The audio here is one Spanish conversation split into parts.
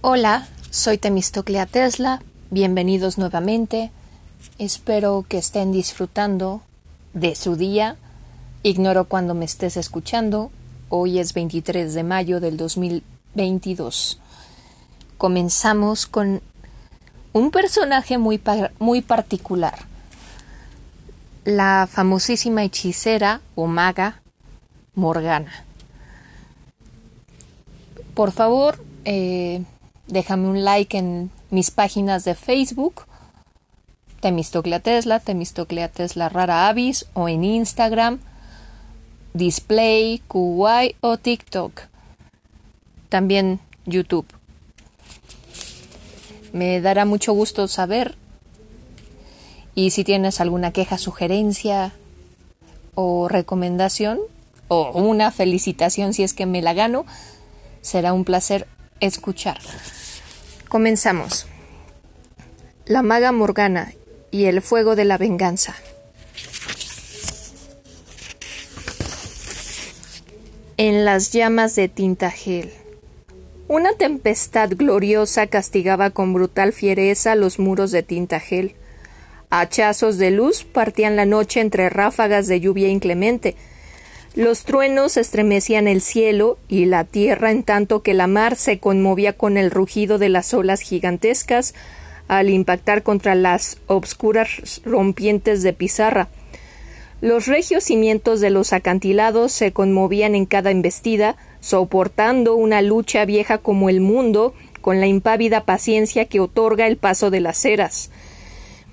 Hola, soy Temistoclea Tesla. Bienvenidos nuevamente. Espero que estén disfrutando de su día. Ignoro cuando me estés escuchando. Hoy es 23 de mayo del 2022. Comenzamos con un personaje muy, muy particular. La famosísima hechicera o maga Morgana. Por favor, eh, déjame un like en mis páginas de Facebook, Temistoclea Tesla, Temistoclea Tesla Rara Avis, o en Instagram, Display, QY o TikTok. También YouTube. Me dará mucho gusto saber. Y si tienes alguna queja, sugerencia o recomendación, o una felicitación si es que me la gano, será un placer escuchar. Comenzamos. La maga Morgana y el fuego de la venganza. En las llamas de Tintagel. Una tempestad gloriosa castigaba con brutal fiereza los muros de Tintagel. Hachazos de luz partían la noche entre ráfagas de lluvia inclemente, los truenos estremecían el cielo y la tierra en tanto que la mar se conmovía con el rugido de las olas gigantescas al impactar contra las obscuras rompientes de pizarra. Los regios cimientos de los acantilados se conmovían en cada embestida, soportando una lucha vieja como el mundo, con la impávida paciencia que otorga el paso de las eras.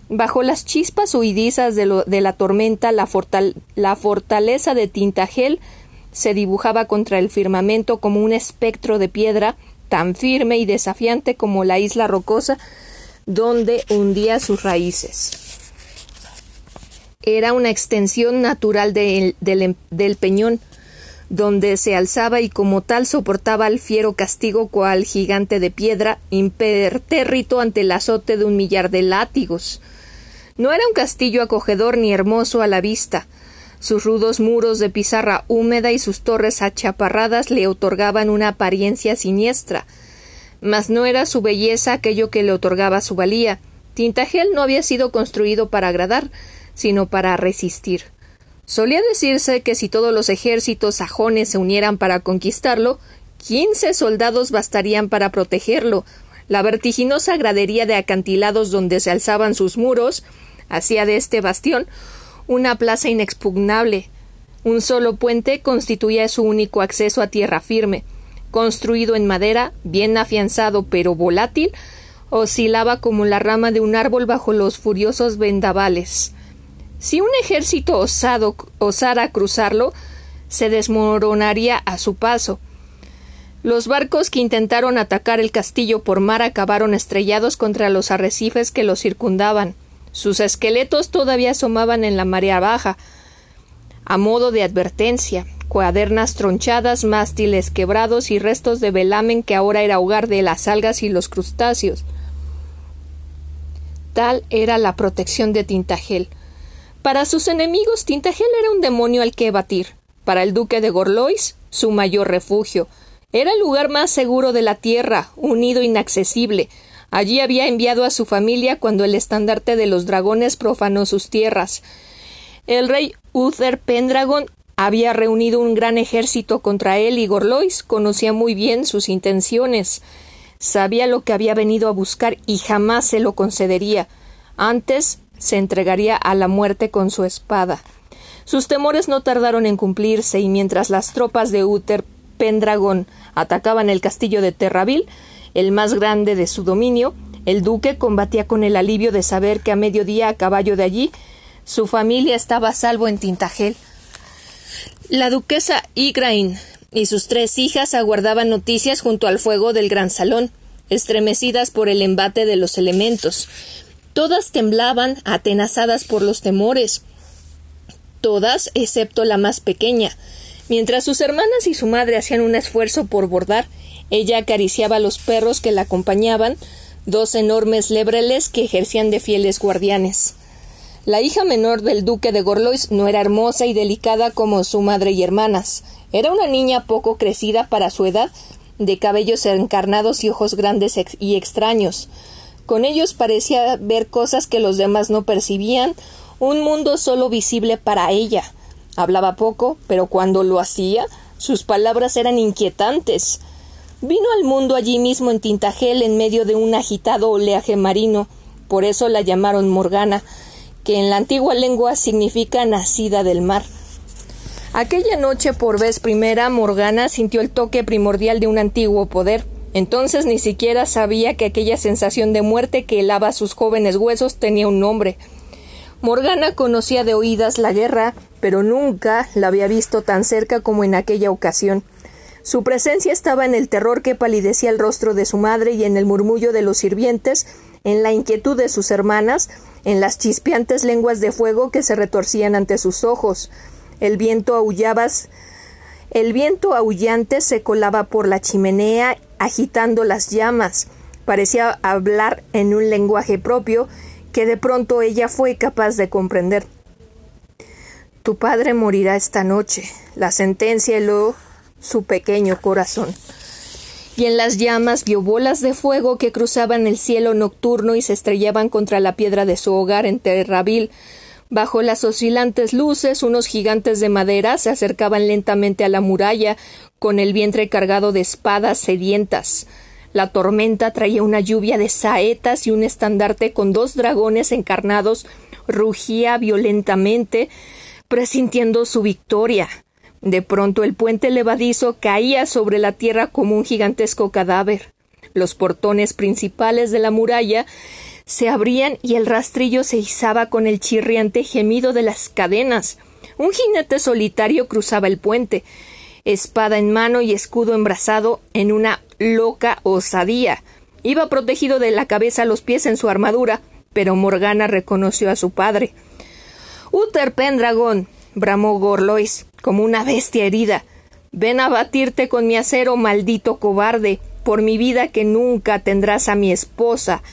Bajo las chispas huidizas de, de la tormenta, la, la fortaleza de Tintagel se dibujaba contra el firmamento como un espectro de piedra, tan firme y desafiante como la isla rocosa donde hundía sus raíces. Era una extensión natural del, del peñón, donde se alzaba y como tal soportaba el fiero castigo cual gigante de piedra, impertérrito ante el azote de un millar de látigos. No era un castillo acogedor ni hermoso a la vista. Sus rudos muros de pizarra húmeda y sus torres achaparradas le otorgaban una apariencia siniestra. Mas no era su belleza aquello que le otorgaba su valía. Tintagel no había sido construido para agradar, sino para resistir. Solía decirse que si todos los ejércitos sajones se unieran para conquistarlo, quince soldados bastarían para protegerlo. La vertiginosa gradería de acantilados donde se alzaban sus muros hacía de este bastión una plaza inexpugnable. Un solo puente constituía su único acceso a tierra firme. Construido en madera, bien afianzado pero volátil, oscilaba como la rama de un árbol bajo los furiosos vendavales. Si un ejército osado osara cruzarlo, se desmoronaría a su paso. Los barcos que intentaron atacar el castillo por mar acabaron estrellados contra los arrecifes que lo circundaban. Sus esqueletos todavía asomaban en la marea baja, a modo de advertencia, cuadernas tronchadas, mástiles quebrados y restos de velamen que ahora era hogar de las algas y los crustáceos. Tal era la protección de Tintagel. Para sus enemigos, Tintagel era un demonio al que batir. Para el duque de Gorlois, su mayor refugio. Era el lugar más seguro de la tierra, unido inaccesible, Allí había enviado a su familia cuando el estandarte de los dragones profanó sus tierras. El rey Uther Pendragon había reunido un gran ejército contra él y Gorlois conocía muy bien sus intenciones. Sabía lo que había venido a buscar y jamás se lo concedería. Antes se entregaría a la muerte con su espada. Sus temores no tardaron en cumplirse y mientras las tropas de Uther Pendragon atacaban el castillo de Terraville, el más grande de su dominio, el duque combatía con el alivio de saber que a mediodía a caballo de allí su familia estaba a salvo en Tintagel. La duquesa Igrain y sus tres hijas aguardaban noticias junto al fuego del gran salón, estremecidas por el embate de los elementos. Todas temblaban, atenazadas por los temores. Todas, excepto la más pequeña. Mientras sus hermanas y su madre hacían un esfuerzo por bordar, ella acariciaba a los perros que la acompañaban, dos enormes lebreles que ejercían de fieles guardianes. La hija menor del duque de Gorlois no era hermosa y delicada como su madre y hermanas. Era una niña poco crecida para su edad, de cabellos encarnados y ojos grandes y extraños. Con ellos parecía ver cosas que los demás no percibían, un mundo solo visible para ella. Hablaba poco, pero cuando lo hacía, sus palabras eran inquietantes. Vino al mundo allí mismo en Tintagel en medio de un agitado oleaje marino, por eso la llamaron Morgana, que en la antigua lengua significa nacida del mar. Aquella noche, por vez primera, Morgana sintió el toque primordial de un antiguo poder. Entonces ni siquiera sabía que aquella sensación de muerte que helaba sus jóvenes huesos tenía un nombre. Morgana conocía de oídas la guerra, pero nunca la había visto tan cerca como en aquella ocasión. Su presencia estaba en el terror que palidecía el rostro de su madre y en el murmullo de los sirvientes, en la inquietud de sus hermanas, en las chispeantes lenguas de fuego que se retorcían ante sus ojos. El viento aullaba el viento aullante se colaba por la chimenea agitando las llamas. Parecía hablar en un lenguaje propio que de pronto ella fue capaz de comprender. Tu padre morirá esta noche. La sentencia heló su pequeño corazón y en las llamas vio bolas de fuego que cruzaban el cielo nocturno y se estrellaban contra la piedra de su hogar en Terraville. Bajo las oscilantes luces, unos gigantes de madera se acercaban lentamente a la muralla, con el vientre cargado de espadas sedientas. La tormenta traía una lluvia de saetas y un estandarte con dos dragones encarnados rugía violentamente, presintiendo su victoria. De pronto el puente levadizo caía sobre la tierra como un gigantesco cadáver. Los portones principales de la muralla se abrían y el rastrillo se izaba con el chirriante gemido de las cadenas. Un jinete solitario cruzaba el puente, espada en mano y escudo embrazado en una loca osadía. Iba protegido de la cabeza a los pies en su armadura, pero Morgana reconoció a su padre. Uther Pendragon, bramó Gorlois, como una bestia herida. Ven a batirte con mi acero, maldito cobarde. Por mi vida que nunca tendrás a mi esposa.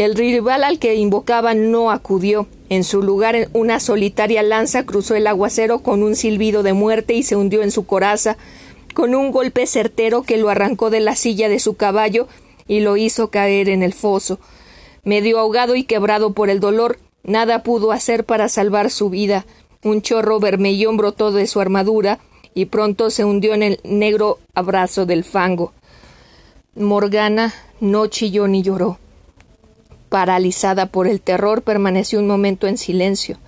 El rival al que invocaba no acudió. En su lugar, una solitaria lanza cruzó el aguacero con un silbido de muerte y se hundió en su coraza, con un golpe certero que lo arrancó de la silla de su caballo y lo hizo caer en el foso. Medio ahogado y quebrado por el dolor, nada pudo hacer para salvar su vida. Un chorro vermellón brotó de su armadura y pronto se hundió en el negro abrazo del fango. Morgana no chilló ni lloró. Paralizada por el terror, permaneció un momento en silencio,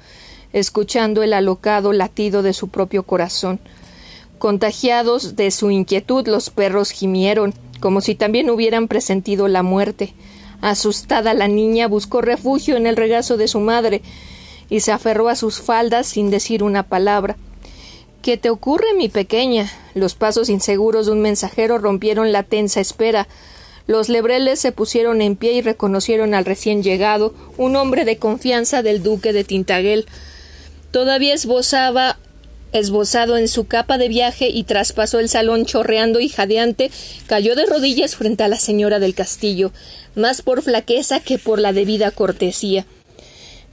escuchando el alocado latido de su propio corazón. Contagiados de su inquietud, los perros gimieron, como si también hubieran presentido la muerte. Asustada la niña buscó refugio en el regazo de su madre, y se aferró a sus faldas sin decir una palabra. ¿Qué te ocurre, mi pequeña? Los pasos inseguros de un mensajero rompieron la tensa espera. Los lebreles se pusieron en pie y reconocieron al recién llegado, un hombre de confianza del duque de Tintaguel. Todavía esbozaba esbozado en su capa de viaje y traspasó el salón chorreando y jadeante, cayó de rodillas frente a la señora del castillo, más por flaqueza que por la debida cortesía.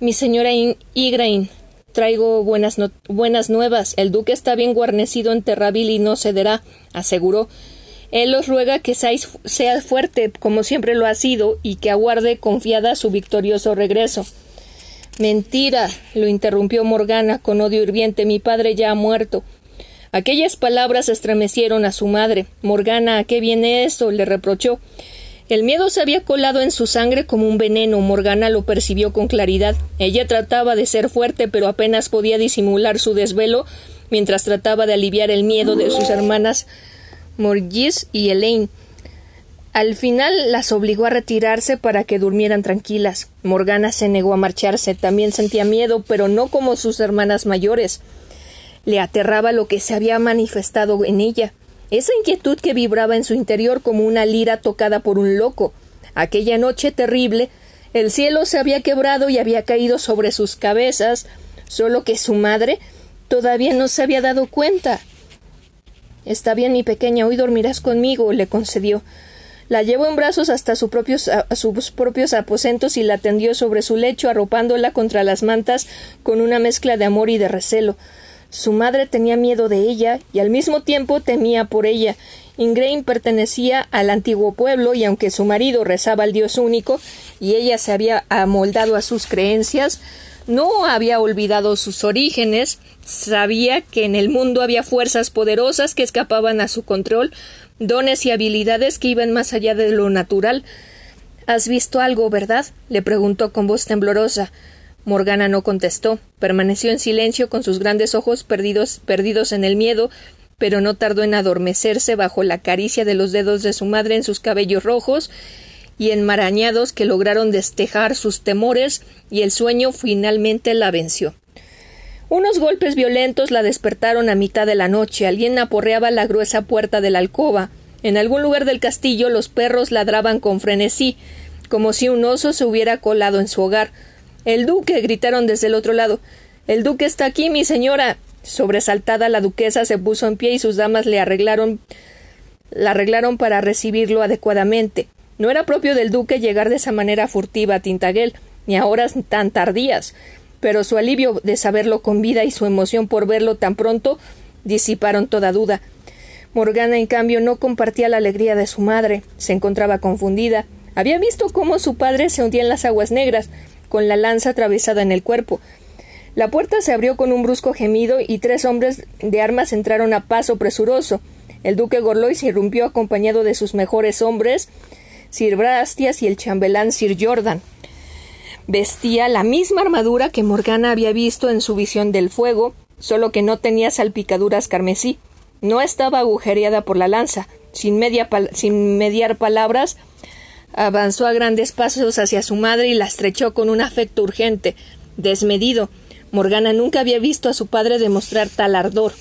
Mi señora Igrain, traigo buenas, buenas nuevas. El duque está bien guarnecido en Terravil y no cederá, aseguró. Él os ruega que seáis, sea fuerte, como siempre lo ha sido, y que aguarde confiada su victorioso regreso. Mentira, lo interrumpió Morgana con odio hirviente. Mi padre ya ha muerto. Aquellas palabras estremecieron a su madre. Morgana, ¿a qué viene eso? le reprochó. El miedo se había colado en su sangre como un veneno. Morgana lo percibió con claridad. Ella trataba de ser fuerte, pero apenas podía disimular su desvelo mientras trataba de aliviar el miedo de sus hermanas Morgis y Elaine. Al final las obligó a retirarse para que durmieran tranquilas. Morgana se negó a marcharse. También sentía miedo, pero no como sus hermanas mayores. Le aterraba lo que se había manifestado en ella esa inquietud que vibraba en su interior como una lira tocada por un loco. Aquella noche terrible, el cielo se había quebrado y había caído sobre sus cabezas, solo que su madre todavía no se había dado cuenta. Está bien, mi pequeña, hoy dormirás conmigo, le concedió. La llevó en brazos hasta sus propios, sus propios aposentos y la tendió sobre su lecho, arropándola contra las mantas con una mezcla de amor y de recelo. Su madre tenía miedo de ella y al mismo tiempo temía por ella, Ingrain pertenecía al antiguo pueblo y aunque su marido rezaba al Dios único y ella se había amoldado a sus creencias, no había olvidado sus orígenes, sabía que en el mundo había fuerzas poderosas que escapaban a su control, dones y habilidades que iban más allá de lo natural. ¿Has visto algo, verdad? le preguntó con voz temblorosa. Morgana no contestó, permaneció en silencio con sus grandes ojos perdidos, perdidos en el miedo, pero no tardó en adormecerse bajo la caricia de los dedos de su madre en sus cabellos rojos y enmarañados que lograron destejar sus temores y el sueño finalmente la venció. Unos golpes violentos la despertaron a mitad de la noche. Alguien aporreaba la gruesa puerta de la alcoba. En algún lugar del castillo los perros ladraban con frenesí, como si un oso se hubiera colado en su hogar. El duque gritaron desde el otro lado. El duque está aquí, mi señora. Sobresaltada la duquesa se puso en pie y sus damas le arreglaron la arreglaron para recibirlo adecuadamente. No era propio del duque llegar de esa manera furtiva a Tintaguel, ni a horas tan tardías, pero su alivio de saberlo con vida y su emoción por verlo tan pronto disiparon toda duda. Morgana, en cambio, no compartía la alegría de su madre, se encontraba confundida. Había visto cómo su padre se hundía en las aguas negras, con la lanza atravesada en el cuerpo. La puerta se abrió con un brusco gemido y tres hombres de armas entraron a paso presuroso. El duque Gorlois irrumpió acompañado de sus mejores hombres Sir Brastias y el chambelán Sir Jordan. Vestía la misma armadura que Morgana había visto en su visión del fuego, solo que no tenía salpicaduras carmesí. No estaba agujereada por la lanza. Sin, sin mediar palabras, avanzó a grandes pasos hacia su madre y la estrechó con un afecto urgente, desmedido. Morgana nunca había visto a su padre demostrar tal ardor.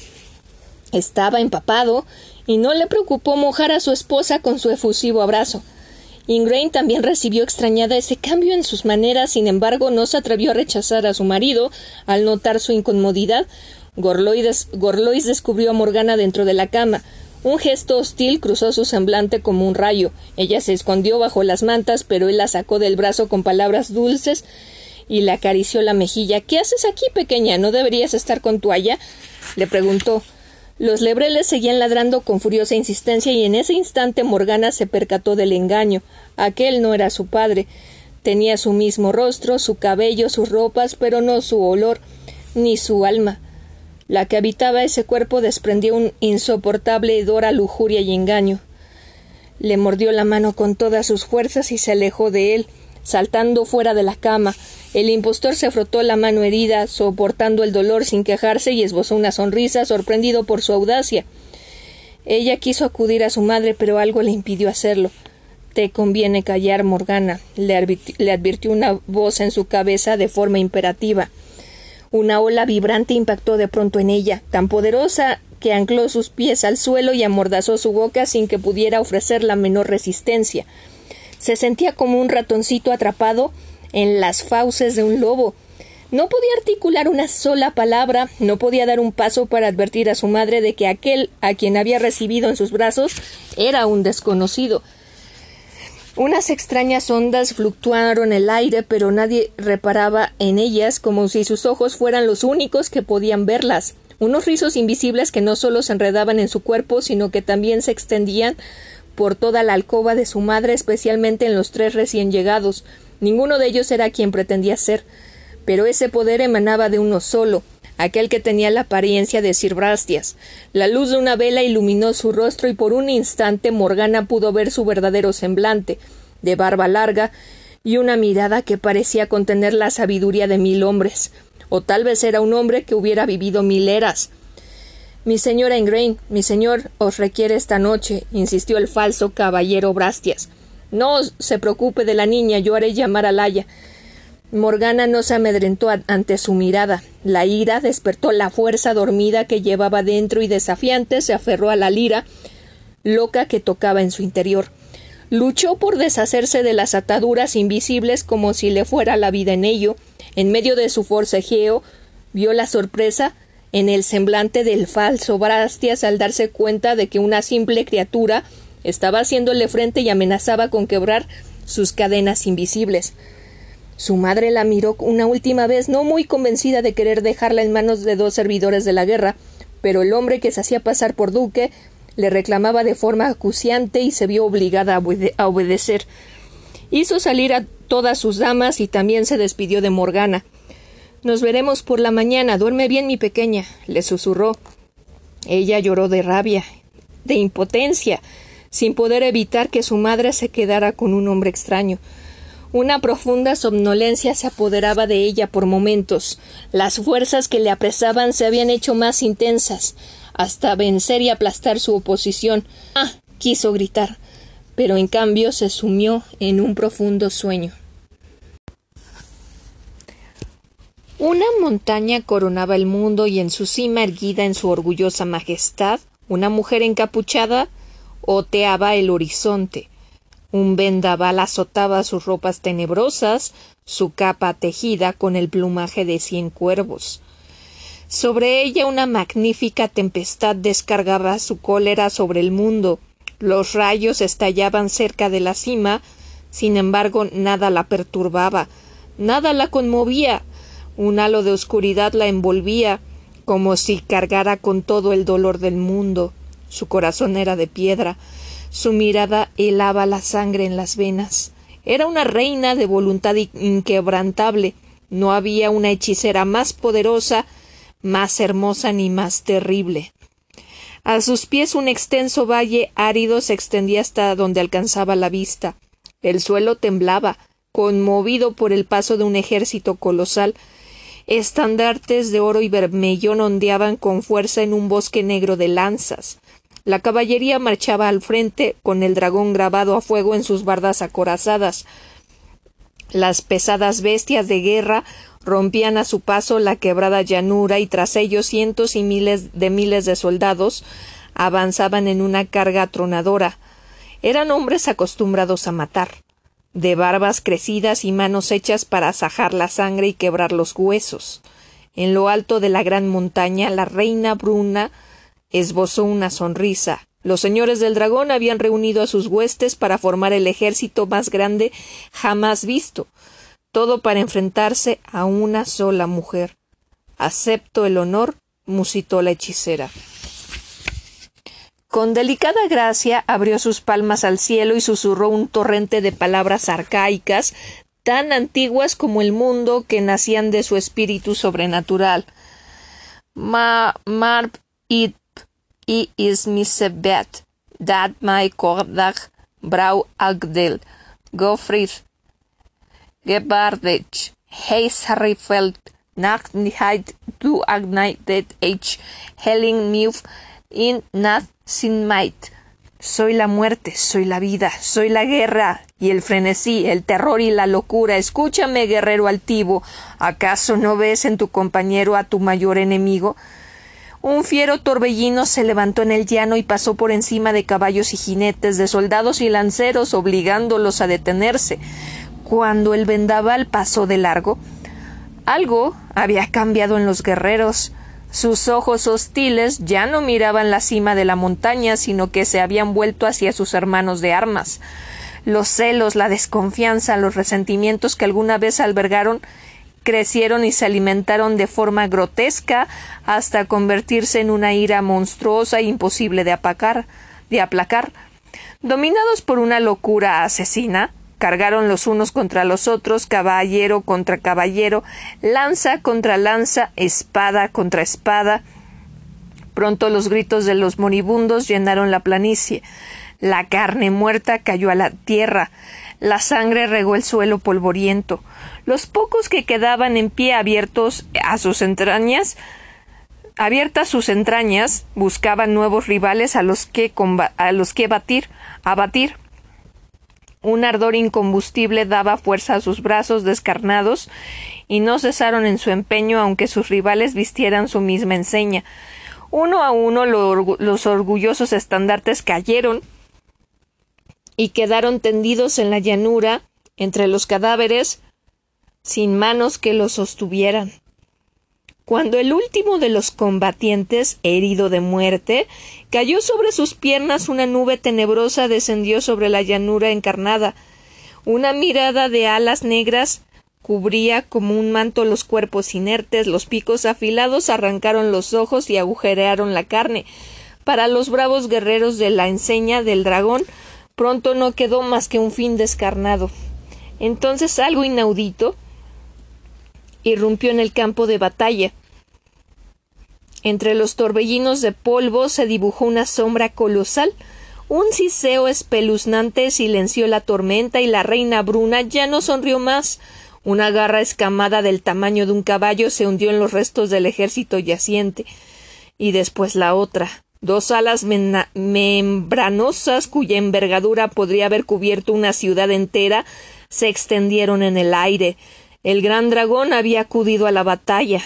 Estaba empapado y no le preocupó mojar a su esposa con su efusivo abrazo. Ingrain también recibió extrañada ese cambio en sus maneras, sin embargo, no se atrevió a rechazar a su marido al notar su incomodidad. Gorlois descubrió a Morgana dentro de la cama. Un gesto hostil cruzó su semblante como un rayo. Ella se escondió bajo las mantas, pero él la sacó del brazo con palabras dulces y le acarició la mejilla. ¿Qué haces aquí, pequeña? ¿No deberías estar con toalla? le preguntó. Los lebreles seguían ladrando con furiosa insistencia y en ese instante Morgana se percató del engaño. Aquel no era su padre. Tenía su mismo rostro, su cabello, sus ropas, pero no su olor, ni su alma. La que habitaba ese cuerpo desprendió un insoportable hedor a lujuria y engaño. Le mordió la mano con todas sus fuerzas y se alejó de él, saltando fuera de la cama. El impostor se frotó la mano herida, soportando el dolor sin quejarse y esbozó una sonrisa, sorprendido por su audacia. Ella quiso acudir a su madre, pero algo le impidió hacerlo. Te conviene callar, Morgana, le, advirtió una voz en su cabeza de forma imperativa. Una ola vibrante impactó de pronto en ella, tan poderosa que ancló sus pies al suelo y amordazó su boca sin que pudiera ofrecer la menor resistencia. Se sentía como un ratoncito atrapado en las fauces de un lobo. No podía articular una sola palabra, no podía dar un paso para advertir a su madre de que aquel a quien había recibido en sus brazos era un desconocido. Unas extrañas ondas fluctuaron el aire, pero nadie reparaba en ellas como si sus ojos fueran los únicos que podían verlas. Unos rizos invisibles que no solo se enredaban en su cuerpo, sino que también se extendían por toda la alcoba de su madre, especialmente en los tres recién llegados. Ninguno de ellos era quien pretendía ser, pero ese poder emanaba de uno solo, aquel que tenía la apariencia de Sir Brastias. La luz de una vela iluminó su rostro y por un instante Morgana pudo ver su verdadero semblante, de barba larga y una mirada que parecía contener la sabiduría de mil hombres, o tal vez era un hombre que hubiera vivido mil eras. Mi señora Ingrain, mi señor os requiere esta noche, insistió el falso caballero Brastias. No se preocupe de la niña, yo haré llamar a Laya. Morgana no se amedrentó ante su mirada. La ira despertó la fuerza dormida que llevaba dentro y desafiante se aferró a la lira loca que tocaba en su interior. Luchó por deshacerse de las ataduras invisibles como si le fuera la vida en ello. En medio de su forcejeo vio la sorpresa en el semblante del falso Brastias al darse cuenta de que una simple criatura estaba haciéndole frente y amenazaba con quebrar sus cadenas invisibles. Su madre la miró una última vez, no muy convencida de querer dejarla en manos de dos servidores de la guerra, pero el hombre que se hacía pasar por duque le reclamaba de forma acuciante y se vio obligada a, obedecer. Hizo salir a todas sus damas y también se despidió de Morgana. Nos veremos por la mañana. Duerme bien, mi pequeña, le susurró. Ella lloró de rabia, de impotencia, sin poder evitar que su madre se quedara con un hombre extraño. Una profunda somnolencia se apoderaba de ella por momentos. Las fuerzas que le apresaban se habían hecho más intensas, hasta vencer y aplastar su oposición. Ah. quiso gritar, pero en cambio se sumió en un profundo sueño. Una montaña coronaba el mundo y en su cima erguida en su orgullosa majestad, una mujer encapuchada oteaba el horizonte. Un vendaval azotaba sus ropas tenebrosas, su capa tejida con el plumaje de cien cuervos. Sobre ella una magnífica tempestad descargaba su cólera sobre el mundo. Los rayos estallaban cerca de la cima, sin embargo nada la perturbaba, nada la conmovía. Un halo de oscuridad la envolvía, como si cargara con todo el dolor del mundo. Su corazón era de piedra, su mirada helaba la sangre en las venas. Era una reina de voluntad inquebrantable. No había una hechicera más poderosa, más hermosa ni más terrible. A sus pies un extenso valle árido se extendía hasta donde alcanzaba la vista. El suelo temblaba, conmovido por el paso de un ejército colosal. Estandartes de oro y vermellón ondeaban con fuerza en un bosque negro de lanzas. La caballería marchaba al frente con el dragón grabado a fuego en sus bardas acorazadas. Las pesadas bestias de guerra rompían a su paso la quebrada llanura y tras ellos cientos y miles de miles de soldados avanzaban en una carga atronadora. Eran hombres acostumbrados a matar, de barbas crecidas y manos hechas para asajar la sangre y quebrar los huesos. En lo alto de la gran montaña la reina Bruna esbozó una sonrisa. Los señores del dragón habían reunido a sus huestes para formar el ejército más grande jamás visto, todo para enfrentarse a una sola mujer. Acepto el honor, musitó la hechicera. Con delicada gracia abrió sus palmas al cielo y susurró un torrente de palabras arcaicas, tan antiguas como el mundo que nacían de su espíritu sobrenatural. Ma, mar, it, i is misebet, dat my kordag brau agdel, gofrid, gebardech, heis harifeld, nach nihait du agnited h, helling muf, in nat sin might. Soy la muerte, soy la vida, soy la guerra y el frenesí, el terror y la locura. Escúchame, guerrero altivo. ¿Acaso no ves en tu compañero a tu mayor enemigo? Un fiero torbellino se levantó en el llano y pasó por encima de caballos y jinetes, de soldados y lanceros, obligándolos a detenerse. Cuando el vendaval pasó de largo, algo había cambiado en los guerreros. Sus ojos hostiles ya no miraban la cima de la montaña, sino que se habían vuelto hacia sus hermanos de armas. Los celos, la desconfianza, los resentimientos que alguna vez albergaron crecieron y se alimentaron de forma grotesca hasta convertirse en una ira monstruosa e imposible de apacar, de aplacar. Dominados por una locura asesina, cargaron los unos contra los otros, caballero contra caballero, lanza contra lanza, espada contra espada. Pronto los gritos de los moribundos llenaron la planicie. La carne muerta cayó a la tierra. La sangre regó el suelo polvoriento. Los pocos que quedaban en pie abiertos a sus entrañas, abiertas sus entrañas, buscaban nuevos rivales a los que, a los que batir. Un ardor incombustible daba fuerza a sus brazos descarnados y no cesaron en su empeño aunque sus rivales vistieran su misma enseña. Uno a uno los orgullosos estandartes cayeron y quedaron tendidos en la llanura entre los cadáveres sin manos que los sostuvieran. Cuando el último de los combatientes, herido de muerte, cayó sobre sus piernas una nube tenebrosa descendió sobre la llanura encarnada. Una mirada de alas negras cubría como un manto los cuerpos inertes, los picos afilados arrancaron los ojos y agujerearon la carne. Para los bravos guerreros de la enseña del dragón, pronto no quedó más que un fin descarnado. Entonces algo inaudito irrumpió en el campo de batalla. Entre los torbellinos de polvo se dibujó una sombra colosal. Un ciseo espeluznante silenció la tormenta y la reina Bruna ya no sonrió más. Una garra escamada del tamaño de un caballo se hundió en los restos del ejército yaciente. Y después la otra. Dos alas membranosas cuya envergadura podría haber cubierto una ciudad entera se extendieron en el aire. El gran dragón había acudido a la batalla.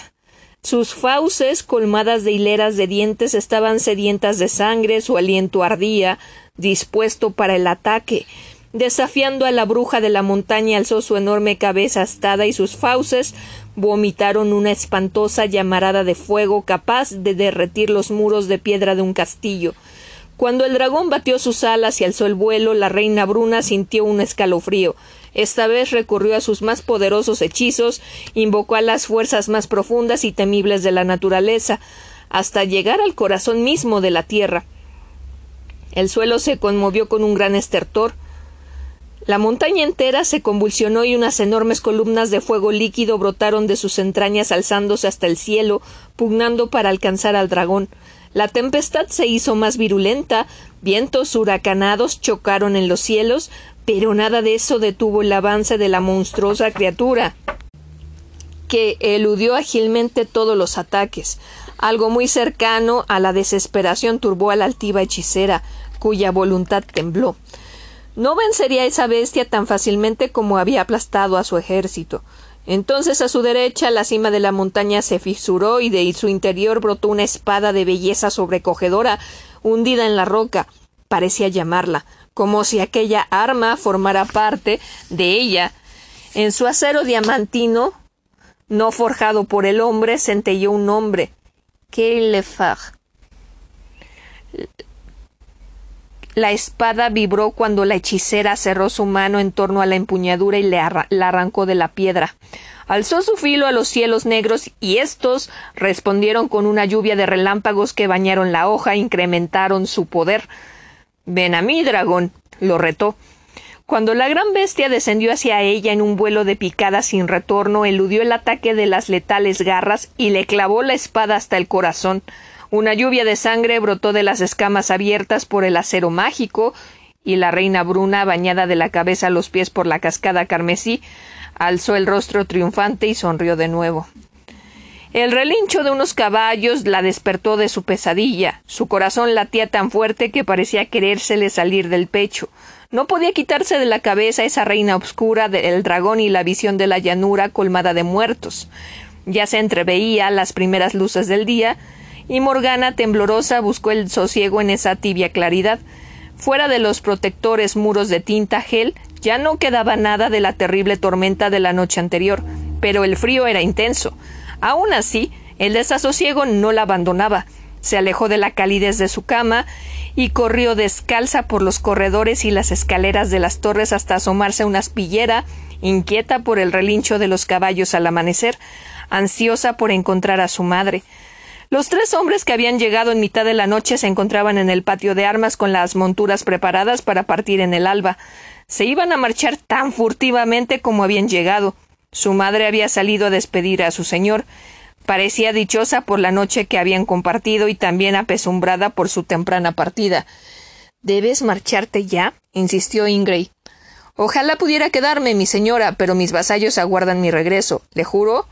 Sus fauces, colmadas de hileras de dientes, estaban sedientas de sangre, su aliento ardía, dispuesto para el ataque. Desafiando a la bruja de la montaña alzó su enorme cabeza astada y sus fauces vomitaron una espantosa llamarada de fuego capaz de derretir los muros de piedra de un castillo. Cuando el dragón batió sus alas y alzó el vuelo, la reina Bruna sintió un escalofrío. Esta vez recurrió a sus más poderosos hechizos, invocó a las fuerzas más profundas y temibles de la naturaleza, hasta llegar al corazón mismo de la tierra. El suelo se conmovió con un gran estertor. La montaña entera se convulsionó y unas enormes columnas de fuego líquido brotaron de sus entrañas alzándose hasta el cielo, pugnando para alcanzar al dragón. La tempestad se hizo más virulenta, vientos huracanados chocaron en los cielos, pero nada de eso detuvo el avance de la monstruosa criatura, que eludió ágilmente todos los ataques. Algo muy cercano a la desesperación turbó a la altiva hechicera, cuya voluntad tembló. No vencería a esa bestia tan fácilmente como había aplastado a su ejército. Entonces a su derecha la cima de la montaña se fisuró y de su interior brotó una espada de belleza sobrecogedora, hundida en la roca. Parecía llamarla como si aquella arma formara parte de ella. En su acero diamantino, no forjado por el hombre, centelló un nombre. Keilefag. La espada vibró cuando la hechicera cerró su mano en torno a la empuñadura y la arrancó de la piedra. Alzó su filo a los cielos negros y éstos respondieron con una lluvia de relámpagos que bañaron la hoja e incrementaron su poder. Ven a mí, dragón, lo retó. Cuando la gran bestia descendió hacia ella en un vuelo de picada sin retorno, eludió el ataque de las letales garras y le clavó la espada hasta el corazón. Una lluvia de sangre brotó de las escamas abiertas por el acero mágico, y la reina Bruna, bañada de la cabeza a los pies por la cascada carmesí, alzó el rostro triunfante y sonrió de nuevo. El relincho de unos caballos la despertó de su pesadilla. Su corazón latía tan fuerte que parecía querérsele salir del pecho. No podía quitarse de la cabeza esa reina obscura del dragón y la visión de la llanura colmada de muertos. Ya se entreveía las primeras luces del día, y Morgana, temblorosa, buscó el sosiego en esa tibia claridad. Fuera de los protectores muros de tinta gel, ya no quedaba nada de la terrible tormenta de la noche anterior, pero el frío era intenso. Aún así, el desasosiego no la abandonaba. Se alejó de la calidez de su cama y corrió descalza por los corredores y las escaleras de las torres hasta asomarse a una aspillera, inquieta por el relincho de los caballos al amanecer, ansiosa por encontrar a su madre. Los tres hombres que habían llegado en mitad de la noche se encontraban en el patio de armas con las monturas preparadas para partir en el alba. Se iban a marchar tan furtivamente como habían llegado. Su madre había salido a despedir a su señor. Parecía dichosa por la noche que habían compartido y también apesumbrada por su temprana partida. ¿Debes marcharte ya? insistió Ingray. Ojalá pudiera quedarme, mi señora, pero mis vasallos aguardan mi regreso. ¿Le juro?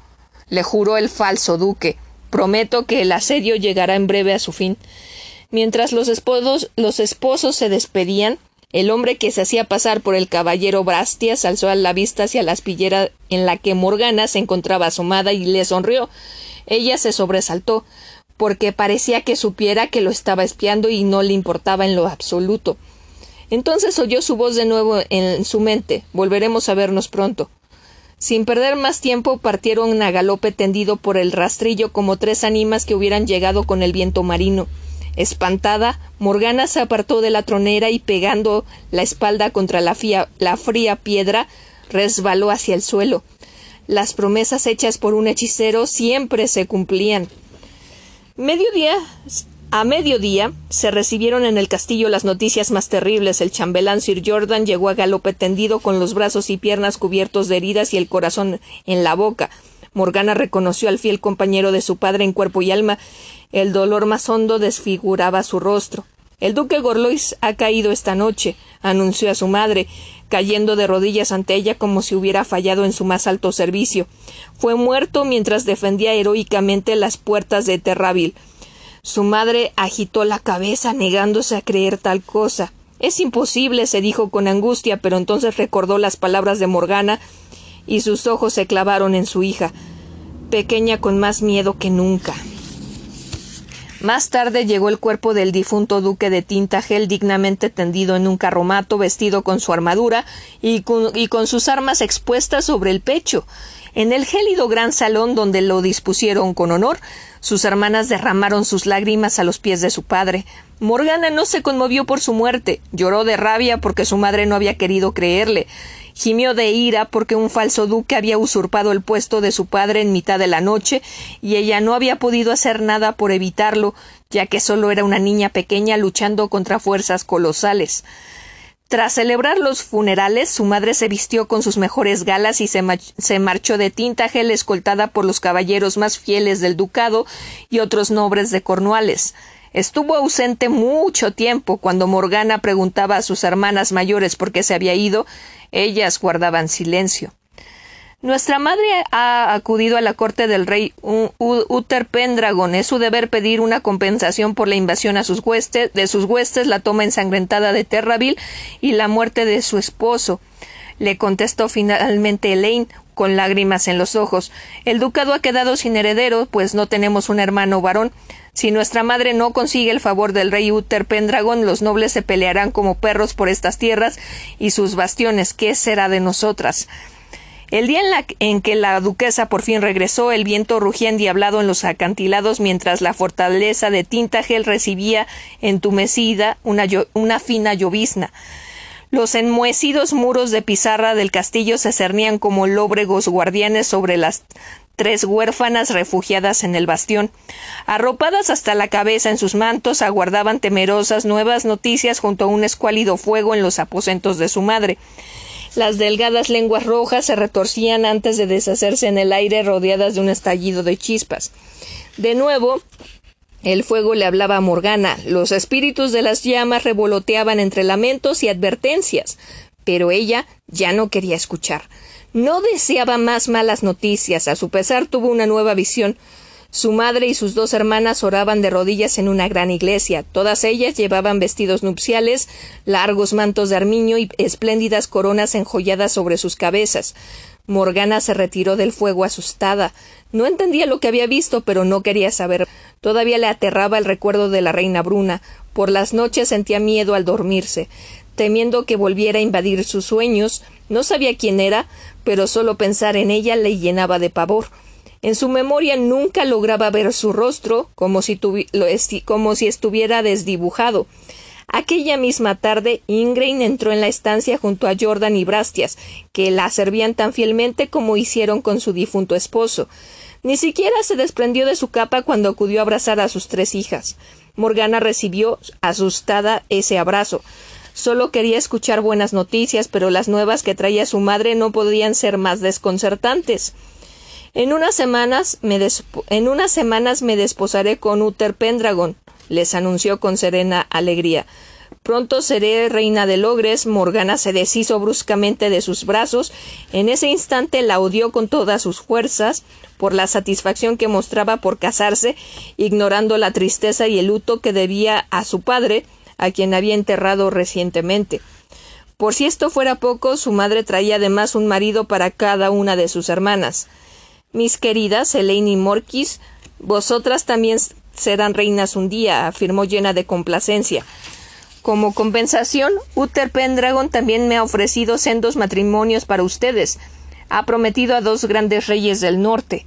Le juró el falso duque. Prometo que el asedio llegará en breve a su fin. Mientras los esposos, los esposos se despedían, el hombre que se hacía pasar por el caballero Brastias alzó a la vista hacia la aspillera en la que Morgana se encontraba asomada y le sonrió. Ella se sobresaltó, porque parecía que supiera que lo estaba espiando y no le importaba en lo absoluto. Entonces oyó su voz de nuevo en su mente. Volveremos a vernos pronto. Sin perder más tiempo partieron a galope tendido por el rastrillo como tres ánimas que hubieran llegado con el viento marino. Espantada, Morgana se apartó de la tronera y pegando la espalda contra la, la fría piedra, resbaló hacia el suelo. Las promesas hechas por un hechicero siempre se cumplían. Mediodía A mediodía se recibieron en el castillo las noticias más terribles. El chambelán Sir Jordan llegó a galope tendido con los brazos y piernas cubiertos de heridas y el corazón en la boca. Morgana reconoció al fiel compañero de su padre en cuerpo y alma. El dolor más hondo desfiguraba su rostro. El duque Gorlois ha caído esta noche, anunció a su madre, cayendo de rodillas ante ella como si hubiera fallado en su más alto servicio. Fue muerto mientras defendía heroicamente las puertas de Terraville. Su madre agitó la cabeza negándose a creer tal cosa. Es imposible, se dijo con angustia, pero entonces recordó las palabras de Morgana y sus ojos se clavaron en su hija, pequeña con más miedo que nunca. Más tarde llegó el cuerpo del difunto duque de Tintagel dignamente tendido en un carromato, vestido con su armadura y con, y con sus armas expuestas sobre el pecho. En el gélido gran salón donde lo dispusieron con honor, sus hermanas derramaron sus lágrimas a los pies de su padre. Morgana no se conmovió por su muerte, lloró de rabia porque su madre no había querido creerle, gimió de ira porque un falso duque había usurpado el puesto de su padre en mitad de la noche, y ella no había podido hacer nada por evitarlo, ya que solo era una niña pequeña luchando contra fuerzas colosales. Tras celebrar los funerales, su madre se vistió con sus mejores galas y se, marchó de Tintagel escoltada por los caballeros más fieles del ducado y otros nobles de Cornuales. Estuvo ausente mucho tiempo. Cuando Morgana preguntaba a sus hermanas mayores por qué se había ido, ellas guardaban silencio. Nuestra madre ha acudido a la corte del rey Uther Pendragon. Es su deber pedir una compensación por la invasión a sus huestes, de sus huestes, la toma ensangrentada de Terraville y la muerte de su esposo. Le contestó finalmente Elaine con lágrimas en los ojos. El ducado ha quedado sin heredero, pues no tenemos un hermano varón. Si nuestra madre no consigue el favor del rey Uther Pendragon, los nobles se pelearán como perros por estas tierras y sus bastiones. ¿Qué será de nosotras? El día en, que la duquesa por fin regresó, el viento rugía endiablado en los acantilados mientras la fortaleza de Tintagel recibía entumecida una, una fina llovizna. Los enmohecidos muros de pizarra del castillo se cernían como lóbregos guardianes sobre las tres huérfanas refugiadas en el bastión. Arropadas hasta la cabeza en sus mantos, aguardaban temerosas nuevas noticias junto a un escuálido fuego en los aposentos de su madre. Las delgadas lenguas rojas se retorcían antes de deshacerse en el aire rodeadas de un estallido de chispas. De nuevo, el fuego le hablaba a Morgana. Los espíritus de las llamas revoloteaban entre lamentos y advertencias. Pero ella ya no quería escuchar. No deseaba más malas noticias. A su pesar tuvo una nueva visión. Su madre y sus dos hermanas oraban de rodillas en una gran iglesia. Todas ellas llevaban vestidos nupciales, largos mantos de armiño y espléndidas coronas enjolladas sobre sus cabezas. Morgana se retiró del fuego asustada. No entendía lo que había visto, pero no quería saber. Todavía le aterraba el recuerdo de la reina Bruna. Por las noches sentía miedo al dormirse, temiendo que volviera a invadir sus sueños. No sabía quién era, pero solo pensar en ella le llenaba de pavor. En su memoria nunca lograba ver su rostro como si, como si estuviera desdibujado. Aquella misma tarde, Ingrain entró en la estancia junto a Jordan y Brastias, que la servían tan fielmente como hicieron con su difunto esposo. Ni siquiera se desprendió de su capa cuando acudió a abrazar a sus tres hijas. Morgana recibió, asustada, ese abrazo. Solo quería escuchar buenas noticias, pero las nuevas que traía su madre no podían ser más desconcertantes. En unas semanas me, en unas semanas me desposaré con Uther Pendragon, les anunció con serena alegría. Pronto seré reina de Logres. Morgana se deshizo bruscamente de sus brazos. En ese instante la odió con todas sus fuerzas por la satisfacción que mostraba por casarse, ignorando la tristeza y el luto que debía a su padre, a quien había enterrado recientemente. Por si esto fuera poco, su madre traía además un marido para cada una de sus hermanas. Mis queridas Elaine y Morquis, vosotras también serán reinas un día, afirmó llena de complacencia. Como compensación, Uther Pendragon también me ha ofrecido sendos matrimonios para ustedes. Ha prometido a dos grandes reyes del norte.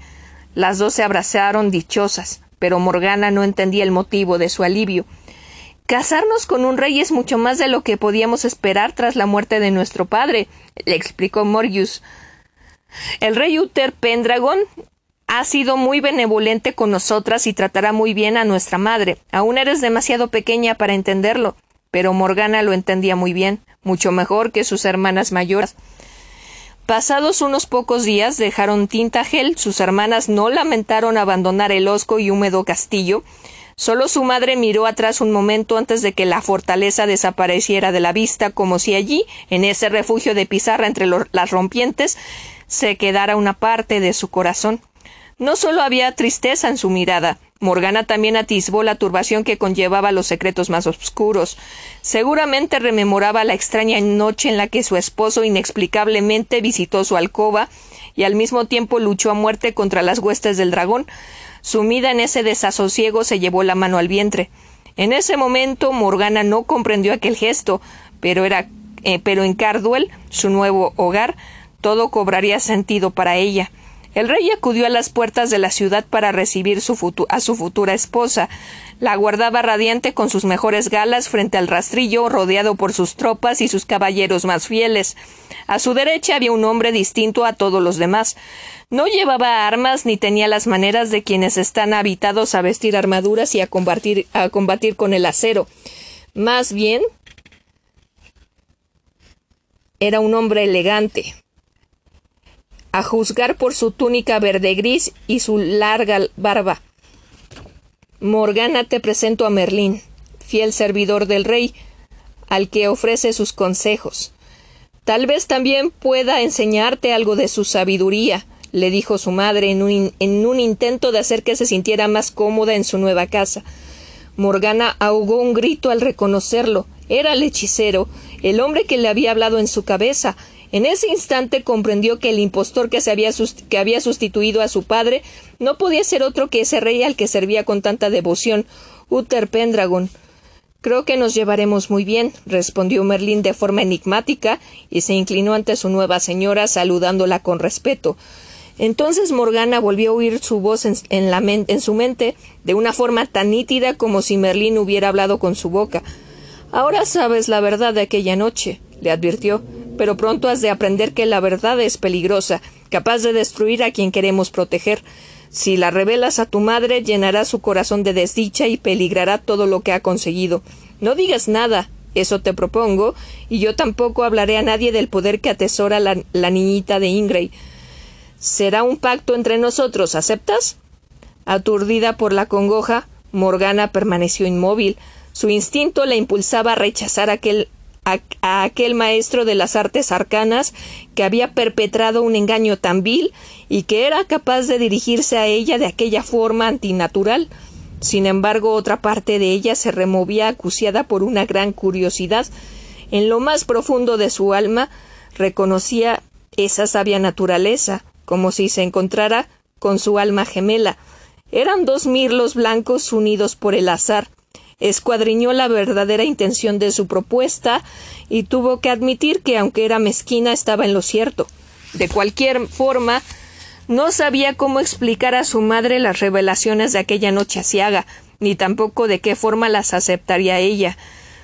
Las dos se abrazaron dichosas, pero Morgana no entendía el motivo de su alivio. Casarnos con un rey es mucho más de lo que podíamos esperar tras la muerte de nuestro padre, le explicó Morgius. El rey Uther Pendragon ha sido muy benevolente con nosotras y tratará muy bien a nuestra madre. Aún eres demasiado pequeña para entenderlo. Pero Morgana lo entendía muy bien, mucho mejor que sus hermanas mayores. Pasados unos pocos días dejaron Tintagel, sus hermanas no lamentaron abandonar el hosco y húmedo castillo, Solo su madre miró atrás un momento antes de que la fortaleza desapareciera de la vista, como si allí, en ese refugio de pizarra entre las rompientes, se quedara una parte de su corazón. No solo había tristeza en su mirada, Morgana también atisbó la turbación que conllevaba los secretos más oscuros. Seguramente rememoraba la extraña noche en la que su esposo inexplicablemente visitó su alcoba y al mismo tiempo luchó a muerte contra las huestes del dragón. Sumida en ese desasosiego se llevó la mano al vientre. En ese momento Morgana no comprendió aquel gesto, pero era eh, pero en Carduel, su nuevo hogar, todo cobraría sentido para ella. El rey acudió a las puertas de la ciudad para recibir a su futura esposa. La guardaba radiante con sus mejores galas frente al rastrillo, rodeado por sus tropas y sus caballeros más fieles. A su derecha había un hombre distinto a todos los demás. No llevaba armas ni tenía las maneras de quienes están habitados a vestir armaduras y a combatir, con el acero. Más bien, era un hombre elegante, a juzgar por su túnica verde gris y su larga barba. Morgana te presento a Merlín, fiel servidor del rey, al que ofrece sus consejos. Tal vez también pueda enseñarte algo de su sabiduría, le dijo su madre en un, en un intento de hacer que se sintiera más cómoda en su nueva casa. Morgana ahogó un grito al reconocerlo. Era el hechicero, el hombre que le había hablado en su cabeza, en ese instante comprendió que el impostor que, se había, que había sustituido a su padre no podía ser otro que ese rey al que servía con tanta devoción, Uther Pendragon. Creo que nos llevaremos muy bien, respondió Merlín de forma enigmática y se inclinó ante su nueva señora saludándola con respeto. Entonces Morgana volvió a oír su voz en, en su mente de una forma tan nítida como si Merlín hubiera hablado con su boca. Ahora sabes la verdad de aquella noche, le advirtió pero pronto has de aprender que la verdad es peligrosa, capaz de destruir a quien queremos proteger. Si la revelas a tu madre, llenará su corazón de desdicha y peligrará todo lo que ha conseguido. No digas nada, eso te propongo, y yo tampoco hablaré a nadie del poder que atesora la, niñita de Ingray. Será un pacto entre nosotros, ¿aceptas? Aturdida por la congoja, Morgana permaneció inmóvil. Su instinto la impulsaba a rechazar aquel a, aquel maestro de las artes arcanas que había perpetrado un engaño tan vil y que era capaz de dirigirse a ella de aquella forma antinatural. Sin embargo, otra parte de ella se removía acuciada por una gran curiosidad. En lo más profundo de su alma reconocía esa sabia naturaleza, como si se encontrara con su alma gemela. Eran dos mirlos blancos unidos por el azar, escuadriñó la verdadera intención de su propuesta y tuvo que admitir que aunque era mezquina estaba en lo cierto. De cualquier forma, no sabía cómo explicar a su madre las revelaciones de aquella noche asiaga, ni tampoco de qué forma las aceptaría ella.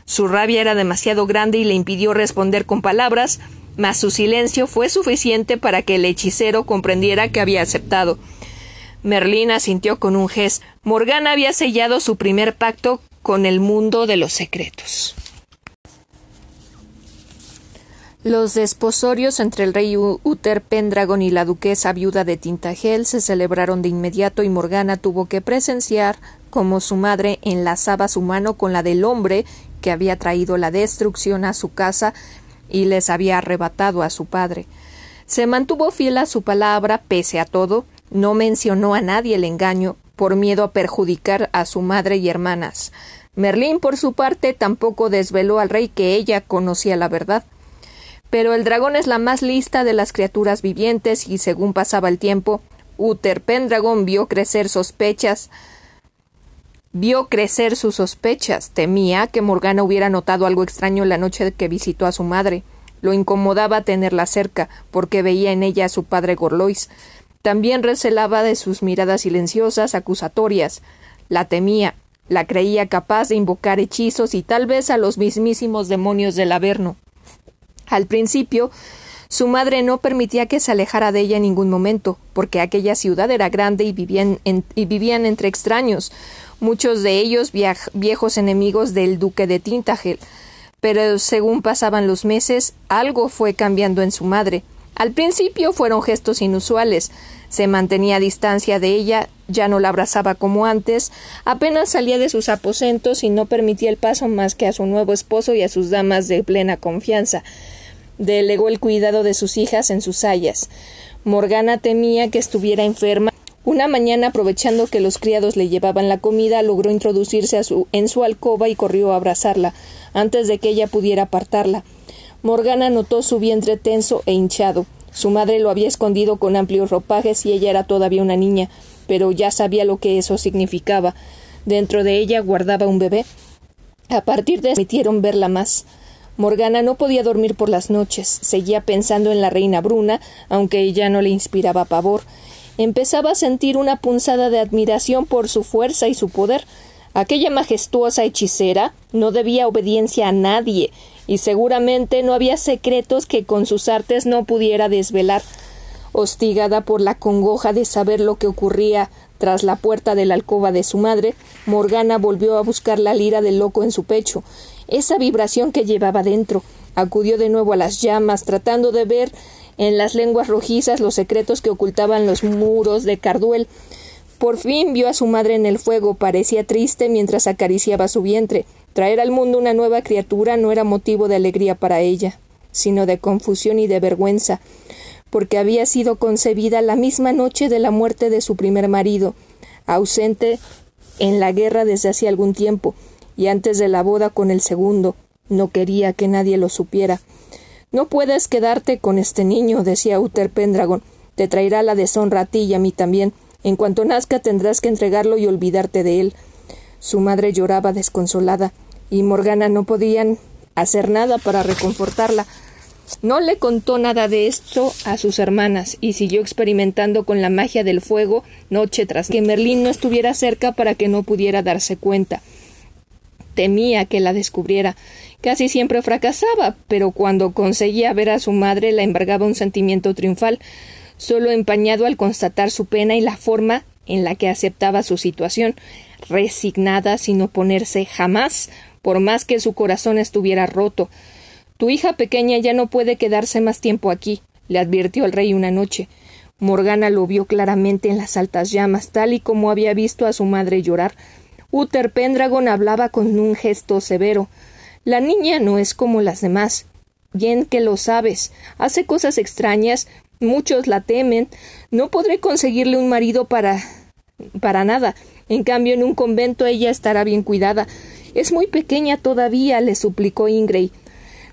Su rabia era demasiado grande y le impidió responder con palabras, mas su silencio fue suficiente para que el hechicero comprendiera que había aceptado. Merlín asintió con un gesto. Morgana había sellado su primer pacto con el mundo de los secretos. Los desposorios entre el rey Uther Pendragon y la duquesa viuda de Tintagel se celebraron de inmediato y Morgana tuvo que presenciar cómo su madre enlazaba su mano con la del hombre que había traído la destrucción a su casa y les había arrebatado a su padre. Se mantuvo fiel a su palabra pese a todo, no mencionó a nadie el engaño, por miedo a perjudicar a su madre y hermanas. Merlín, por su parte, tampoco desveló al rey que ella conocía la verdad. Pero el dragón es la más lista de las criaturas vivientes y según pasaba el tiempo, Uther Pendragon vio crecer sospechas vio crecer sus sospechas. Temía que Morgana hubiera notado algo extraño la noche que visitó a su madre. Lo incomodaba tenerla cerca, porque veía en ella a su padre Gorlois. También recelaba de sus miradas silenciosas, acusatorias. La temía, la creía capaz de invocar hechizos y tal vez a los mismísimos demonios del Averno. Al principio, Su madre no permitía que se alejara de ella en ningún momento, porque aquella ciudad era grande y vivían, y vivían entre extraños, muchos de ellos viejos enemigos del duque de Tintagel. Pero según pasaban los meses, algo fue cambiando en su madre. Al principio fueron gestos inusuales. Se mantenía a distancia de ella, ya no la abrazaba como antes, apenas salía de sus aposentos y no permitía el paso más que a su nuevo esposo y a sus damas de plena confianza. Delegó el cuidado de sus hijas en sus sayas. Morgana temía que estuviera enferma. Una mañana, aprovechando que los criados le llevaban la comida, logró introducirse en su alcoba y corrió a abrazarla, antes de que ella pudiera apartarla. Morgana notó su vientre tenso e hinchado. Su madre lo había escondido con amplios ropajes y ella era todavía una niña, pero ya sabía lo que eso significaba. Dentro de ella guardaba un bebé. A partir de permitieron verla más. Morgana no podía dormir por las noches, seguía pensando en la reina Bruna, aunque ella no le inspiraba pavor. Empezaba a sentir una punzada de admiración por su fuerza y su poder. Aquella majestuosa hechicera no debía obediencia a nadie, y seguramente no había secretos que con sus artes no pudiera desvelar. Hostigada por la congoja de saber lo que ocurría tras la puerta de la alcoba de su madre, Morgana volvió a buscar la lira del loco en su pecho esa vibración que llevaba dentro. Acudió de nuevo a las llamas, tratando de ver en las lenguas rojizas los secretos que ocultaban los muros de Carduel. Por fin vio a su madre en el fuego, parecía triste mientras acariciaba su vientre. Traer al mundo una nueva criatura no era motivo de alegría para ella, sino de confusión y de vergüenza, porque había sido concebida la misma noche de la muerte de su primer marido, ausente en la guerra desde hacía algún tiempo, y antes de la boda con el segundo. No quería que nadie lo supiera. No puedes quedarte con este niño, decía Uther Pendragon. Te traerá la deshonra a ti y a mí también. En cuanto nazca tendrás que entregarlo y olvidarte de él. Su madre lloraba desconsolada, y Morgana no podían hacer nada para reconfortarla. No le contó nada de esto a sus hermanas y siguió experimentando con la magia del fuego noche tras que Merlín no estuviera cerca para que no pudiera darse cuenta temía que la descubriera. Casi siempre fracasaba, pero cuando conseguía ver a su madre la embargaba un sentimiento triunfal, solo empañado al constatar su pena y la forma en la que aceptaba su situación, resignada sin oponerse jamás, por más que su corazón estuviera roto. Tu hija pequeña ya no puede quedarse más tiempo aquí, le advirtió el rey una noche. Morgana lo vio claramente en las altas llamas, tal y como había visto a su madre llorar. Uther Pendragon hablaba con un gesto severo. La niña no es como las demás. Bien que lo sabes. Hace cosas extrañas. Muchos la temen. No podré conseguirle un marido para. para nada. En cambio, en un convento ella estará bien cuidada. Es muy pequeña todavía, le suplicó Ingray.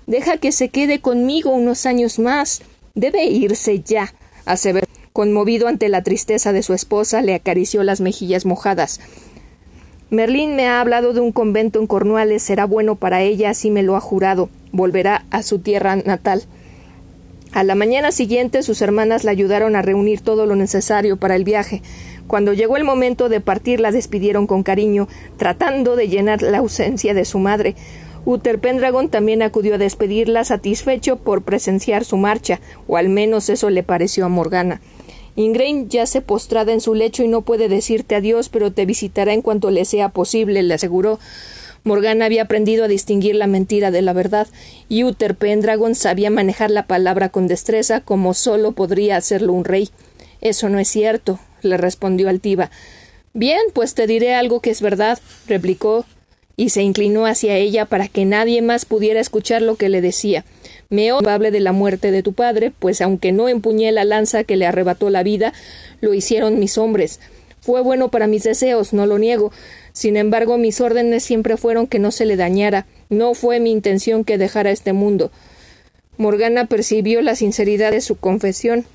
Deja que se quede conmigo unos años más. Debe irse ya. Aseveró. Conmovido ante la tristeza de su esposa, le acarició las mejillas mojadas. Merlín me ha hablado de un convento en Cornualles, será bueno para ella, así me lo ha jurado. Volverá a su tierra natal. A la mañana siguiente sus hermanas la ayudaron a reunir todo lo necesario para el viaje. Cuando llegó el momento de partir la despidieron con cariño, tratando de llenar la ausencia de su madre. Uther Pendragon también acudió a despedirla satisfecho por presenciar su marcha, o al menos eso le pareció a Morgana. Ingrain yace postrada en su lecho y no puede decirte adiós, pero te visitará en cuanto le sea posible, le aseguró. Morgana había aprendido a distinguir la mentira de la verdad, y Uther Pendragon sabía manejar la palabra con destreza como solo podría hacerlo un rey. Eso no es cierto, le respondió altiva. Bien, pues te diré algo que es verdad, replicó, y se inclinó hacia ella para que nadie más pudiera escuchar lo que le decía. Me culpable de la muerte de tu padre, pues aunque no empuñé la lanza que le arrebató la vida, lo hicieron mis hombres. Fue bueno para mis deseos, no lo niego. Sin embargo, mis órdenes siempre fueron que no se le dañara. No fue mi intención que dejara este mundo. Morgana percibió la sinceridad de su confesión.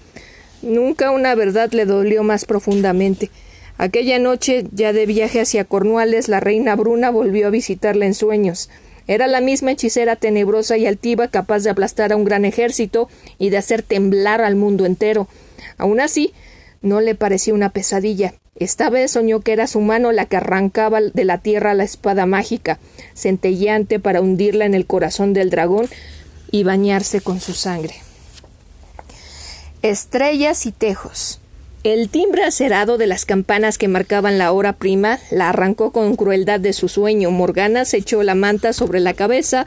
Nunca una verdad le dolió más profundamente. Aquella noche, ya de viaje hacia Cornualles, la reina Bruna volvió a visitarla en sueños. Era la misma hechicera tenebrosa y altiva capaz de aplastar a un gran ejército y de hacer temblar al mundo entero. Aun así, no le pareció una pesadilla. Esta vez soñó que era su mano la que arrancaba de la tierra la espada mágica, centelleante para hundirla en el corazón del dragón y bañarse con su sangre. Estrellas y tejos. El timbre acerado de las campanas que marcaban la hora prima la arrancó con crueldad de su sueño. Morgana se echó la manta sobre la cabeza,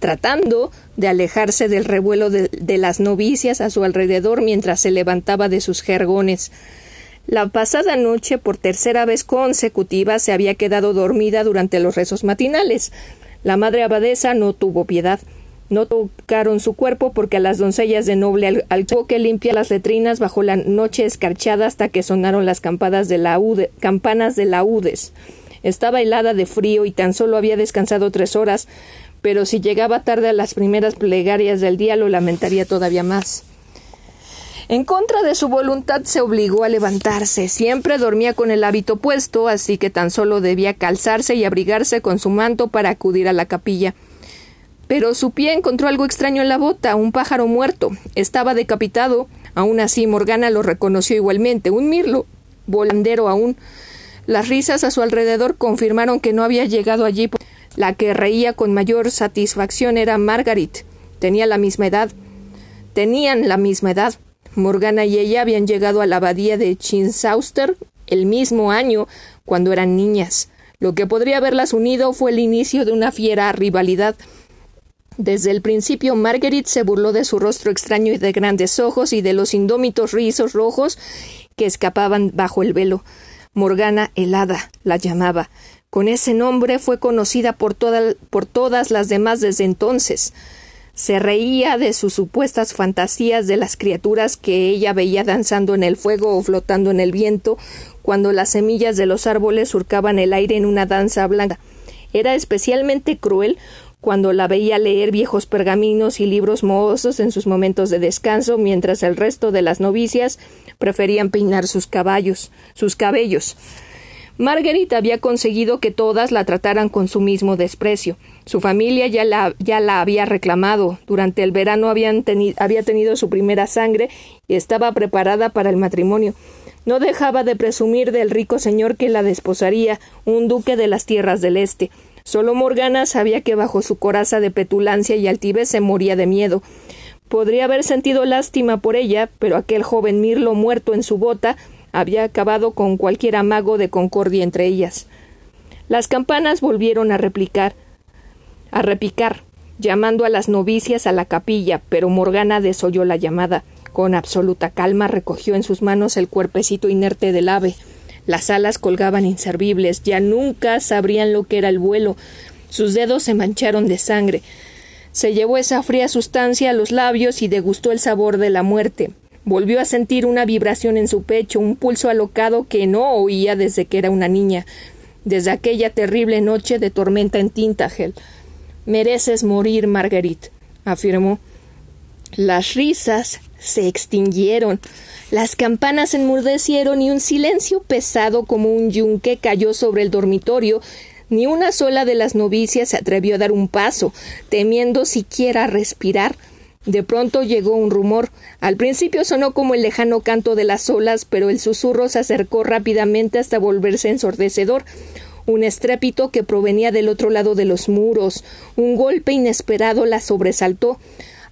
tratando de alejarse del revuelo de, de las novicias a su alrededor mientras se levantaba de sus jergones. La pasada noche, por tercera vez consecutiva, se había quedado dormida durante los rezos matinales. La madre abadesa no tuvo piedad. No tocaron su cuerpo porque a las doncellas de noble al, al que limpia las letrinas bajo la noche escarchada hasta que sonaron las campanas de laude, campanas de. Estaba helada de frío y tan solo había descansado tres horas, pero si llegaba tarde a las primeras plegarias del día lo lamentaría todavía más. En contra de su voluntad se obligó a levantarse. Siempre dormía con el hábito puesto, así que tan solo debía calzarse y abrigarse con su manto para acudir a la capilla. Pero su pie encontró algo extraño en la bota, un pájaro muerto. Estaba decapitado. Aún así, Morgana lo reconoció igualmente, un mirlo, volandero aún. Las risas a su alrededor confirmaron que no había llegado allí. La que reía con mayor satisfacción era Margaret. Tenía la misma edad. Tenían la misma edad. Morgana y ella habían llegado a la abadía de Chinsauster el mismo año, cuando eran niñas. Lo que podría haberlas unido fue el inicio de una fiera rivalidad. Desde el principio Marguerite se burló de su rostro extraño y de grandes ojos y de los indómitos rizos rojos que escapaban bajo el velo. Morgana helada la llamaba. Con ese nombre fue conocida por, por todas las demás desde entonces. Se reía de sus supuestas fantasías de las criaturas que ella veía danzando en el fuego o flotando en el viento, cuando las semillas de los árboles surcaban el aire en una danza blanca. Era especialmente cruel cuando la veía leer viejos pergaminos y libros mohosos en sus momentos de descanso, mientras el resto de las novicias preferían peinar sus caballos, sus cabellos. Marguerite había conseguido que todas la trataran con su mismo desprecio. Su familia ya la, había reclamado. Durante el verano había tenido su primera sangre y estaba preparada para el matrimonio. No dejaba de presumir del rico señor que la desposaría, un duque de las tierras del este. Solo Morgana sabía que bajo su coraza de petulancia y altivez se moría de miedo. Podría haber sentido lástima por ella, pero aquel joven mirlo muerto en su bota había acabado con cualquier amago de concordia entre ellas. Las campanas volvieron a replicar, a repicar, llamando a las novicias a la capilla, pero Morgana desoyó la llamada. Con absoluta calma recogió en sus manos el cuerpecito inerte del ave. Las alas colgaban inservibles, ya nunca sabrían lo que era el vuelo. Sus dedos se mancharon de sangre. Se llevó esa fría sustancia a los labios y degustó el sabor de la muerte. Volvió a sentir una vibración en su pecho, un pulso alocado que no oía desde que era una niña, desde aquella terrible noche de tormenta en Tintagel. Mereces morir, Marguerite, afirmó. Las risas se extinguieron. Las campanas enmudecieron y un silencio pesado como un yunque cayó sobre el dormitorio. Ni una sola de las novicias se atrevió a dar un paso, temiendo siquiera respirar. De pronto llegó un rumor. Al principio sonó como el lejano canto de las olas, pero el susurro se acercó rápidamente hasta volverse ensordecedor. Un estrépito que provenía del otro lado de los muros. Un golpe inesperado la sobresaltó.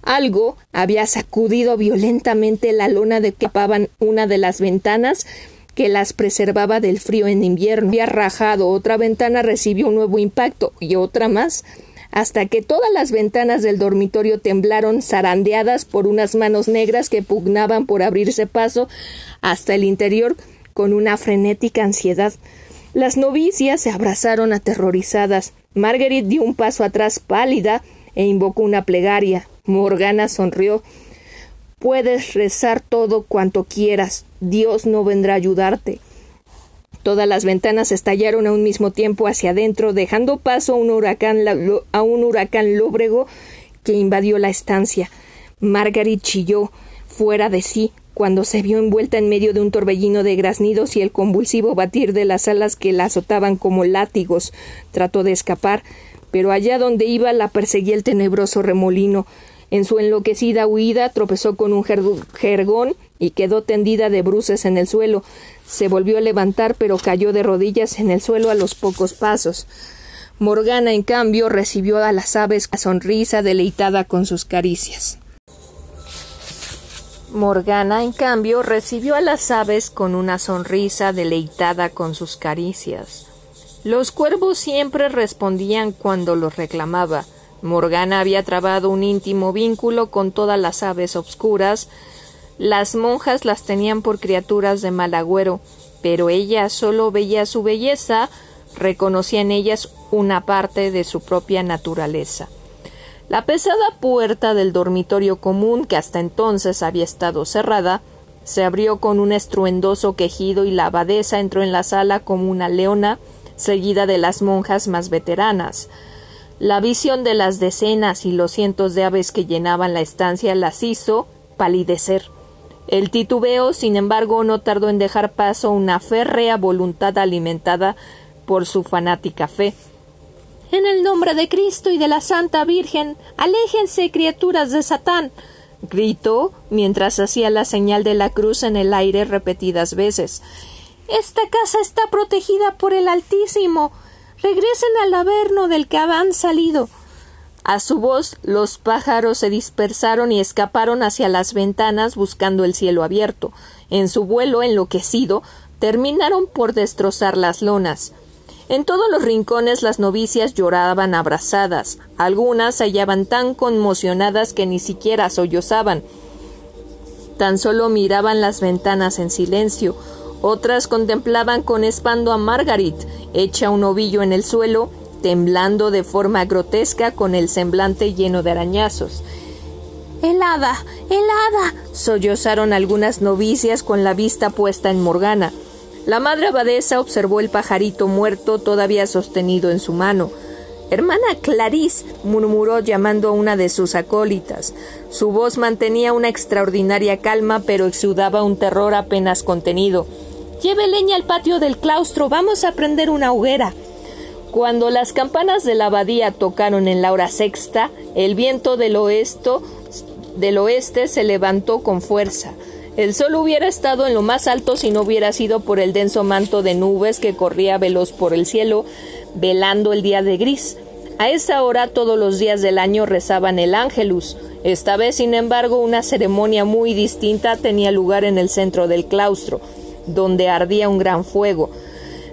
Algo había sacudido violentamente la lona de que tapaban una de las ventanas que las preservaba del frío en invierno. Había rajado otra ventana, recibió un nuevo impacto y otra más, hasta que todas las ventanas del dormitorio temblaron zarandeadas por unas manos negras que pugnaban por abrirse paso hasta el interior con una frenética ansiedad. Las novicias se abrazaron aterrorizadas. Marguerite dio un paso atrás pálida e invocó una plegaria. Morgana sonrió. Puedes rezar todo cuanto quieras. Dios no vendrá a ayudarte. Todas las ventanas estallaron a un mismo tiempo hacia adentro, dejando paso a un huracán, a un huracán lóbrego que invadió la estancia. Margaret chilló, fuera de sí, cuando se vio envuelta en medio de un torbellino de graznidos y el convulsivo batir de las alas que la azotaban como látigos. Trató de escapar, pero allá donde iba la perseguía el tenebroso remolino. En su enloquecida huida tropezó con un jergón y quedó tendida de bruces en el suelo. Se volvió a levantar, pero cayó de rodillas en el suelo a los pocos pasos. Morgana, en cambio, recibió a las aves con sonrisa deleitada con sus caricias. Morgana, en cambio, recibió a las aves con una sonrisa deleitada con sus caricias. Los cuervos siempre respondían cuando los reclamaba. Morgana había trabado un íntimo vínculo con todas las aves obscuras. Las monjas las tenían por criaturas de mal agüero, pero ella solo veía su belleza, reconocía en ellas una parte de su propia naturaleza. La pesada puerta del dormitorio común, que hasta entonces había estado cerrada, se abrió con un estruendoso quejido y la abadesa entró en la sala como una leona, seguida de las monjas más veteranas. La visión de las decenas y los cientos de aves que llenaban la estancia las hizo palidecer. El titubeo, sin embargo, no tardó en dejar paso a una férrea voluntad alimentada por su fanática fe. En el nombre de Cristo y de la Santa Virgen, aléjense, criaturas de Satán. gritó mientras hacía la señal de la cruz en el aire repetidas veces. Esta casa está protegida por el Altísimo. Regresen al averno del que han salido. A su voz los pájaros se dispersaron y escaparon hacia las ventanas buscando el cielo abierto. En su vuelo enloquecido terminaron por destrozar las lonas. En todos los rincones las novicias lloraban abrazadas. Algunas se hallaban tan conmocionadas que ni siquiera sollozaban. Tan solo miraban las ventanas en silencio. Otras contemplaban con espanto a Margaret, hecha un ovillo en el suelo, temblando de forma grotesca con el semblante lleno de arañazos. Helada, helada. sollozaron algunas novicias con la vista puesta en Morgana. La madre abadesa observó el pajarito muerto todavía sostenido en su mano. Hermana Clarice, murmuró llamando a una de sus acólitas. Su voz mantenía una extraordinaria calma, pero exudaba un terror apenas contenido. Lleve leña al patio del claustro, vamos a prender una hoguera. Cuando las campanas de la abadía tocaron en la hora sexta, el viento del oeste, del oeste se levantó con fuerza. El sol hubiera estado en lo más alto si no hubiera sido por el denso manto de nubes que corría veloz por el cielo, velando el día de gris. A esa hora todos los días del año rezaban el ángelus. Esta vez, sin embargo, una ceremonia muy distinta tenía lugar en el centro del claustro, donde ardía un gran fuego.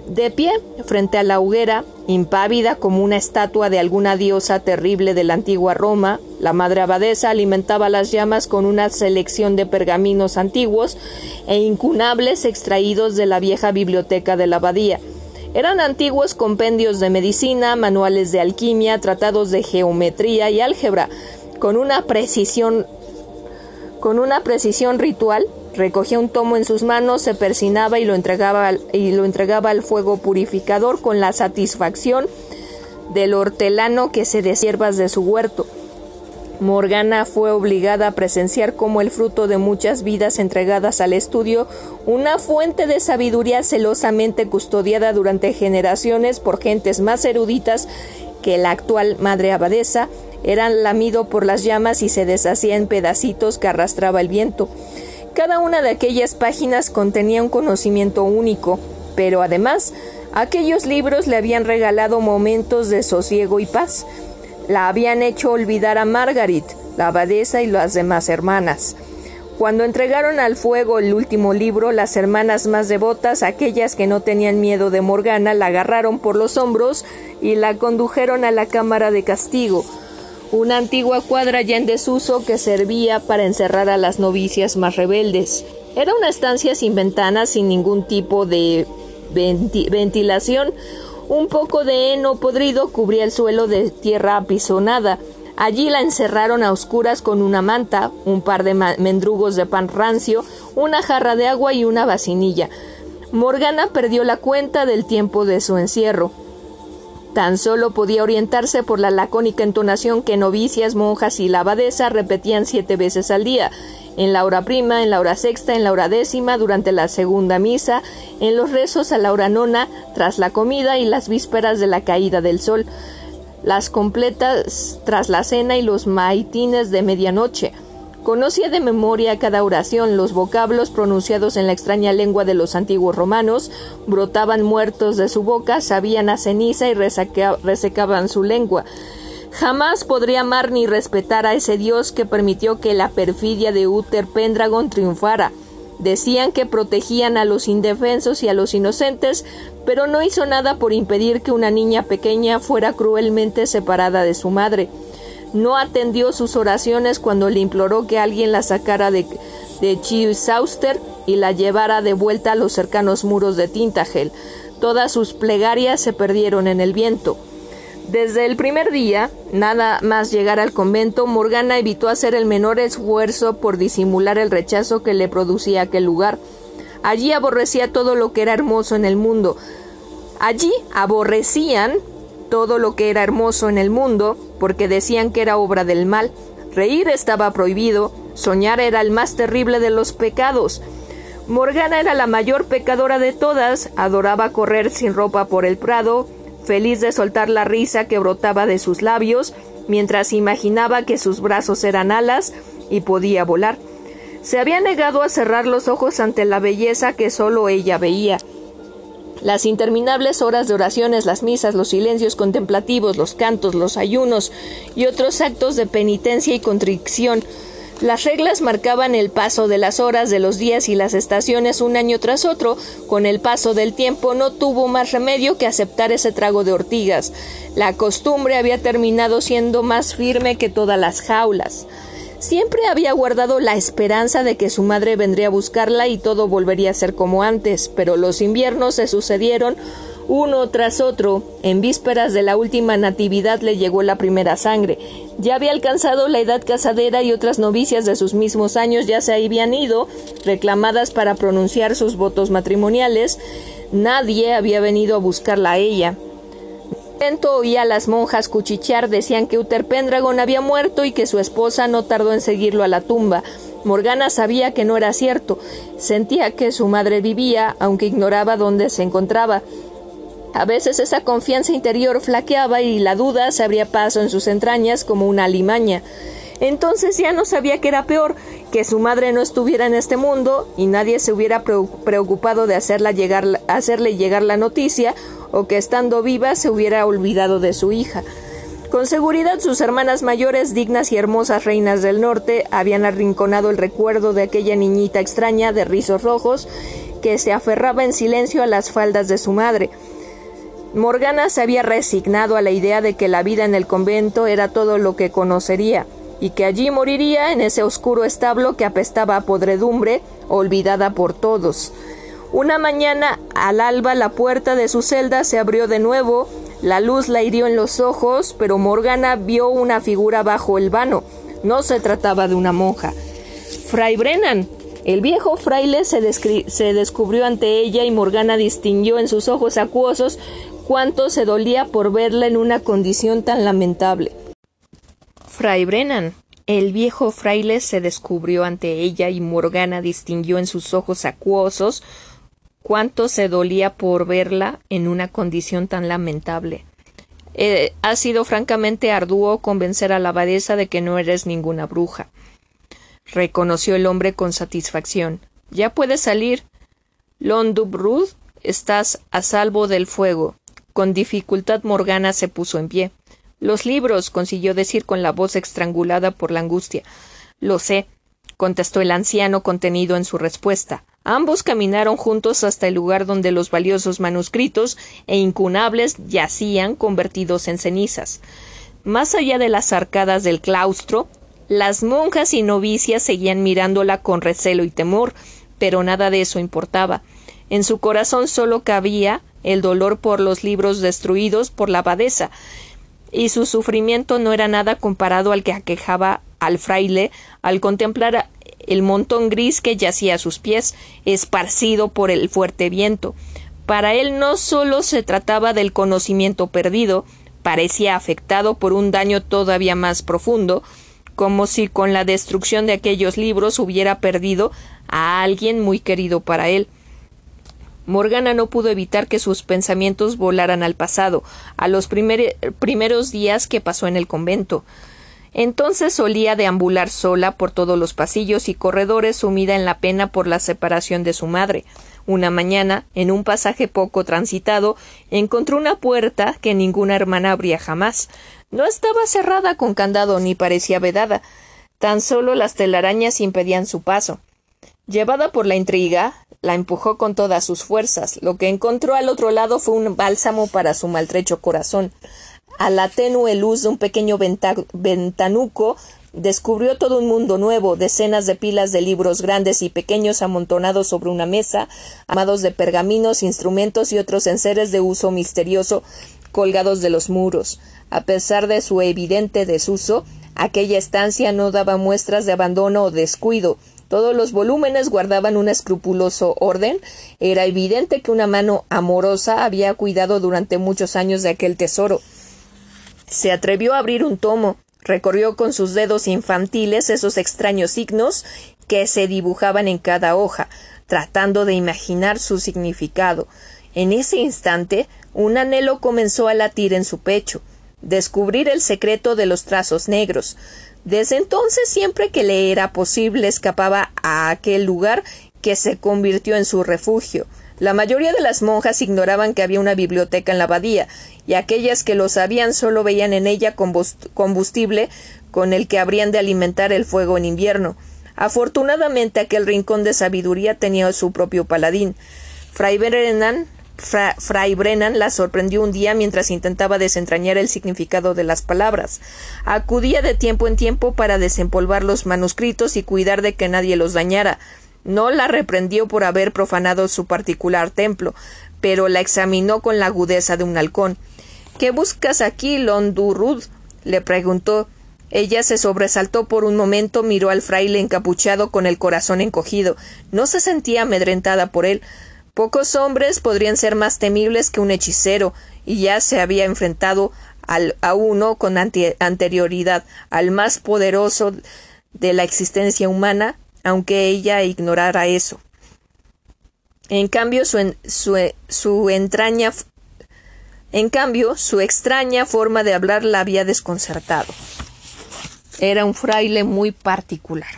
De pie, frente a la hoguera, impávida como una estatua de alguna diosa terrible de la antigua Roma, la madre abadesa alimentaba las llamas con una selección de pergaminos antiguos e incunables extraídos de la vieja biblioteca de la abadía. Eran antiguos compendios de medicina, manuales de alquimia, tratados de geometría y álgebra, con una precisión con una precisión ritual Recogía un tomo en sus manos, se persinaba y lo entregaba, y lo entregaba al fuego purificador con la satisfacción del hortelano que se deshiervas de su huerto. Morgana fue obligada a presenciar como el fruto de muchas vidas entregadas al estudio, una fuente de sabiduría celosamente custodiada durante generaciones por gentes más eruditas que la actual madre abadesa, eran lamido por las llamas y se deshacía en pedacitos que arrastraba el viento. Cada una de aquellas páginas contenía un conocimiento único, pero además aquellos libros le habían regalado momentos de sosiego y paz. La habían hecho olvidar a Margaret, la abadesa y las demás hermanas. Cuando entregaron al fuego el último libro, las hermanas más devotas, aquellas que no tenían miedo de Morgana, la agarraron por los hombros y la condujeron a la cámara de castigo una antigua cuadra ya en desuso que servía para encerrar a las novicias más rebeldes. Era una estancia sin ventanas, sin ningún tipo de ventilación. Un poco de heno podrido cubría el suelo de tierra apisonada. Allí la encerraron a oscuras con una manta, un par de mendrugos de pan rancio, una jarra de agua y una vacinilla. Morgana perdió la cuenta del tiempo de su encierro. Tan solo podía orientarse por la lacónica entonación que novicias, monjas y la abadesa repetían siete veces al día, en la hora prima, en la hora sexta, en la hora décima, durante la segunda misa, en los rezos a la hora nona, tras la comida y las vísperas de la caída del sol, las completas tras la cena y los maitines de medianoche. Conocía de memoria cada oración, los vocablos pronunciados en la extraña lengua de los antiguos romanos, brotaban muertos de su boca, sabían a ceniza y resecaban su lengua. Jamás podría amar ni respetar a ese Dios que permitió que la perfidia de Uther Pendragon triunfara. Decían que protegían a los indefensos y a los inocentes, pero no hizo nada por impedir que una niña pequeña fuera cruelmente separada de su madre. No atendió sus oraciones cuando le imploró que alguien la sacara de, de y la llevara de vuelta a los cercanos muros de Tintagel. Todas sus plegarias se perdieron en el viento. Desde el primer día, nada más llegar al convento, Morgana evitó hacer el menor esfuerzo por disimular el rechazo que le producía aquel lugar. Allí aborrecía todo lo que era hermoso en el mundo. Allí aborrecían todo lo que era hermoso en el mundo, porque decían que era obra del mal. Reír estaba prohibido, soñar era el más terrible de los pecados. Morgana era la mayor pecadora de todas, adoraba correr sin ropa por el prado, feliz de soltar la risa que brotaba de sus labios, mientras imaginaba que sus brazos eran alas y podía volar. Se había negado a cerrar los ojos ante la belleza que sólo ella veía. Las interminables horas de oraciones, las misas, los silencios contemplativos, los cantos, los ayunos y otros actos de penitencia y contrición las reglas marcaban el paso de las horas, de los días y las estaciones un año tras otro. Con el paso del tiempo no tuvo más remedio que aceptar ese trago de ortigas. La costumbre había terminado siendo más firme que todas las jaulas. Siempre había guardado la esperanza de que su madre vendría a buscarla y todo volvería a ser como antes, pero los inviernos se sucedieron uno tras otro. En vísperas de la última natividad le llegó la primera sangre. Ya había alcanzado la edad casadera y otras novicias de sus mismos años ya se habían ido, reclamadas para pronunciar sus votos matrimoniales. Nadie había venido a buscarla a ella. Oía a las monjas cuchichear, decían que Uther Pendragon había muerto y que su esposa no tardó en seguirlo a la tumba. Morgana sabía que no era cierto. Sentía que su madre vivía, aunque ignoraba dónde se encontraba. A veces esa confianza interior flaqueaba y la duda se abría paso en sus entrañas como una alimaña. Entonces ya no sabía que era peor, que su madre no estuviera en este mundo y nadie se hubiera preocupado de hacerla llegar, hacerle llegar la noticia o que estando viva se hubiera olvidado de su hija. Con seguridad sus hermanas mayores, dignas y hermosas reinas del norte, habían arrinconado el recuerdo de aquella niñita extraña de rizos rojos que se aferraba en silencio a las faldas de su madre. Morgana se había resignado a la idea de que la vida en el convento era todo lo que conocería, y que allí moriría en ese oscuro establo que apestaba a podredumbre, olvidada por todos. Una mañana, al alba, la puerta de su celda se abrió de nuevo, la luz la hirió en los ojos, pero Morgana vio una figura bajo el vano. No se trataba de una monja. Fray Brennan. El viejo fraile se, se descubrió ante ella y Morgana distinguió en sus ojos acuosos cuánto se dolía por verla en una condición tan lamentable. Fray Brennan. El viejo fraile se descubrió ante ella y Morgana distinguió en sus ojos acuosos cuánto se dolía por verla en una condición tan lamentable. Eh, ha sido francamente arduo convencer a la abadesa de que no eres ninguna bruja. Reconoció el hombre con satisfacción. Ya puedes salir. Londubrud, estás a salvo del fuego. Con dificultad Morgana se puso en pie. Los libros, consiguió decir con la voz estrangulada por la angustia. Lo sé, contestó el anciano contenido en su respuesta. Ambos caminaron juntos hasta el lugar donde los valiosos manuscritos e incunables yacían convertidos en cenizas. Más allá de las arcadas del claustro, las monjas y novicias seguían mirándola con recelo y temor, pero nada de eso importaba. En su corazón solo cabía el dolor por los libros destruidos por la abadesa, y su sufrimiento no era nada comparado al que aquejaba al fraile al contemplar el montón gris que yacía a sus pies, esparcido por el fuerte viento. Para él no sólo se trataba del conocimiento perdido, parecía afectado por un daño todavía más profundo, como si con la destrucción de aquellos libros hubiera perdido a alguien muy querido para él. Morgana no pudo evitar que sus pensamientos volaran al pasado, a los primeros días que pasó en el convento. Entonces solía deambular sola por todos los pasillos y corredores sumida en la pena por la separación de su madre. Una mañana, en un pasaje poco transitado, encontró una puerta que ninguna hermana abría jamás. No estaba cerrada con candado ni parecía vedada. Tan solo las telarañas impedían su paso. Llevada por la intriga, la empujó con todas sus fuerzas. Lo que encontró al otro lado fue un bálsamo para su maltrecho corazón. A la tenue luz de un pequeño ventanuco descubrió todo un mundo nuevo, decenas de pilas de libros grandes y pequeños amontonados sobre una mesa, amados de pergaminos, instrumentos y otros enseres de uso misterioso colgados de los muros. A pesar de su evidente desuso, aquella estancia no daba muestras de abandono o descuido. Todos los volúmenes guardaban un escrupuloso orden. Era evidente que una mano amorosa había cuidado durante muchos años de aquel tesoro. Se atrevió a abrir un tomo, recorrió con sus dedos infantiles esos extraños signos que se dibujaban en cada hoja, tratando de imaginar su significado. En ese instante, un anhelo comenzó a latir en su pecho descubrir el secreto de los trazos negros. Desde entonces, siempre que le era posible, escapaba a aquel lugar que se convirtió en su refugio. La mayoría de las monjas ignoraban que había una biblioteca en la abadía, y aquellas que lo sabían solo veían en ella combustible con el que habrían de alimentar el fuego en invierno. Afortunadamente aquel rincón de sabiduría tenía su propio paladín. Fray Brennan Brennan la sorprendió un día mientras intentaba desentrañar el significado de las palabras. Acudía de tiempo en tiempo para desempolvar los manuscritos y cuidar de que nadie los dañara. No la reprendió por haber profanado su particular templo, pero la examinó con la agudeza de un halcón. ¿Qué buscas aquí, Londurud? le preguntó. Ella se sobresaltó por un momento, miró al fraile encapuchado con el corazón encogido. No se sentía amedrentada por él. Pocos hombres podrían ser más temibles que un hechicero, y ya se había enfrentado a uno con anterioridad, al más poderoso de la existencia humana, aunque ella ignorara eso. En cambio, su, su entraña en cambio, su extraña forma de hablar la había desconcertado. Era un fraile muy particular.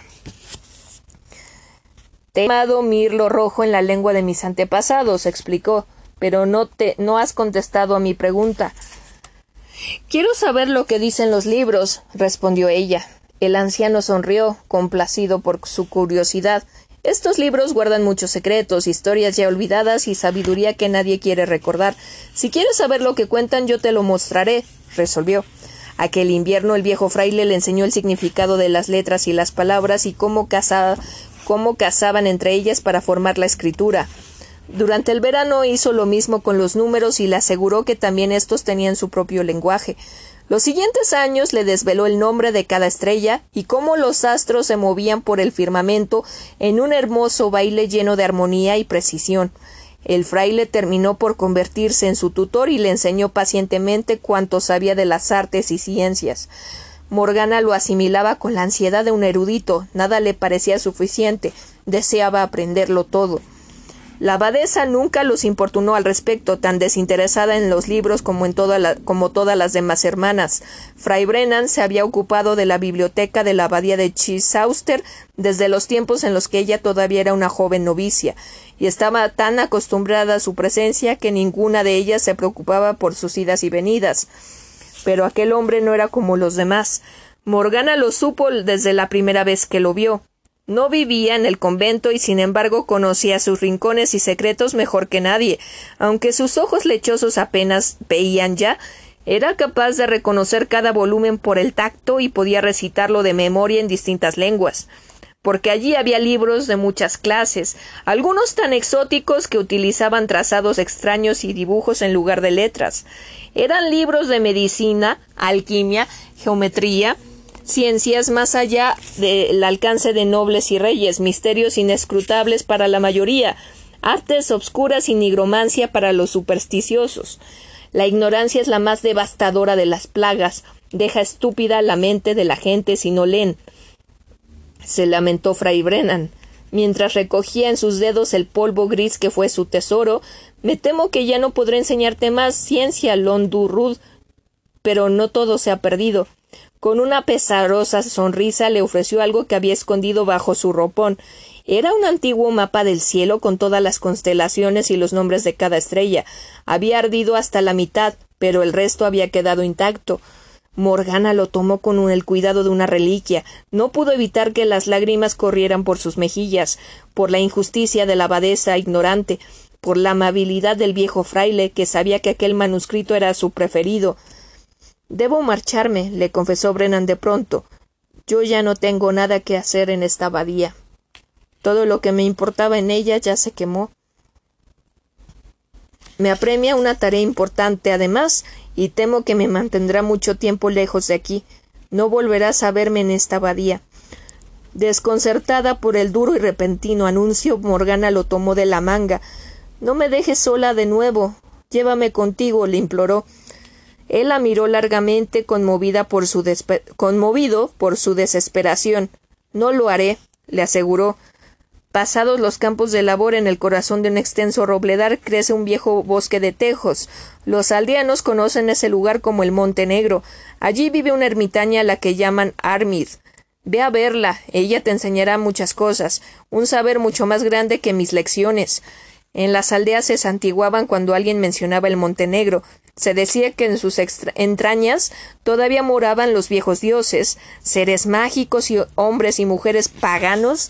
Te he llamado mirlo rojo en la lengua de mis antepasados, explicó, pero no te no has contestado a mi pregunta. Quiero saber lo que dicen los libros, respondió ella. El anciano sonrió, complacido por su curiosidad. Estos libros guardan muchos secretos, historias ya olvidadas y sabiduría que nadie quiere recordar. Si quieres saber lo que cuentan, yo te lo mostraré, resolvió. Aquel invierno el viejo fraile le enseñó el significado de las letras y las palabras y cómo, cómo cazaban entre ellas para formar la escritura. Durante el verano hizo lo mismo con los números y le aseguró que también estos tenían su propio lenguaje. Los siguientes años le desveló el nombre de cada estrella y cómo los astros se movían por el firmamento en un hermoso baile lleno de armonía y precisión. El fraile terminó por convertirse en su tutor y le enseñó pacientemente cuanto sabía de las artes y ciencias. Morgana lo asimilaba con la ansiedad de un erudito, nada le parecía suficiente, deseaba aprenderlo todo. La abadesa nunca los importunó al respecto, tan desinteresada en los libros como, en como todas las demás hermanas. Fray Brennan se había ocupado de la biblioteca de la abadía de Chisauster desde los tiempos en los que ella todavía era una joven novicia, y estaba tan acostumbrada a su presencia que ninguna de ellas se preocupaba por sus idas y venidas. Pero aquel hombre no era como los demás. Morgana lo supo desde la primera vez que lo vio. No vivía en el convento y sin embargo conocía sus rincones y secretos mejor que nadie. Aunque sus ojos lechosos apenas veían ya, era capaz de reconocer cada volumen por el tacto y podía recitarlo de memoria en distintas lenguas porque allí había libros de muchas clases, algunos tan exóticos que utilizaban trazados extraños y dibujos en lugar de letras. Eran libros de medicina, alquimia, geometría, ciencias más allá del alcance de nobles y reyes, misterios inescrutables para la mayoría, artes obscuras y nigromancia para los supersticiosos. La ignorancia es la más devastadora de las plagas, deja estúpida la mente de la gente si no leen se lamentó Fray Brennan, mientras recogía en sus dedos el polvo gris que fue su tesoro. Me temo que ya no podré enseñarte más ciencia, Londurrud, pero no todo se ha perdido. Con una pesarosa sonrisa le ofreció algo que había escondido bajo su ropón. Era un antiguo mapa del cielo con todas las constelaciones y los nombres de cada estrella. Había ardido hasta la mitad, pero el resto había quedado intacto. Morgana lo tomó con el cuidado de una reliquia. No pudo evitar que las lágrimas corrieran por sus mejillas, por la injusticia de la abadesa ignorante, por la amabilidad del viejo fraile, que sabía que aquel manuscrito era su preferido. Debo marcharme, le confesó Brennan de pronto. Yo ya no tengo nada que hacer en esta abadía. Todo lo que me importaba en ella ya se quemó. Me apremia una tarea importante, además, y temo que me mantendrá mucho tiempo lejos de aquí. No volverás a verme en esta abadía. Desconcertada por el duro y repentino anuncio, Morgana lo tomó de la manga. No me dejes sola de nuevo. Llévame contigo, le imploró. Él la miró largamente, conmovida por su conmovido por su desesperación. No lo haré, le aseguró. Pasados los campos de labor en el corazón de un extenso robledar crece un viejo bosque de tejos. Los aldeanos conocen ese lugar como el Monte Negro. Allí vive una ermitaña a la que llaman Armid. Ve a verla, ella te enseñará muchas cosas, un saber mucho más grande que mis lecciones. En las aldeas se santiguaban cuando alguien mencionaba el Monte Negro. Se decía que en sus entrañas todavía moraban los viejos dioses, seres mágicos y hombres y mujeres paganos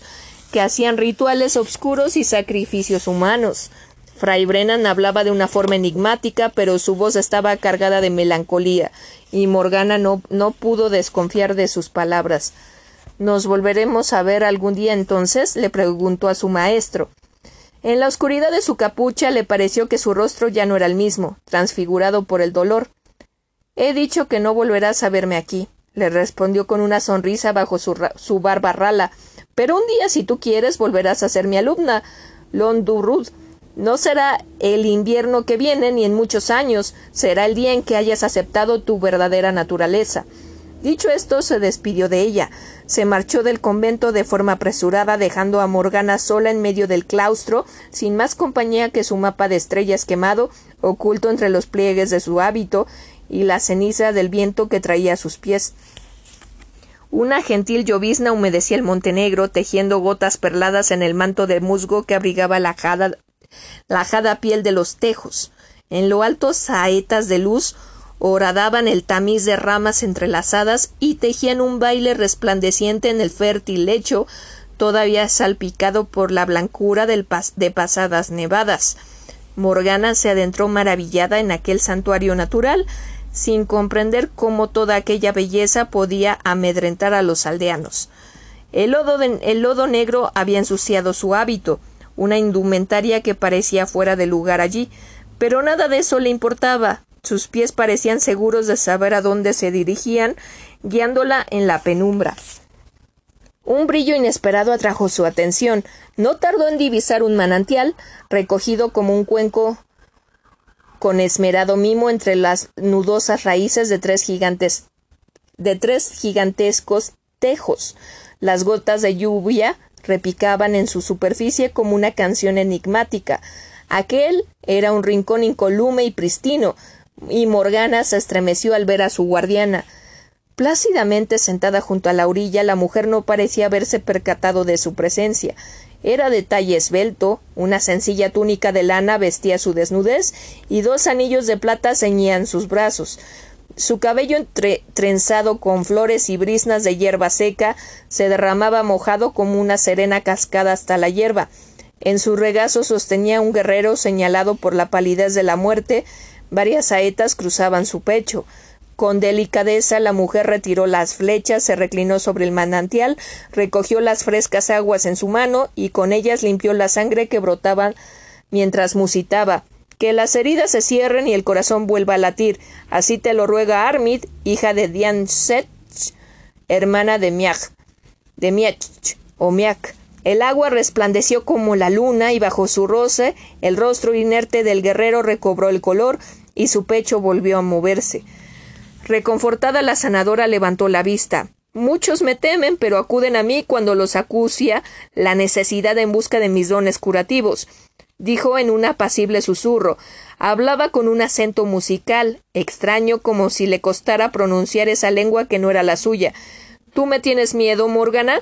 que hacían rituales obscuros y sacrificios humanos. Fray Brennan hablaba de una forma enigmática, pero su voz estaba cargada de melancolía, y Morgana no, no pudo desconfiar de sus palabras. ¿Nos volveremos a ver algún día entonces? le preguntó a su maestro. En la oscuridad de su capucha le pareció que su rostro ya no era el mismo, transfigurado por el dolor. He dicho que no volverás a verme aquí, le respondió con una sonrisa bajo su, su barba rala, pero un día, si tú quieres, volverás a ser mi alumna, Londurud. No será el invierno que viene ni en muchos años, será el día en que hayas aceptado tu verdadera naturaleza. Dicho esto, se despidió de ella. Se marchó del convento de forma apresurada, dejando a Morgana sola en medio del claustro, sin más compañía que su mapa de estrellas quemado, oculto entre los pliegues de su hábito y la ceniza del viento que traía a sus pies. Una gentil llovizna humedecía el Montenegro, tejiendo gotas perladas en el manto de musgo que abrigaba la ajada, la piel de los tejos. En lo alto saetas de luz horadaban el tamiz de ramas entrelazadas y tejían un baile resplandeciente en el fértil lecho, todavía salpicado por la blancura de pasadas nevadas. Morgana se adentró maravillada en aquel santuario natural, sin comprender cómo toda aquella belleza podía amedrentar a los aldeanos. El lodo, el lodo negro había ensuciado su hábito, una indumentaria que parecía fuera de lugar allí, pero nada de eso le importaba. Sus pies parecían seguros de saber a dónde se dirigían, guiándola en la penumbra. Un brillo inesperado atrajo su atención. No tardó en divisar un manantial, recogido como un cuenco con esmerado mimo entre las nudosas raíces de tres gigantes de tres gigantescos tejos. Las gotas de lluvia repicaban en su superficie como una canción enigmática. Aquel era un rincón incolume y pristino, y Morgana se estremeció al ver a su guardiana. Plácidamente sentada junto a la orilla, la mujer no parecía haberse percatado de su presencia. Era de talle esbelto, una sencilla túnica de lana vestía su desnudez y dos anillos de plata ceñían sus brazos. Su cabello trenzado con flores y brisnas de hierba seca se derramaba mojado como una serena cascada hasta la hierba. En su regazo sostenía un guerrero señalado por la palidez de la muerte. Varias saetas cruzaban su pecho. Con delicadeza la mujer retiró las flechas, se reclinó sobre el manantial, recogió las frescas aguas en su mano y con ellas limpió la sangre que brotaba mientras musitaba. Que las heridas se cierren y el corazón vuelva a latir. Así te lo ruega Armid, hija de Dian hermana de Miach, de Miach o Miach. El agua resplandeció como la luna y bajo su roce el rostro inerte del guerrero recobró el color y su pecho volvió a moverse. Reconfortada la sanadora levantó la vista. Muchos me temen, pero acuden a mí cuando los acucia la necesidad en busca de mis dones curativos. dijo en un apacible susurro. Hablaba con un acento musical, extraño como si le costara pronunciar esa lengua que no era la suya. ¿Tú me tienes miedo, Morgana?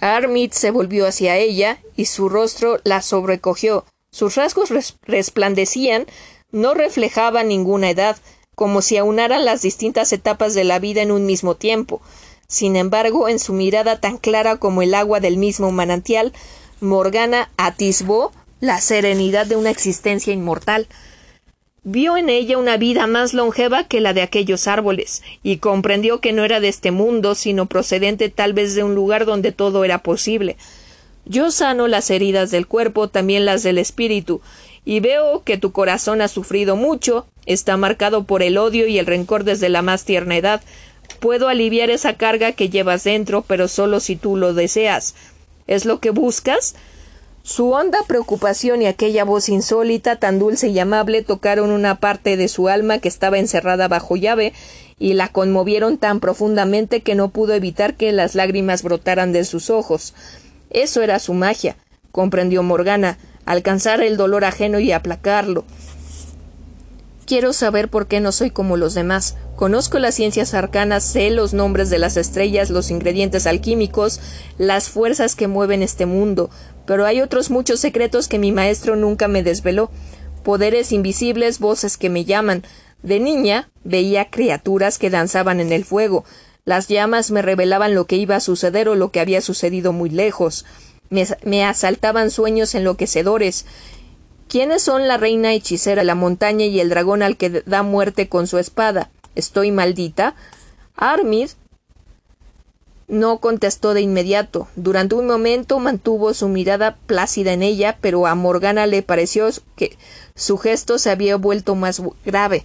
Armit se volvió hacia ella y su rostro la sobrecogió. Sus rasgos resplandecían, no reflejaban ninguna edad, como si aunaran las distintas etapas de la vida en un mismo tiempo. Sin embargo, en su mirada tan clara como el agua del mismo manantial, Morgana atisbó la serenidad de una existencia inmortal. Vio en ella una vida más longeva que la de aquellos árboles, y comprendió que no era de este mundo, sino procedente tal vez de un lugar donde todo era posible. Yo sano las heridas del cuerpo, también las del espíritu, y veo que tu corazón ha sufrido mucho, está marcado por el odio y el rencor desde la más tierna edad. Puedo aliviar esa carga que llevas dentro, pero solo si tú lo deseas. ¿Es lo que buscas? Su honda preocupación y aquella voz insólita, tan dulce y amable, tocaron una parte de su alma que estaba encerrada bajo llave, y la conmovieron tan profundamente que no pudo evitar que las lágrimas brotaran de sus ojos. Eso era su magia, comprendió Morgana, alcanzar el dolor ajeno y aplacarlo. Quiero saber por qué no soy como los demás. Conozco las ciencias arcanas, sé los nombres de las estrellas, los ingredientes alquímicos, las fuerzas que mueven este mundo, pero hay otros muchos secretos que mi maestro nunca me desveló. Poderes invisibles, voces que me llaman. De niña veía criaturas que danzaban en el fuego. Las llamas me revelaban lo que iba a suceder o lo que había sucedido muy lejos. Me, asaltaban sueños enloquecedores. ¿Quiénes son la reina hechicera, la montaña y el dragón al que da muerte con su espada? ¿Estoy maldita? Armid no contestó de inmediato. Durante un momento mantuvo su mirada plácida en ella, pero a Morgana le pareció que su gesto se había vuelto más grave.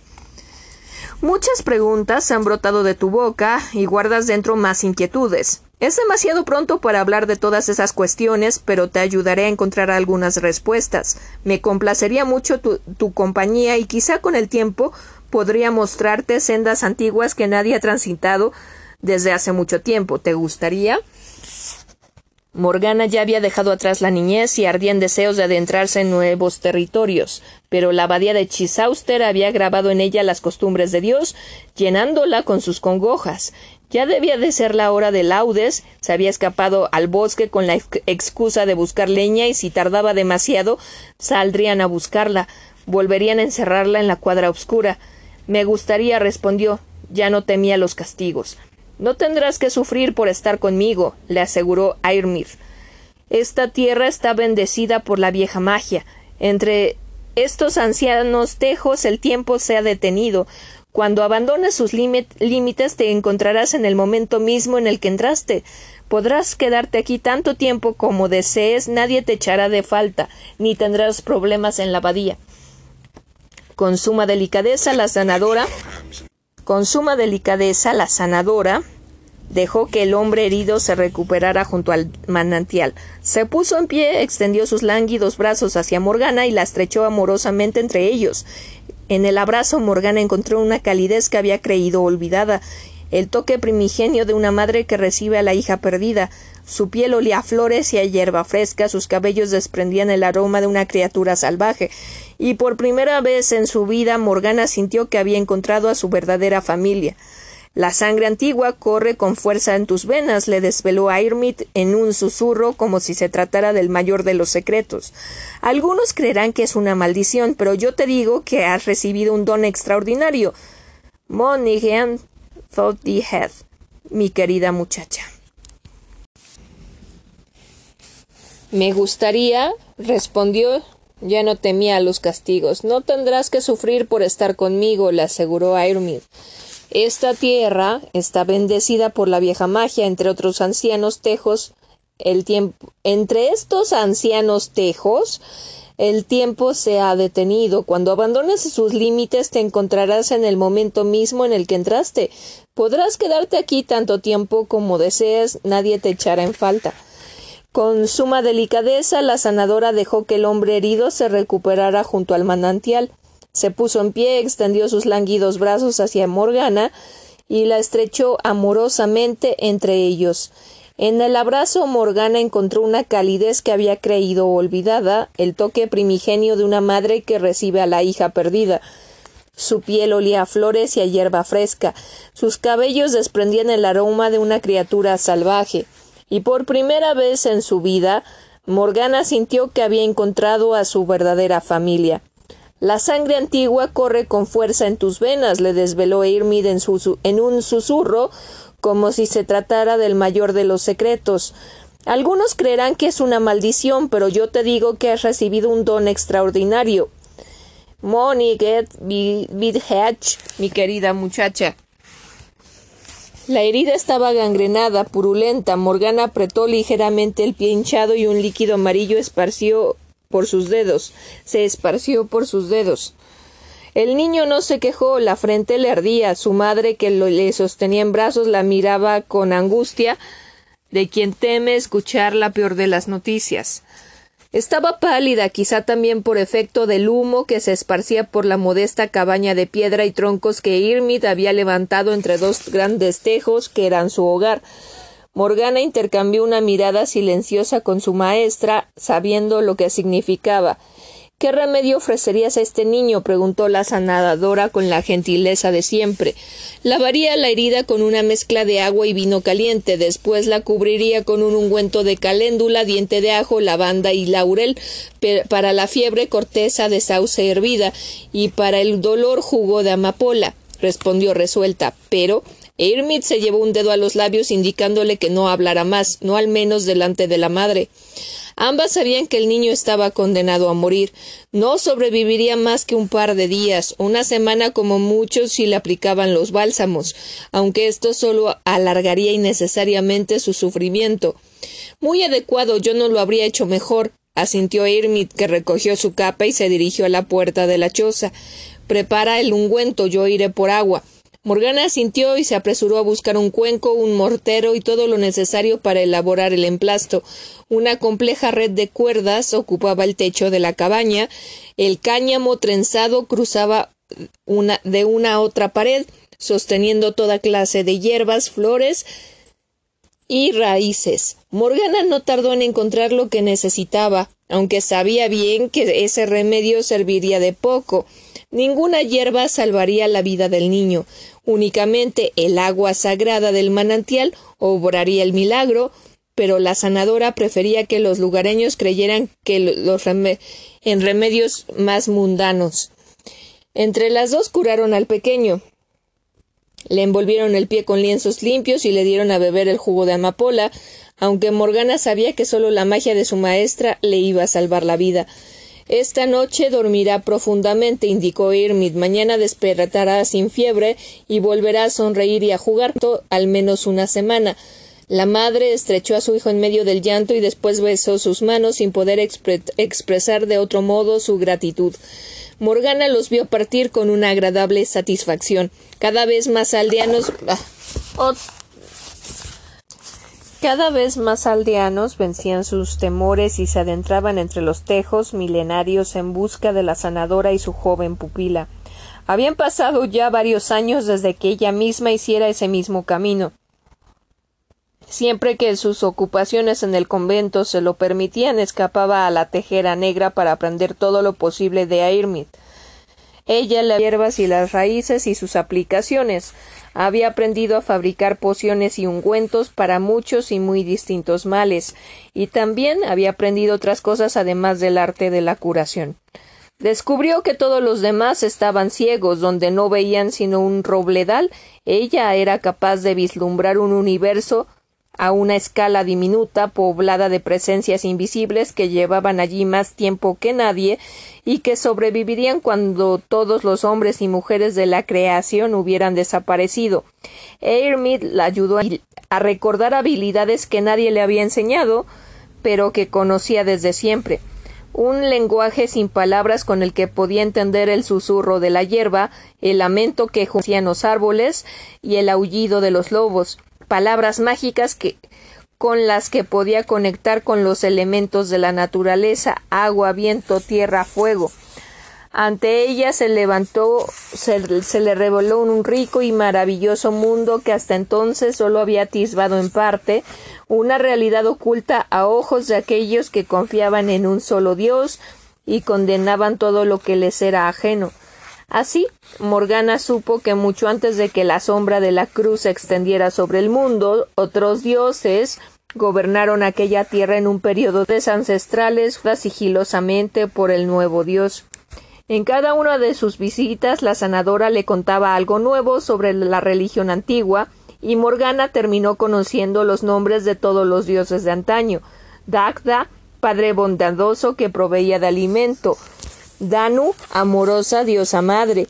Muchas preguntas han brotado de tu boca y guardas dentro más inquietudes. Es demasiado pronto para hablar de todas esas cuestiones, pero te ayudaré a encontrar algunas respuestas. Me complacería mucho tu, tu compañía y quizá con el tiempo podría mostrarte sendas antiguas que nadie ha transitado desde hace mucho tiempo. ¿Te gustaría? Morgana ya había dejado atrás la niñez y ardía en deseos de adentrarse en nuevos territorios, pero la abadía de Chisauster había grabado en ella las costumbres de Dios, llenándola con sus congojas. Ya debía de ser la hora de laudes, se había escapado al bosque con la excusa de buscar leña y si tardaba demasiado saldrían a buscarla, volverían a encerrarla en la cuadra oscura. Me gustaría, respondió, ya no temía los castigos. No tendrás que sufrir por estar conmigo, le aseguró Ayrmir. Esta tierra está bendecida por la vieja magia. Entre estos ancianos tejos el tiempo se ha detenido. Cuando abandones sus límites te encontrarás en el momento mismo en el que entraste. Podrás quedarte aquí tanto tiempo como desees, nadie te echará de falta, ni tendrás problemas en la abadía. Con suma delicadeza la sanadora con suma delicadeza, la sanadora dejó que el hombre herido se recuperara junto al manantial. Se puso en pie, extendió sus lánguidos brazos hacia Morgana y la estrechó amorosamente entre ellos. En el abrazo Morgana encontró una calidez que había creído olvidada, el toque primigenio de una madre que recibe a la hija perdida. Su piel olía a flores y a hierba fresca, sus cabellos desprendían el aroma de una criatura salvaje, y por primera vez en su vida Morgana sintió que había encontrado a su verdadera familia. La sangre antigua corre con fuerza en tus venas, le desveló a Irmit en un susurro como si se tratara del mayor de los secretos. Algunos creerán que es una maldición, pero yo te digo que has recibido un don extraordinario. Monaghan thought the head, mi querida muchacha. Me gustaría, respondió, ya no temía los castigos. No tendrás que sufrir por estar conmigo, le aseguró Ayrmid. Esta tierra está bendecida por la vieja magia, entre otros ancianos tejos. El tiempo, entre estos ancianos tejos, el tiempo se ha detenido. Cuando abandones sus límites te encontrarás en el momento mismo en el que entraste. Podrás quedarte aquí tanto tiempo como desees, nadie te echará en falta. Con suma delicadeza, la sanadora dejó que el hombre herido se recuperara junto al manantial. Se puso en pie, extendió sus lánguidos brazos hacia Morgana y la estrechó amorosamente entre ellos. En el abrazo Morgana encontró una calidez que había creído olvidada, el toque primigenio de una madre que recibe a la hija perdida. Su piel olía a flores y a hierba fresca, sus cabellos desprendían el aroma de una criatura salvaje, y por primera vez en su vida Morgana sintió que había encontrado a su verdadera familia. La sangre antigua corre con fuerza en tus venas, le desveló Irmid en, en un susurro, como si se tratara del mayor de los secretos. Algunos creerán que es una maldición, pero yo te digo que has recibido un don extraordinario. Money get big hatch, mi querida muchacha. La herida estaba gangrenada, purulenta. Morgana apretó ligeramente el pie hinchado y un líquido amarillo esparció por sus dedos. Se esparció por sus dedos. El niño no se quejó, la frente le ardía. Su madre, que le sostenía en brazos, la miraba con angustia de quien teme escuchar la peor de las noticias. Estaba pálida, quizá también por efecto del humo que se esparcía por la modesta cabaña de piedra y troncos que Irmid había levantado entre dos grandes tejos que eran su hogar. Morgana intercambió una mirada silenciosa con su maestra, sabiendo lo que significaba. ¿Qué remedio ofrecerías a este niño? preguntó la sanadora con la gentileza de siempre. Lavaría la herida con una mezcla de agua y vino caliente, después la cubriría con un ungüento de caléndula, diente de ajo, lavanda y laurel, para la fiebre corteza de sauce hervida, y para el dolor jugo de amapola, respondió resuelta. Pero Hermit se llevó un dedo a los labios indicándole que no hablara más, no al menos delante de la madre. Ambas sabían que el niño estaba condenado a morir. No sobreviviría más que un par de días, una semana como muchos si le aplicaban los bálsamos, aunque esto solo alargaría innecesariamente su sufrimiento. Muy adecuado, yo no lo habría hecho mejor, asintió Irmit, que recogió su capa y se dirigió a la puerta de la choza. Prepara el ungüento, yo iré por agua. Morgana asintió y se apresuró a buscar un cuenco, un mortero y todo lo necesario para elaborar el emplasto. Una compleja red de cuerdas ocupaba el techo de la cabaña, el cáñamo trenzado cruzaba una de una a otra pared, sosteniendo toda clase de hierbas, flores y raíces. Morgana no tardó en encontrar lo que necesitaba, aunque sabía bien que ese remedio serviría de poco. Ninguna hierba salvaría la vida del niño. Únicamente el agua sagrada del manantial obraría el milagro, pero la sanadora prefería que los lugareños creyeran que los en remedios más mundanos. Entre las dos curaron al pequeño. Le envolvieron el pie con lienzos limpios y le dieron a beber el jugo de amapola, aunque Morgana sabía que solo la magia de su maestra le iba a salvar la vida. Esta noche dormirá profundamente, indicó Irmid. Mañana despertará sin fiebre y volverá a sonreír y a jugar al menos una semana. La madre estrechó a su hijo en medio del llanto y después besó sus manos sin poder expresar de otro modo su gratitud. Morgana los vio partir con una agradable satisfacción. Cada vez más aldeanos. Ah, cada vez más aldeanos vencían sus temores y se adentraban entre los tejos milenarios en busca de la sanadora y su joven pupila. Habían pasado ya varios años desde que ella misma hiciera ese mismo camino. Siempre que sus ocupaciones en el convento se lo permitían, escapaba a la tejera negra para aprender todo lo posible de Airmid. Ella las hierbas y las raíces y sus aplicaciones. Había aprendido a fabricar pociones y ungüentos para muchos y muy distintos males, y también había aprendido otras cosas además del arte de la curación. Descubrió que todos los demás estaban ciegos, donde no veían sino un robledal. Ella era capaz de vislumbrar un universo a una escala diminuta, poblada de presencias invisibles que llevaban allí más tiempo que nadie y que sobrevivirían cuando todos los hombres y mujeres de la creación hubieran desaparecido. Hermit la ayudó a recordar habilidades que nadie le había enseñado, pero que conocía desde siempre un lenguaje sin palabras con el que podía entender el susurro de la hierba, el lamento que hacían los árboles y el aullido de los lobos palabras mágicas que con las que podía conectar con los elementos de la naturaleza agua, viento, tierra, fuego. Ante ella se levantó, se, le reveló un rico y maravilloso mundo que hasta entonces solo había atisbado en parte, una realidad oculta a ojos de aquellos que confiaban en un solo Dios y condenaban todo lo que les era ajeno. Así, Morgana supo que mucho antes de que la sombra de la cruz se extendiera sobre el mundo, otros dioses gobernaron aquella tierra en un periodo de ancestrales sigilosamente por el nuevo dios. En cada una de sus visitas la sanadora le contaba algo nuevo sobre la religión antigua, y Morgana terminó conociendo los nombres de todos los dioses de antaño Dagda, padre bondadoso que proveía de alimento, Danu, amorosa diosa madre,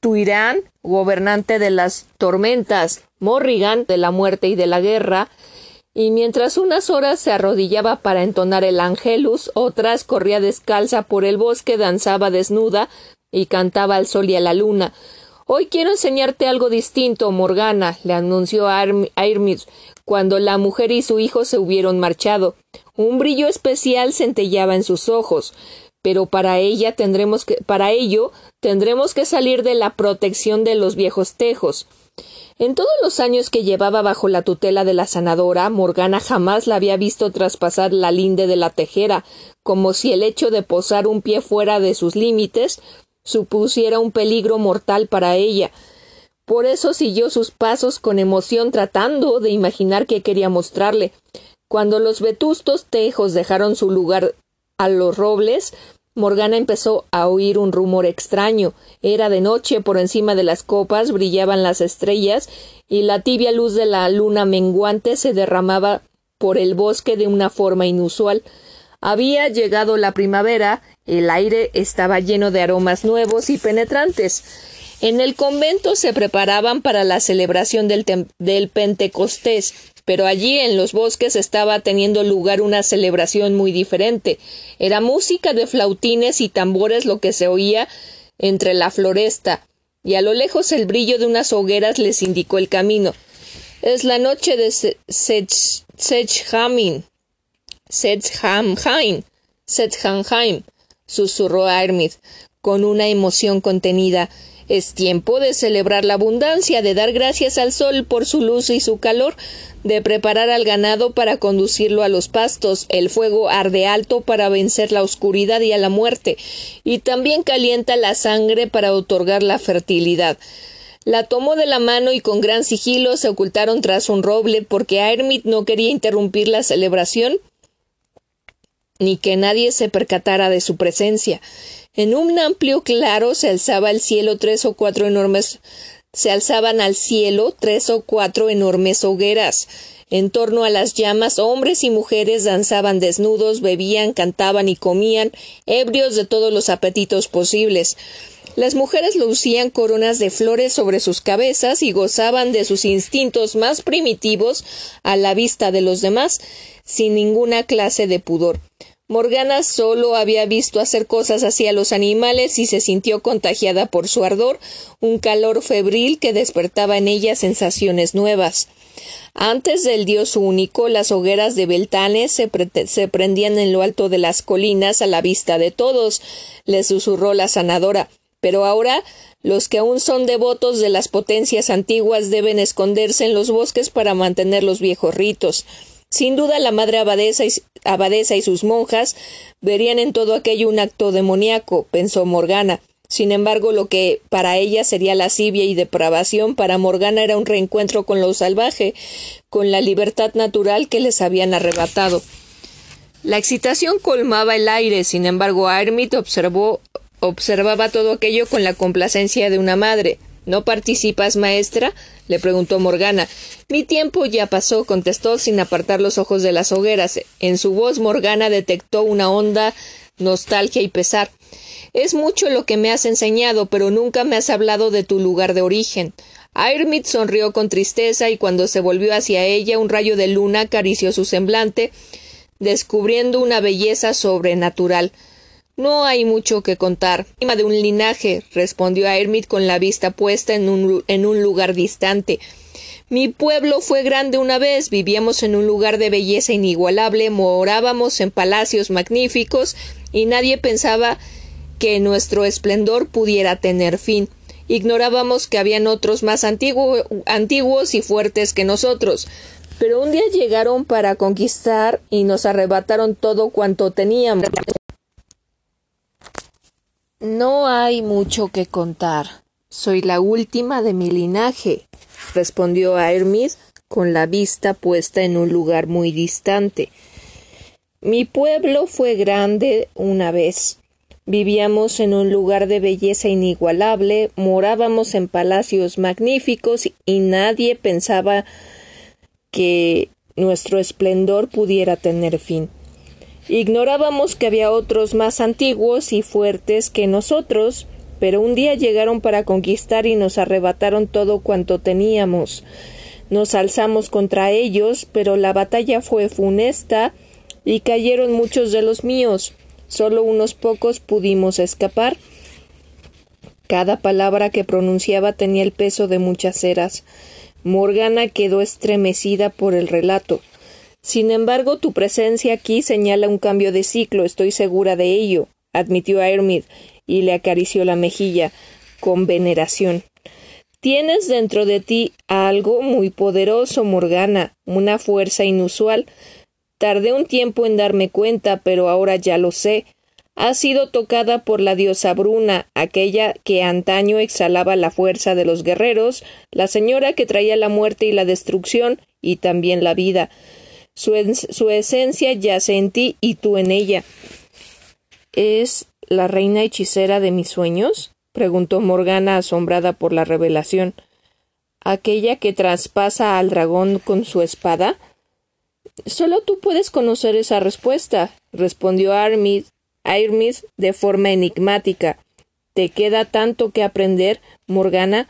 Tuirán, gobernante de las tormentas, Morrigan, de la muerte y de la guerra, y mientras unas horas se arrodillaba para entonar el Angelus, otras corría descalza por el bosque, danzaba desnuda y cantaba al sol y a la luna. Hoy quiero enseñarte algo distinto, Morgana, le anunció a cuando la mujer y su hijo se hubieron marchado. Un brillo especial centellaba en sus ojos, pero para ella tendremos que, para ello tendremos que salir de la protección de los viejos tejos. En todos los años que llevaba bajo la tutela de la sanadora, Morgana jamás la había visto traspasar la linde de la tejera, como si el hecho de posar un pie fuera de sus límites supusiera un peligro mortal para ella. Por eso siguió sus pasos con emoción tratando de imaginar qué quería mostrarle. Cuando los vetustos tejos dejaron su lugar a los robles, Morgana empezó a oír un rumor extraño. Era de noche, por encima de las copas brillaban las estrellas y la tibia luz de la luna menguante se derramaba por el bosque de una forma inusual. Había llegado la primavera, el aire estaba lleno de aromas nuevos y penetrantes. En el convento se preparaban para la celebración del, Pentecostés, pero allí en los bosques estaba teniendo lugar una celebración muy diferente. Era música de flautines y tambores lo que se oía entre la floresta, y a lo lejos el brillo de unas hogueras les indicó el camino. Es la noche de Sechhamin. Sechhamhain. Sechhamhaim. susurró Hermit con una emoción contenida. Es tiempo de celebrar la abundancia, de dar gracias al sol por su luz y su calor, de preparar al ganado para conducirlo a los pastos. El fuego arde alto para vencer la oscuridad y a la muerte, y también calienta la sangre para otorgar la fertilidad. La tomó de la mano y con gran sigilo se ocultaron tras un roble porque Hermit no quería interrumpir la celebración ni que nadie se percatara de su presencia. En un amplio claro se alzaba el cielo tres o cuatro enormes se alzaban al cielo tres o cuatro enormes hogueras. En torno a las llamas hombres y mujeres danzaban desnudos, bebían, cantaban y comían, ebrios de todos los apetitos posibles. Las mujeres lucían coronas de flores sobre sus cabezas y gozaban de sus instintos más primitivos a la vista de los demás, sin ninguna clase de pudor. Morgana solo había visto hacer cosas así a los animales y se sintió contagiada por su ardor, un calor febril que despertaba en ella sensaciones nuevas. Antes del dios único, las hogueras de Beltanes se, se, prendían en lo alto de las colinas a la vista de todos, le susurró la sanadora. Pero ahora los que aún son devotos de las potencias antiguas deben esconderse en los bosques para mantener los viejos ritos. Sin duda la madre abadesa y, sus monjas verían en todo aquello un acto demoníaco, pensó Morgana. Sin embargo, lo que para ella sería lascivia y depravación, para Morgana era un reencuentro con lo salvaje, con la libertad natural que les habían arrebatado. La excitación colmaba el aire, sin embargo, Hermit observó, observaba todo aquello con la complacencia de una madre. ¿No participas, maestra? le preguntó Morgana. Mi tiempo ya pasó, contestó sin apartar los ojos de las hogueras. En su voz Morgana detectó una honda nostalgia y pesar. Es mucho lo que me has enseñado, pero nunca me has hablado de tu lugar de origen. Airmit sonrió con tristeza y cuando se volvió hacia ella un rayo de luna acarició su semblante, descubriendo una belleza sobrenatural. No hay mucho que contar. de un linaje, respondió Hermit con la vista puesta en un, en un lugar distante. Mi pueblo fue grande una vez, vivíamos en un lugar de belleza inigualable, morábamos en palacios magníficos y nadie pensaba que nuestro esplendor pudiera tener fin. Ignorábamos que habían otros más antiguos y fuertes que nosotros. Pero un día llegaron para conquistar y nos arrebataron todo cuanto teníamos. No hay mucho que contar. Soy la última de mi linaje, respondió Hermid con la vista puesta en un lugar muy distante. Mi pueblo fue grande una vez. Vivíamos en un lugar de belleza inigualable, morábamos en palacios magníficos y nadie pensaba que nuestro esplendor pudiera tener fin. Ignorábamos que había otros más antiguos y fuertes que nosotros, pero un día llegaron para conquistar y nos arrebataron todo cuanto teníamos. Nos alzamos contra ellos, pero la batalla fue funesta y cayeron muchos de los míos. Solo unos pocos pudimos escapar. Cada palabra que pronunciaba tenía el peso de muchas eras. Morgana quedó estremecida por el relato. Sin embargo, tu presencia aquí señala un cambio de ciclo, estoy segura de ello, admitió Hermid, y le acarició la mejilla con veneración. Tienes dentro de ti algo muy poderoso, Morgana, una fuerza inusual. Tardé un tiempo en darme cuenta, pero ahora ya lo sé. Ha sido tocada por la diosa Bruna, aquella que antaño exhalaba la fuerza de los guerreros, la señora que traía la muerte y la destrucción, y también la vida. Su, esencia yace en ti y tú en ella. ¿Es la reina hechicera de mis sueños? preguntó Morgana asombrada por la revelación. ¿Aquella que traspasa al dragón con su espada? Solo tú puedes conocer esa respuesta, respondió Armid Airmith de forma enigmática. ¿Te queda tanto que aprender, Morgana?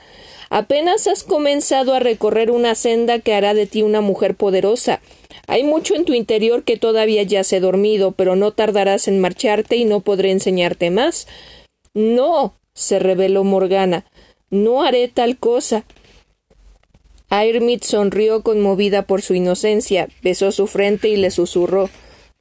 Apenas has comenzado a recorrer una senda que hará de ti una mujer poderosa. Hay mucho en tu interior que todavía yace dormido, pero no tardarás en marcharte y no podré enseñarte más. No, se reveló Morgana. No haré tal cosa. Airmith sonrió conmovida por su inocencia, besó su frente y le susurró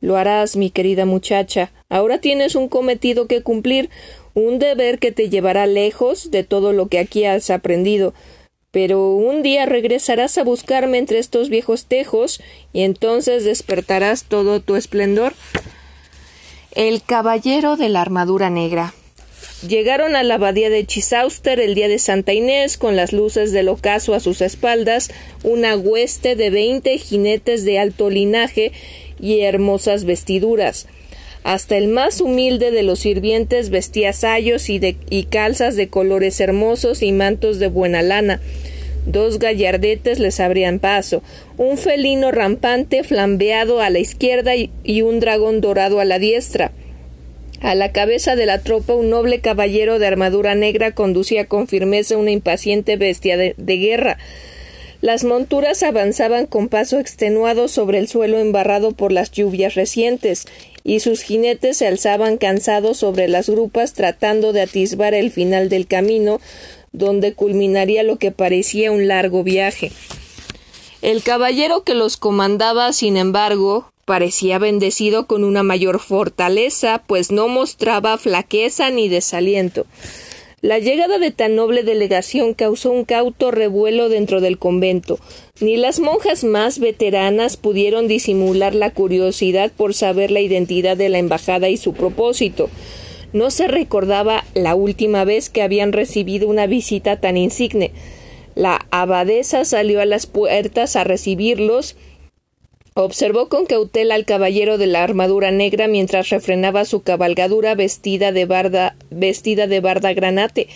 lo harás, mi querida muchacha. Ahora tienes un cometido que cumplir, un deber que te llevará lejos de todo lo que aquí has aprendido. Pero un día regresarás a buscarme entre estos viejos tejos y entonces despertarás todo tu esplendor. El caballero de la armadura negra. Llegaron a la abadía de Chisauster el día de Santa Inés, con las luces del ocaso a sus espaldas, una hueste de veinte jinetes de alto linaje y hermosas vestiduras. Hasta el más humilde de los sirvientes vestía sayos y, calzas de colores hermosos y mantos de buena lana. Dos gallardetes les abrían paso, un felino rampante flambeado a la izquierda y, un dragón dorado a la diestra. A la cabeza de la tropa un noble caballero de armadura negra conducía con firmeza una impaciente bestia de guerra. Las monturas avanzaban con paso extenuado sobre el suelo embarrado por las lluvias recientes, y sus jinetes se alzaban cansados sobre las grupas tratando de atisbar el final del camino, donde culminaría lo que parecía un largo viaje. El caballero que los comandaba, sin embargo, parecía bendecido con una mayor fortaleza, pues no mostraba flaqueza ni desaliento. La llegada de tan noble delegación causó un cauto revuelo dentro del convento. Ni las monjas más veteranas pudieron disimular la curiosidad por saber la identidad de la embajada y su propósito. No se recordaba la última vez que habían recibido una visita tan insigne. La abadesa salió a las puertas a recibirlos Observó con cautela al caballero de la armadura negra mientras refrenaba su cabalgadura vestida de barda, vestida de barda granate.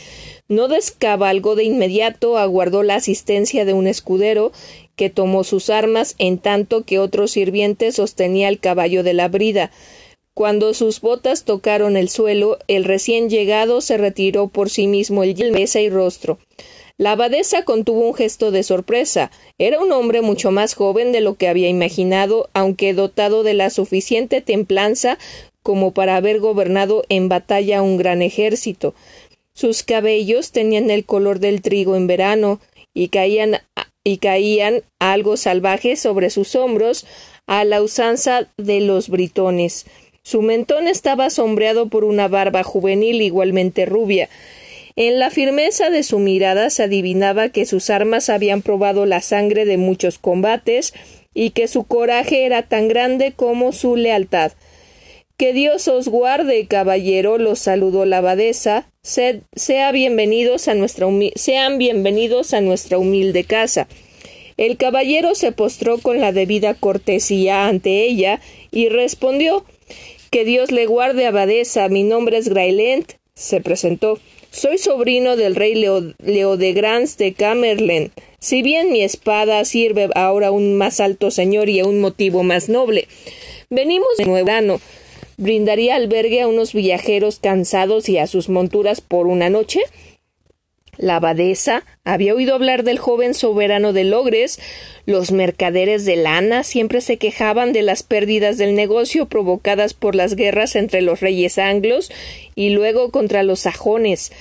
No descabalgó de inmediato, aguardó la asistencia de un escudero que tomó sus armas en tanto que otro sirviente sostenía el caballo de la brida. Cuando sus botas tocaron el suelo, el recién llegado se retiró por sí mismo el mesa y rostro. La abadesa contuvo un gesto de sorpresa. Era un hombre mucho más joven de lo que había imaginado, aunque dotado de la suficiente templanza como para haber gobernado en batalla un gran ejército. Sus cabellos tenían el color del trigo en verano y caían y caían algo salvajes sobre sus hombros a la usanza de los britones. Su mentón estaba sombreado por una barba juvenil igualmente rubia. En la firmeza de su mirada se adivinaba que sus armas habían probado la sangre de muchos combates y que su coraje era tan grande como su lealtad. Que Dios os guarde, caballero, los saludó la abadesa. sea bienvenidos a nuestra sean bienvenidos a nuestra humilde casa. El caballero se postró con la debida cortesía ante ella y respondió Que Dios le guarde, abadesa. Mi nombre es Grailent. Se presentó. Soy sobrino del rey Leo, Leodegrans de Camerlen. Si bien mi espada sirve ahora a un más alto señor y a un motivo más noble. Venimos de nuevo ¿Brindaría albergue a unos viajeros cansados y a sus monturas por una noche? La abadesa había oído hablar del joven soberano de Logres. Los mercaderes de lana siempre se quejaban de las pérdidas del negocio provocadas por las guerras entre los reyes anglos y luego contra los sajones.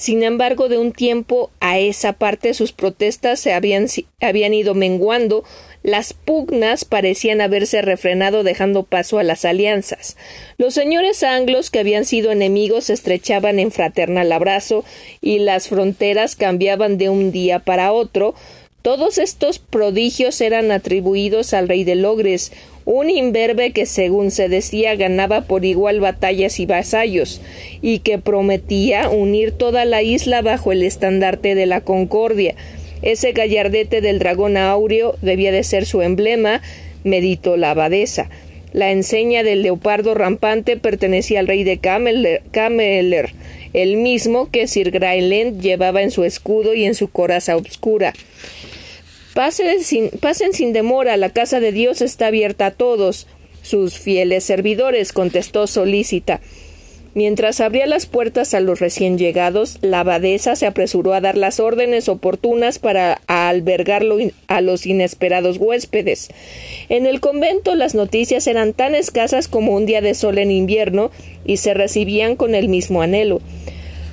Sin embargo, de un tiempo a esa parte sus protestas se habían, habían ido menguando, las pugnas parecían haberse refrenado dejando paso a las alianzas. Los señores anglos que habían sido enemigos se estrechaban en fraternal abrazo y las fronteras cambiaban de un día para otro. Todos estos prodigios eran atribuidos al rey de Logres, un imberbe que según se decía ganaba por igual batallas y vasallos, y que prometía unir toda la isla bajo el estandarte de la concordia. Ese gallardete del dragón áureo debía de ser su emblema, meditó la abadesa. La enseña del leopardo rampante pertenecía al rey de Cameler, el mismo que Sir Graelent llevaba en su escudo y en su coraza obscura. Pasen sin, pasen sin demora, la casa de Dios está abierta a todos. Sus fieles servidores, contestó solícita. Mientras abría las puertas a los recién llegados, la abadesa se apresuró a dar las órdenes oportunas para albergar a los inesperados huéspedes. En el convento las noticias eran tan escasas como un día de sol en invierno y se recibían con el mismo anhelo.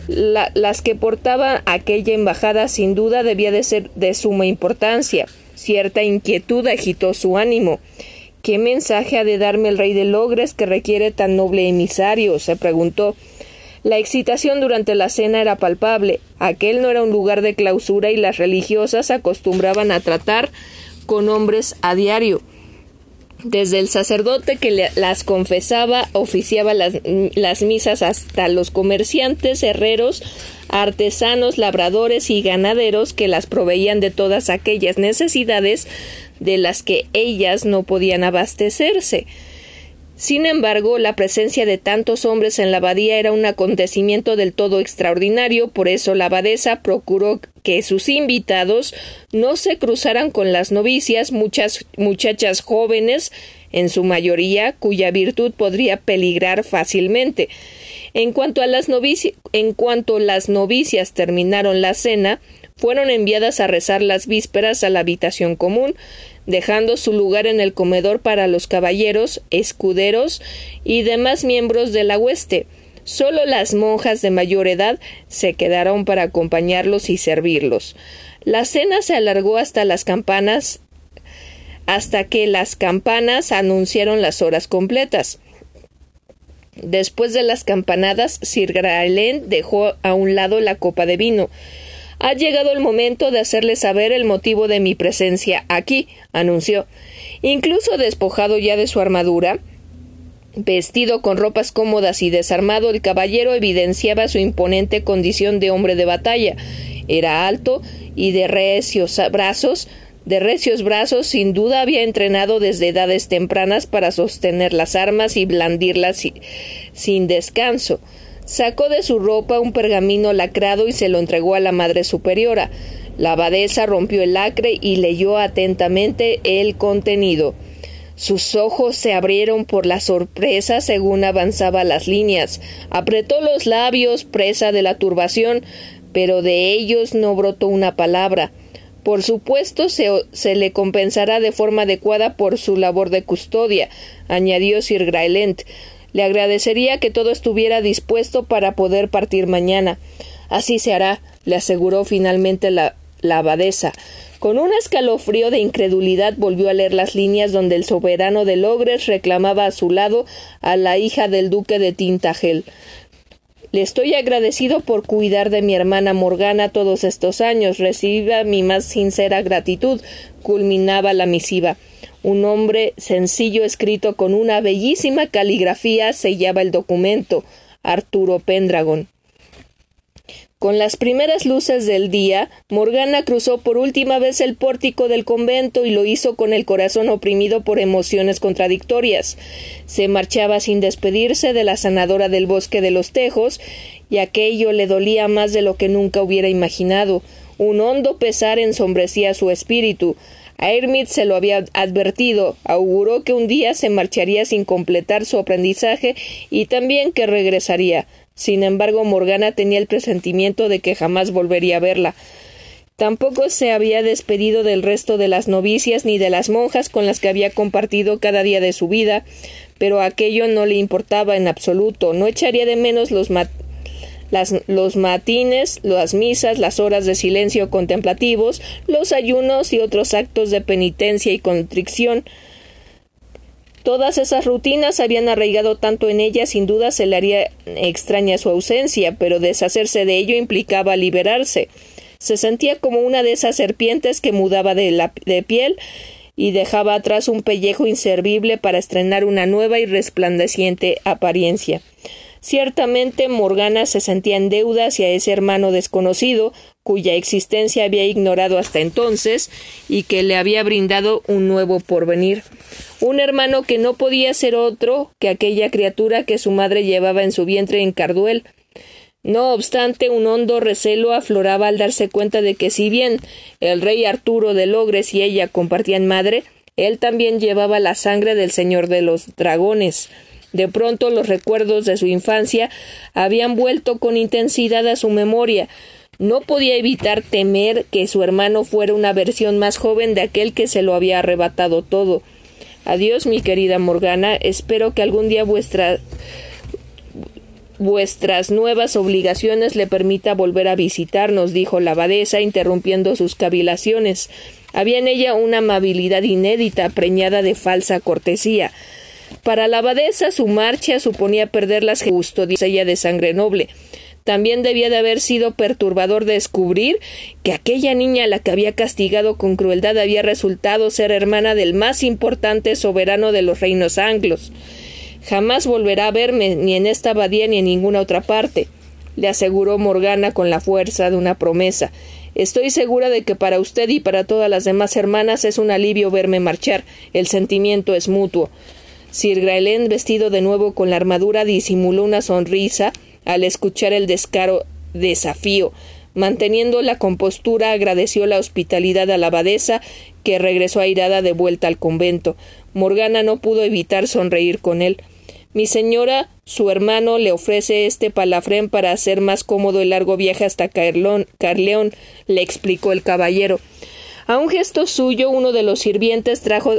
las que portaba aquella embajada sin duda debía de ser de suma importancia. Cierta inquietud agitó su ánimo. ¿Qué mensaje ha de darme el rey de Logres que requiere tan noble emisario? se preguntó. La excitación durante la cena era palpable. Aquel no era un lugar de clausura y las religiosas acostumbraban a tratar con hombres a diario. Desde el sacerdote que las confesaba, oficiaba las, las misas hasta los comerciantes, herreros, artesanos, labradores y ganaderos que las proveían de todas aquellas necesidades de las que ellas no podían abastecerse. Sin embargo, la presencia de tantos hombres en la abadía era un acontecimiento del todo extraordinario, por eso la abadesa procuró que sus invitados no se cruzaran con las novicias, muchas muchachas jóvenes, en su mayoría, cuya virtud podría peligrar fácilmente. En cuanto a las en cuanto las novicias terminaron la cena, fueron enviadas a rezar las vísperas a la habitación común, dejando su lugar en el comedor para los caballeros, escuderos y demás miembros de la hueste. Solo las monjas de mayor edad se quedaron para acompañarlos y servirlos. La cena se alargó hasta las campanas hasta que las campanas anunciaron las horas completas. Después de las campanadas, Sir Graelent dejó a un lado la copa de vino. Ha llegado el momento de hacerle saber el motivo de mi presencia aquí, anunció. Incluso despojado ya de su armadura, vestido con ropas cómodas y desarmado, el caballero evidenciaba su imponente condición de hombre de batalla. Era alto y de recios brazos, de recios brazos, sin duda había entrenado desde edades tempranas para sostener las armas y blandirlas sin descanso. Sacó de su ropa un pergamino lacrado y se lo entregó a la Madre Superiora. La abadesa rompió el lacre y leyó atentamente el contenido. Sus ojos se abrieron por la sorpresa según avanzaba las líneas. Apretó los labios, presa de la turbación, pero de ellos no brotó una palabra. Por supuesto, se, se, le compensará de forma adecuada por su labor de custodia, añadió Sir Graelent. Le agradecería que todo estuviera dispuesto para poder partir mañana. Así se hará, le aseguró finalmente la, la abadesa. Con un escalofrío de incredulidad volvió a leer las líneas donde el soberano de Logres reclamaba a su lado a la hija del duque de Tintagel. Le estoy agradecido por cuidar de mi hermana Morgana todos estos años. Reciba mi más sincera gratitud, culminaba la misiva. Un nombre sencillo escrito con una bellísima caligrafía sellaba el documento. Arturo Pendragon. Con las primeras luces del día, Morgana cruzó por última vez el pórtico del convento y lo hizo con el corazón oprimido por emociones contradictorias. Se marchaba sin despedirse de la sanadora del bosque de los tejos, y aquello le dolía más de lo que nunca hubiera imaginado. Un hondo pesar ensombrecía su espíritu. A Hermit se lo había advertido, auguró que un día se marcharía sin completar su aprendizaje y también que regresaría. Sin embargo, Morgana tenía el presentimiento de que jamás volvería a verla. Tampoco se había despedido del resto de las novicias ni de las monjas con las que había compartido cada día de su vida, pero aquello no le importaba en absoluto. No echaría de menos los, los matines, las misas, las horas de silencio contemplativos, los ayunos y otros actos de penitencia y contrición. Todas esas rutinas habían arraigado tanto en ella, sin duda se le haría extraña su ausencia, pero deshacerse de ello implicaba liberarse. Se sentía como una de esas serpientes que mudaba de, la, de piel y dejaba atrás un pellejo inservible para estrenar una nueva y resplandeciente apariencia. Ciertamente Morgana se sentía en deuda hacia ese hermano desconocido, cuya existencia había ignorado hasta entonces y que le había brindado un nuevo porvenir un hermano que no podía ser otro que aquella criatura que su madre llevaba en su vientre en Carduel. No obstante, un hondo recelo afloraba al darse cuenta de que si bien el rey Arturo de Logres y ella compartían madre, él también llevaba la sangre del señor de los dragones. De pronto los recuerdos de su infancia habían vuelto con intensidad a su memoria. No podía evitar temer que su hermano fuera una versión más joven de aquel que se lo había arrebatado todo. Adiós, mi querida Morgana. Espero que algún día vuestra vuestras nuevas obligaciones le permita volver a visitarnos, dijo la abadesa, interrumpiendo sus cavilaciones. Había en ella una amabilidad inédita, preñada de falsa cortesía. Para la abadesa su marcha suponía perder las ella de sangre noble. También debía de haber sido perturbador descubrir que aquella niña a la que había castigado con crueldad había resultado ser hermana del más importante soberano de los reinos anglos. Jamás volverá a verme ni en esta abadía ni en ninguna otra parte, le aseguró Morgana con la fuerza de una promesa. Estoy segura de que para usted y para todas las demás hermanas es un alivio verme marchar. El sentimiento es mutuo. Sir Graelén, vestido de nuevo con la armadura, disimuló una sonrisa al escuchar el descaro desafío. Manteniendo la compostura, agradeció la hospitalidad a la abadesa, que regresó airada de vuelta al convento. Morgana no pudo evitar sonreír con él. Mi señora, su hermano, le ofrece este palafrén para hacer más cómodo el largo viaje hasta Carleón, le explicó el caballero. A un gesto suyo, uno de los sirvientes trajo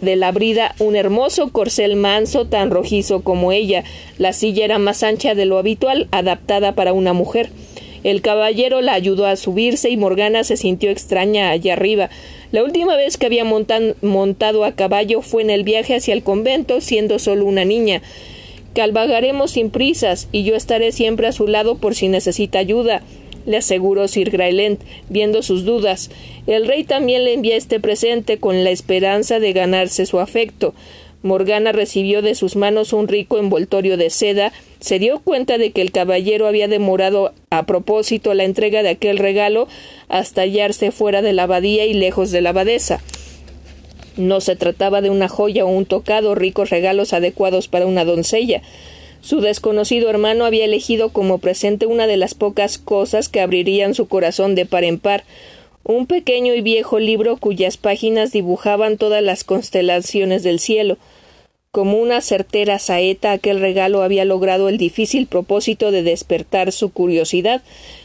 de la brida un hermoso corcel manso tan rojizo como ella. La silla era más ancha de lo habitual, adaptada para una mujer. El caballero la ayudó a subirse y Morgana se sintió extraña allá arriba. La última vez que había montado a caballo fue en el viaje hacia el convento, siendo solo una niña. Calvagaremos sin prisas, y yo estaré siempre a su lado por si necesita ayuda le aseguró Sir Graelent, viendo sus dudas. El rey también le envía este presente con la esperanza de ganarse su afecto. Morgana recibió de sus manos un rico envoltorio de seda, se dio cuenta de que el caballero había demorado a propósito la entrega de aquel regalo hasta hallarse fuera de la abadía y lejos de la abadesa. No se trataba de una joya o un tocado, ricos regalos adecuados para una doncella. Su desconocido hermano había elegido como presente una de las pocas cosas que abrirían su corazón de par en par, un pequeño y viejo libro cuyas páginas dibujaban todas las constelaciones del cielo. Como una certera saeta aquel regalo había logrado el difícil propósito de despertar su curiosidad.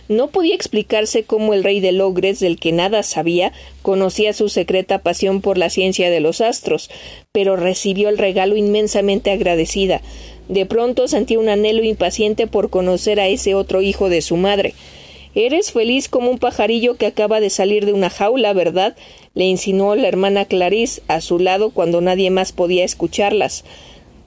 No podía explicarse cómo el rey de Logres, del que nada sabía, conocía su secreta pasión por la ciencia de los astros, pero recibió el regalo inmensamente agradecida. De pronto sentía un anhelo impaciente por conocer a ese otro hijo de su madre. Eres feliz como un pajarillo que acaba de salir de una jaula, ¿verdad? le insinuó la hermana Clarice a su lado cuando nadie más podía escucharlas.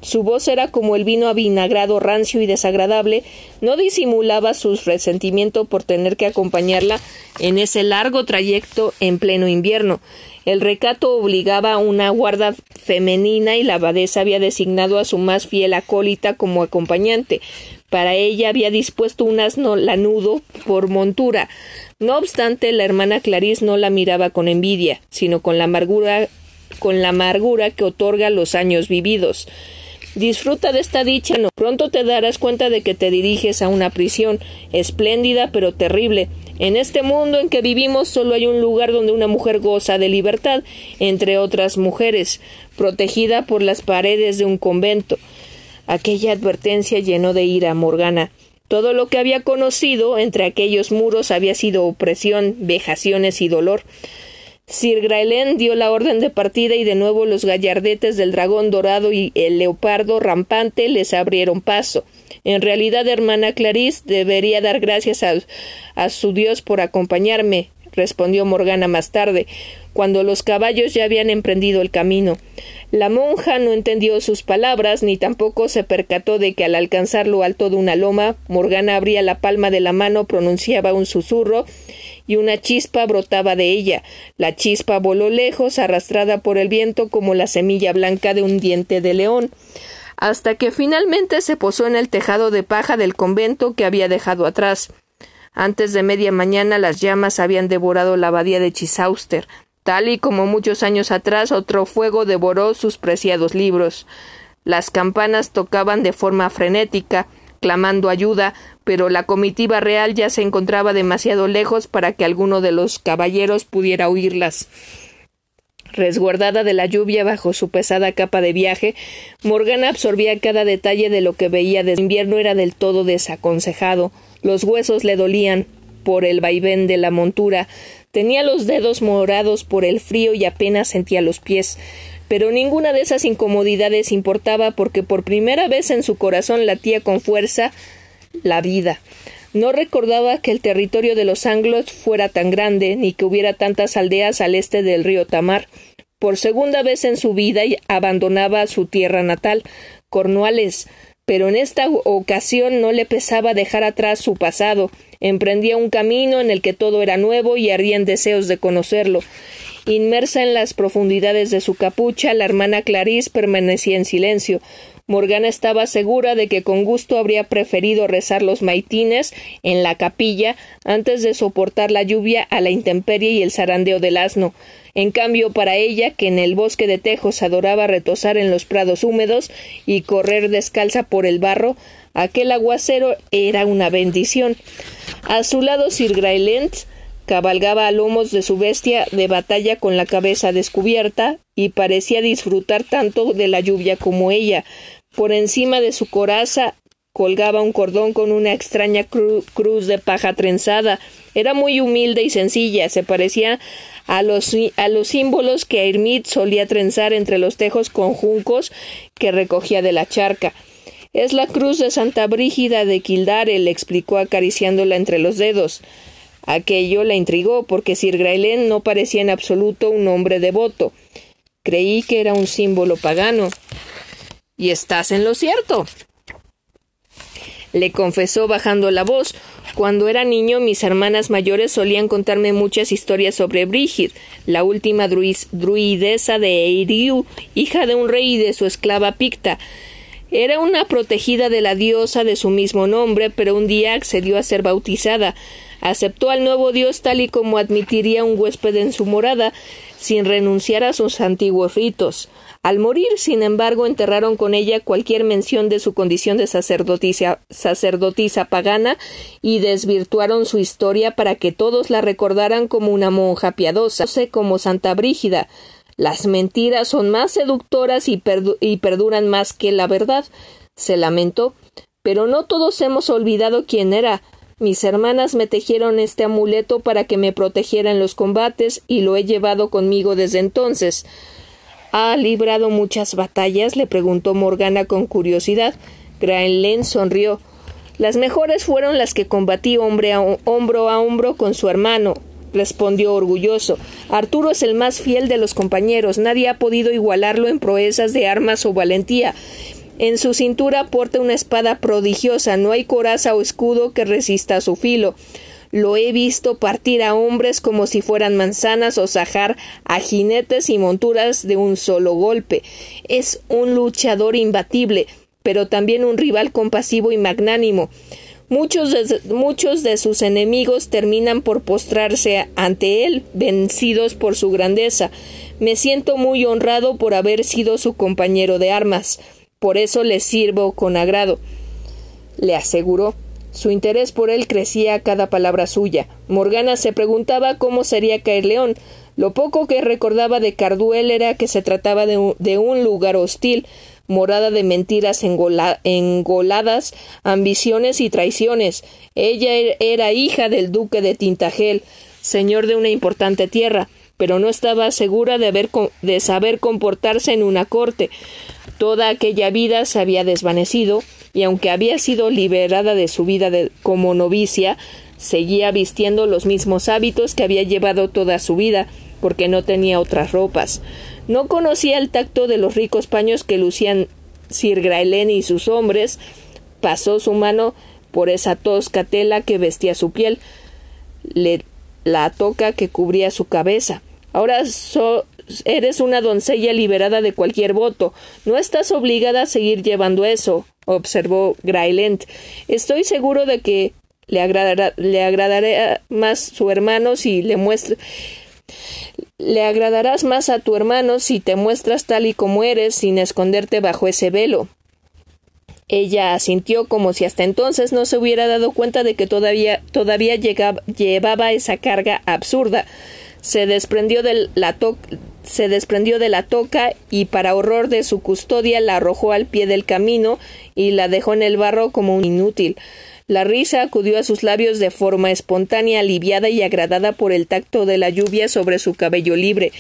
Su voz era como el vino avinagrado rancio y desagradable, no disimulaba su resentimiento por tener que acompañarla en ese largo trayecto en pleno invierno. El recato obligaba a una guarda femenina y la abadesa había designado a su más fiel acólita como acompañante. Para ella había dispuesto un asno lanudo por montura. No obstante, la hermana Clarice no la miraba con envidia, sino con la amargura con la amargura que otorga los años vividos. Disfruta de esta dicha, no pronto te darás cuenta de que te diriges a una prisión, espléndida pero terrible. En este mundo en que vivimos solo hay un lugar donde una mujer goza de libertad, entre otras mujeres, protegida por las paredes de un convento. Aquella advertencia llenó de ira a Morgana. Todo lo que había conocido entre aquellos muros había sido opresión, vejaciones y dolor. Sir Graelén dio la orden de partida y de nuevo los gallardetes del dragón dorado y el leopardo rampante les abrieron paso. En realidad, hermana Clarice, debería dar gracias a, a su Dios por acompañarme, respondió Morgana más tarde, cuando los caballos ya habían emprendido el camino. La monja no entendió sus palabras, ni tampoco se percató de que al alcanzar lo alto de una loma, Morgana abría la palma de la mano, pronunciaba un susurro, y una chispa brotaba de ella. La chispa voló lejos, arrastrada por el viento como la semilla blanca de un diente de león, hasta que finalmente se posó en el tejado de paja del convento que había dejado atrás. Antes de media mañana las llamas habían devorado la abadía de Chisauster, tal y como muchos años atrás otro fuego devoró sus preciados libros. Las campanas tocaban de forma frenética, clamando ayuda, pero la comitiva real ya se encontraba demasiado lejos para que alguno de los caballeros pudiera oírlas. Resguardada de la lluvia bajo su pesada capa de viaje, Morgana absorbía cada detalle de lo que veía desde invierno era del todo desaconsejado. Los huesos le dolían por el vaivén de la montura, tenía los dedos morados por el frío y apenas sentía los pies. Pero ninguna de esas incomodidades importaba porque por primera vez en su corazón latía con fuerza la vida. No recordaba que el territorio de los anglos fuera tan grande, ni que hubiera tantas aldeas al este del río Tamar. Por segunda vez en su vida abandonaba su tierra natal, Cornuales, pero en esta ocasión no le pesaba dejar atrás su pasado. Emprendía un camino en el que todo era nuevo y ardían deseos de conocerlo. Inmersa en las profundidades de su capucha, la hermana Clarice permanecía en silencio. Morgana estaba segura de que con gusto habría preferido rezar los maitines en la capilla antes de soportar la lluvia a la intemperie y el zarandeo del asno. En cambio, para ella, que en el bosque de tejos adoraba retosar en los prados húmedos y correr descalza por el barro, aquel aguacero era una bendición. A su lado Sir Graelent cabalgaba a lomos de su bestia de batalla con la cabeza descubierta y parecía disfrutar tanto de la lluvia como ella, por encima de su coraza colgaba un cordón con una extraña cruz de paja trenzada. Era muy humilde y sencilla, se parecía a los, a los símbolos que Hermit solía trenzar entre los tejos con juncos que recogía de la charca. Es la cruz de Santa Brígida de Kildare, le explicó acariciándola entre los dedos. Aquello la intrigó porque Sir Graelén no parecía en absoluto un hombre devoto. Creí que era un símbolo pagano. Y estás en lo cierto. Le confesó bajando la voz. Cuando era niño, mis hermanas mayores solían contarme muchas historias sobre Brigid, la última druidesa de Eiriu, hija de un rey y de su esclava Picta. Era una protegida de la diosa de su mismo nombre, pero un día accedió a ser bautizada. Aceptó al nuevo dios tal y como admitiría un huésped en su morada, sin renunciar a sus antiguos ritos. Al morir, sin embargo, enterraron con ella cualquier mención de su condición de sacerdotisa, pagana y desvirtuaron su historia para que todos la recordaran como una monja piadosa, como Santa Brígida. Las mentiras son más seductoras y perduran más que la verdad, se lamentó. Pero no todos hemos olvidado quién era. Mis hermanas me tejieron este amuleto para que me protegiera en los combates y lo he llevado conmigo desde entonces. ¿Ha librado muchas batallas? le preguntó Morgana con curiosidad. Graenlen sonrió. Las mejores fueron las que combatí hombro a hombro con su hermano, respondió orgulloso. Arturo es el más fiel de los compañeros. Nadie ha podido igualarlo en proezas de armas o valentía. En su cintura porta una espada prodigiosa. No hay coraza o escudo que resista a su filo. Lo he visto partir a hombres como si fueran manzanas o sajar a jinetes y monturas de un solo golpe. Es un luchador imbatible, pero también un rival compasivo y magnánimo. Muchos de, muchos de sus enemigos terminan por postrarse ante él, vencidos por su grandeza. Me siento muy honrado por haber sido su compañero de armas. Por eso le sirvo con agrado. Le aseguró. Su interés por él crecía a cada palabra suya. Morgana se preguntaba cómo sería caer León. Lo poco que recordaba de Carduel era que se trataba de un, lugar hostil, morada de mentiras engoladas, ambiciones y traiciones. Ella er, era hija del duque de Tintagel, señor de una importante tierra, pero no estaba segura de, haber, de saber comportarse en una corte. Toda aquella vida se había desvanecido, y aunque había sido liberada de su vida como novicia, seguía vistiendo los mismos hábitos que había llevado toda su vida, porque no tenía otras ropas. No conocía el tacto de los ricos paños que lucían Sir Graelén y sus hombres. Pasó su mano por esa tosca tela que vestía su piel, le, la toca que cubría su cabeza. Ahora eres una doncella liberada de cualquier voto. No estás obligada a seguir llevando eso observó Grailent. Estoy seguro de que le agradará, le agradará más su hermano si le muestra le agradarás más a tu hermano si te muestras tal y como eres sin esconderte bajo ese velo. Ella asintió como si hasta entonces no se hubiera dado cuenta de que todavía, todavía llevaba esa carga absurda. Se desprendió de la, se desprendió de la toca y para horror de su custodia la arrojó al pie del camino y la dejó en el barro como un inútil. La risa acudió a sus labios de forma espontánea, aliviada y agradada por el tacto de la lluvia sobre su cabello libre.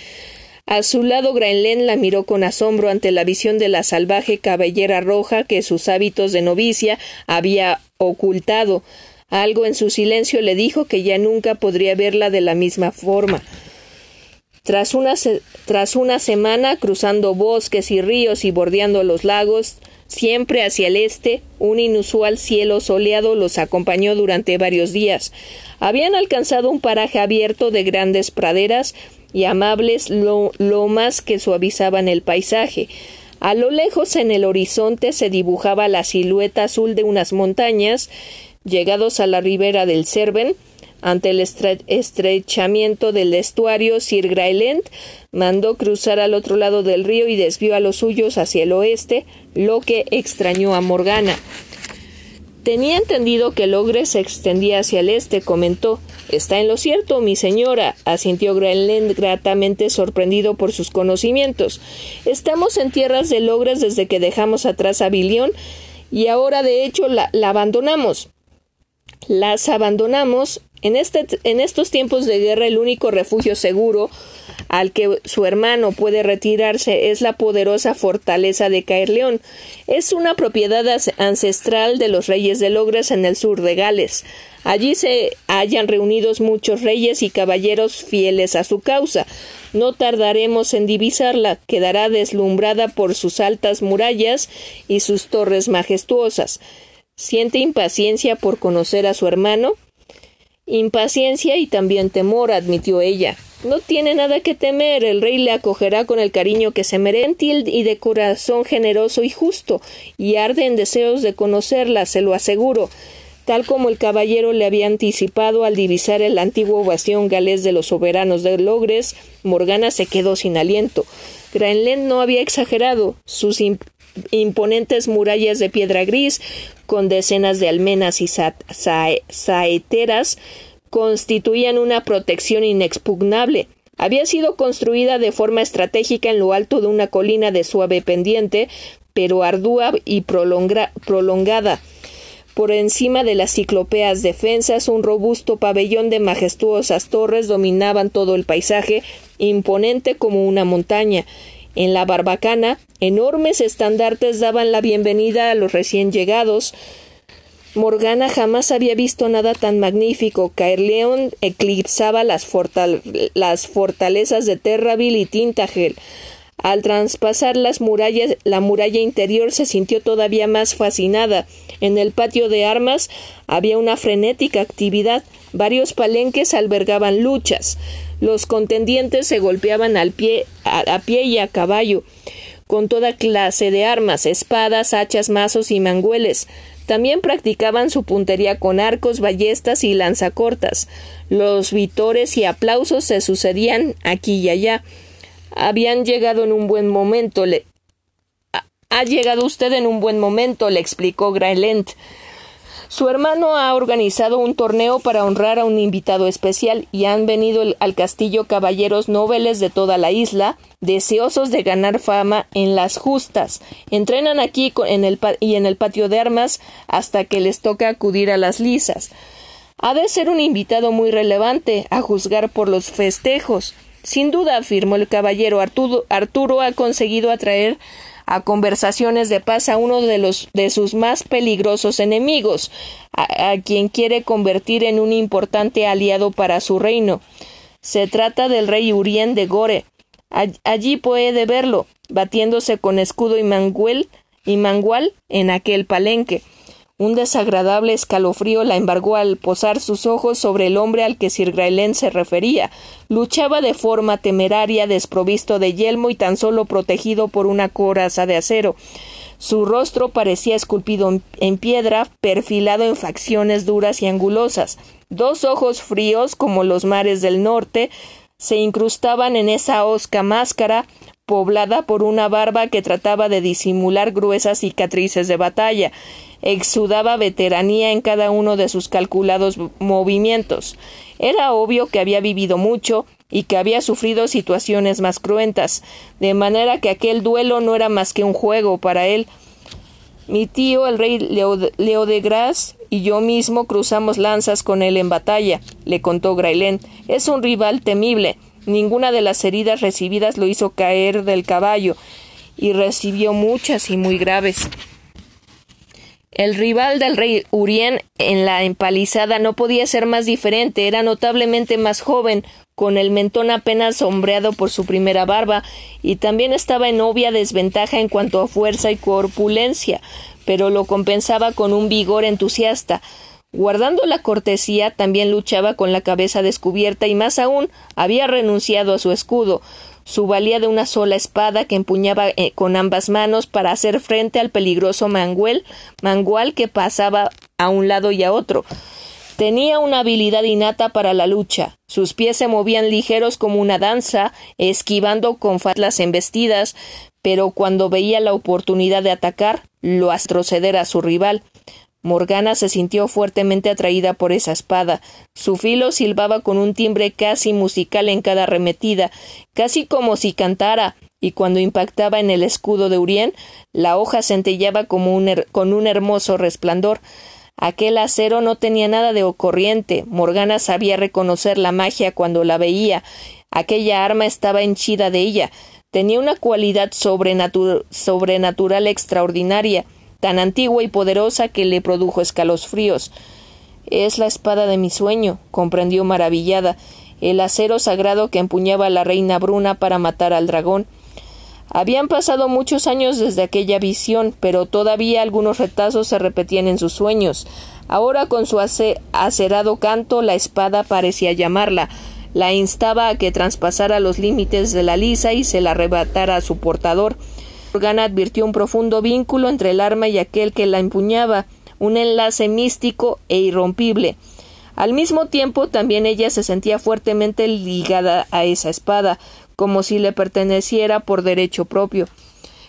A su lado Graenlen la miró con asombro ante la visión de la salvaje cabellera roja que sus hábitos de novicia había ocultado. Algo en su silencio le dijo que ya nunca podría verla de la misma forma. Tras una, tras una semana cruzando bosques y ríos y bordeando los lagos, siempre hacia el este, un inusual cielo soleado los acompañó durante varios días. Habían alcanzado un paraje abierto de grandes praderas y amables lomas que suavizaban el paisaje. A lo lejos en el horizonte se dibujaba la silueta azul de unas montañas. Llegados a la ribera del Cerven, ante el estrechamiento del estuario, Sir Graelent mandó cruzar al otro lado del río y desvió a los suyos hacia el oeste, lo que extrañó a Morgana. Tenía entendido que el ogre se extendía hacia el este, comentó. Está en lo cierto, mi señora, asintió Graelent gratamente sorprendido por sus conocimientos. Estamos en tierras de logres desde que dejamos atrás a Bilión y ahora de hecho la abandonamos. Las abandonamos en, este, en estos tiempos de guerra el único refugio seguro al que su hermano puede retirarse es la poderosa fortaleza de Caerleón. Es una propiedad ancestral de los reyes de Logres en el sur de Gales. Allí se hallan reunidos muchos reyes y caballeros fieles a su causa. No tardaremos en divisarla, quedará deslumbrada por sus altas murallas y sus torres majestuosas. Siente impaciencia por conocer a su hermano. Impaciencia y también temor, admitió ella. No tiene nada que temer, el rey le acogerá con el cariño que se merece y de corazón generoso y justo, y arde en deseos de conocerla, se lo aseguro. Tal como el caballero le había anticipado al divisar el antiguo bastión galés de los soberanos de Logres, Morgana se quedó sin aliento. Graenland no había exagerado. Sus imponentes murallas de piedra gris, con decenas de almenas y saeteras, constituían una protección inexpugnable. Había sido construida de forma estratégica en lo alto de una colina de suave pendiente, pero ardua y prolongada. Por encima de las ciclopeas defensas, un robusto pabellón de majestuosas torres dominaban todo el paisaje, imponente como una montaña. En la barbacana, enormes estandartes daban la bienvenida a los recién llegados. Morgana jamás había visto nada tan magnífico. Caerleon eclipsaba las, las fortalezas de Terraville y Tintagel. Al traspasar las murallas, la muralla interior se sintió todavía más fascinada. En el patio de armas había una frenética actividad. Varios palenques albergaban luchas. Los contendientes se golpeaban al pie, a pie y a caballo, con toda clase de armas, espadas, hachas, mazos y mangueles. También practicaban su puntería con arcos, ballestas y lanzacortas. Los vitores y aplausos se sucedían aquí y allá. Habían llegado en un buen momento. Ha llegado usted en un buen momento, le explicó Graelent. Su hermano ha organizado un torneo para honrar a un invitado especial y han venido al castillo caballeros nobles de toda la isla, deseosos de ganar fama en las justas. Entrenan aquí y en el patio de armas hasta que les toca acudir a las lisas. Ha de ser un invitado muy relevante, a juzgar por los festejos. Sin duda, afirmó el caballero Arturo, ha conseguido atraer a conversaciones de paz a uno de los de sus más peligrosos enemigos, a, quien quiere convertir en un importante aliado para su reino. Se trata del rey Urien de Gore. allí puede verlo, batiéndose con escudo y manguel y mangual en aquel palenque. Un desagradable escalofrío la embargó al posar sus ojos sobre el hombre al que Sir Graelén se refería. Luchaba de forma temeraria, desprovisto de yelmo y tan solo protegido por una coraza de acero. Su rostro parecía esculpido en piedra, perfilado en facciones duras y angulosas. Dos ojos fríos, como los mares del norte, se incrustaban en esa hosca máscara, poblada por una barba que trataba de disimular gruesas cicatrices de batalla exudaba veteranía en cada uno de sus calculados movimientos. Era obvio que había vivido mucho y que había sufrido situaciones más cruentas, de manera que aquel duelo no era más que un juego para él. Mi tío, el rey Leo de y yo mismo cruzamos lanzas con él en batalla, le contó Grailén. Es un rival temible. Ninguna de las heridas recibidas lo hizo caer del caballo, y recibió muchas y muy graves. El rival del rey Urien en la empalizada no podía ser más diferente, era notablemente más joven, con el mentón apenas sombreado por su primera barba, y también estaba en obvia desventaja en cuanto a fuerza y corpulencia, pero lo compensaba con un vigor entusiasta. Guardando la cortesía, también luchaba con la cabeza descubierta y más aún había renunciado a su escudo, su valía de una sola espada que empuñaba eh, con ambas manos para hacer frente al peligroso manguel, mangual que pasaba a un lado y a otro. Tenía una habilidad innata para la lucha. Sus pies se movían ligeros como una danza, esquivando con fatlas embestidas, pero cuando veía la oportunidad de atacar, lo astroceder a su rival. Morgana se sintió fuertemente atraída por esa espada. Su filo silbaba con un timbre casi musical en cada arremetida, casi como si cantara, y cuando impactaba en el escudo de Urien, la hoja centellaba como con un hermoso resplandor. Aquel acero no tenía nada de corriente. Morgana sabía reconocer la magia cuando la veía. Aquella arma estaba henchida de ella. Tenía una cualidad sobrenatural extraordinaria tan antigua y poderosa que le produjo escalofríos. Es la espada de mi sueño, comprendió maravillada, el acero sagrado que empuñaba la reina Bruna para matar al dragón. Habían pasado muchos años desde aquella visión, pero todavía algunos retazos se repetían en sus sueños. Ahora con su acerado canto la espada parecía llamarla, la instaba a que traspasara los límites de la lisa y se la arrebatara a su portador. Morgana advirtió un profundo vínculo entre el arma y aquel que la empuñaba, un enlace místico e irrompible. Al mismo tiempo también ella se sentía fuertemente ligada a esa espada, como si le perteneciera por derecho propio.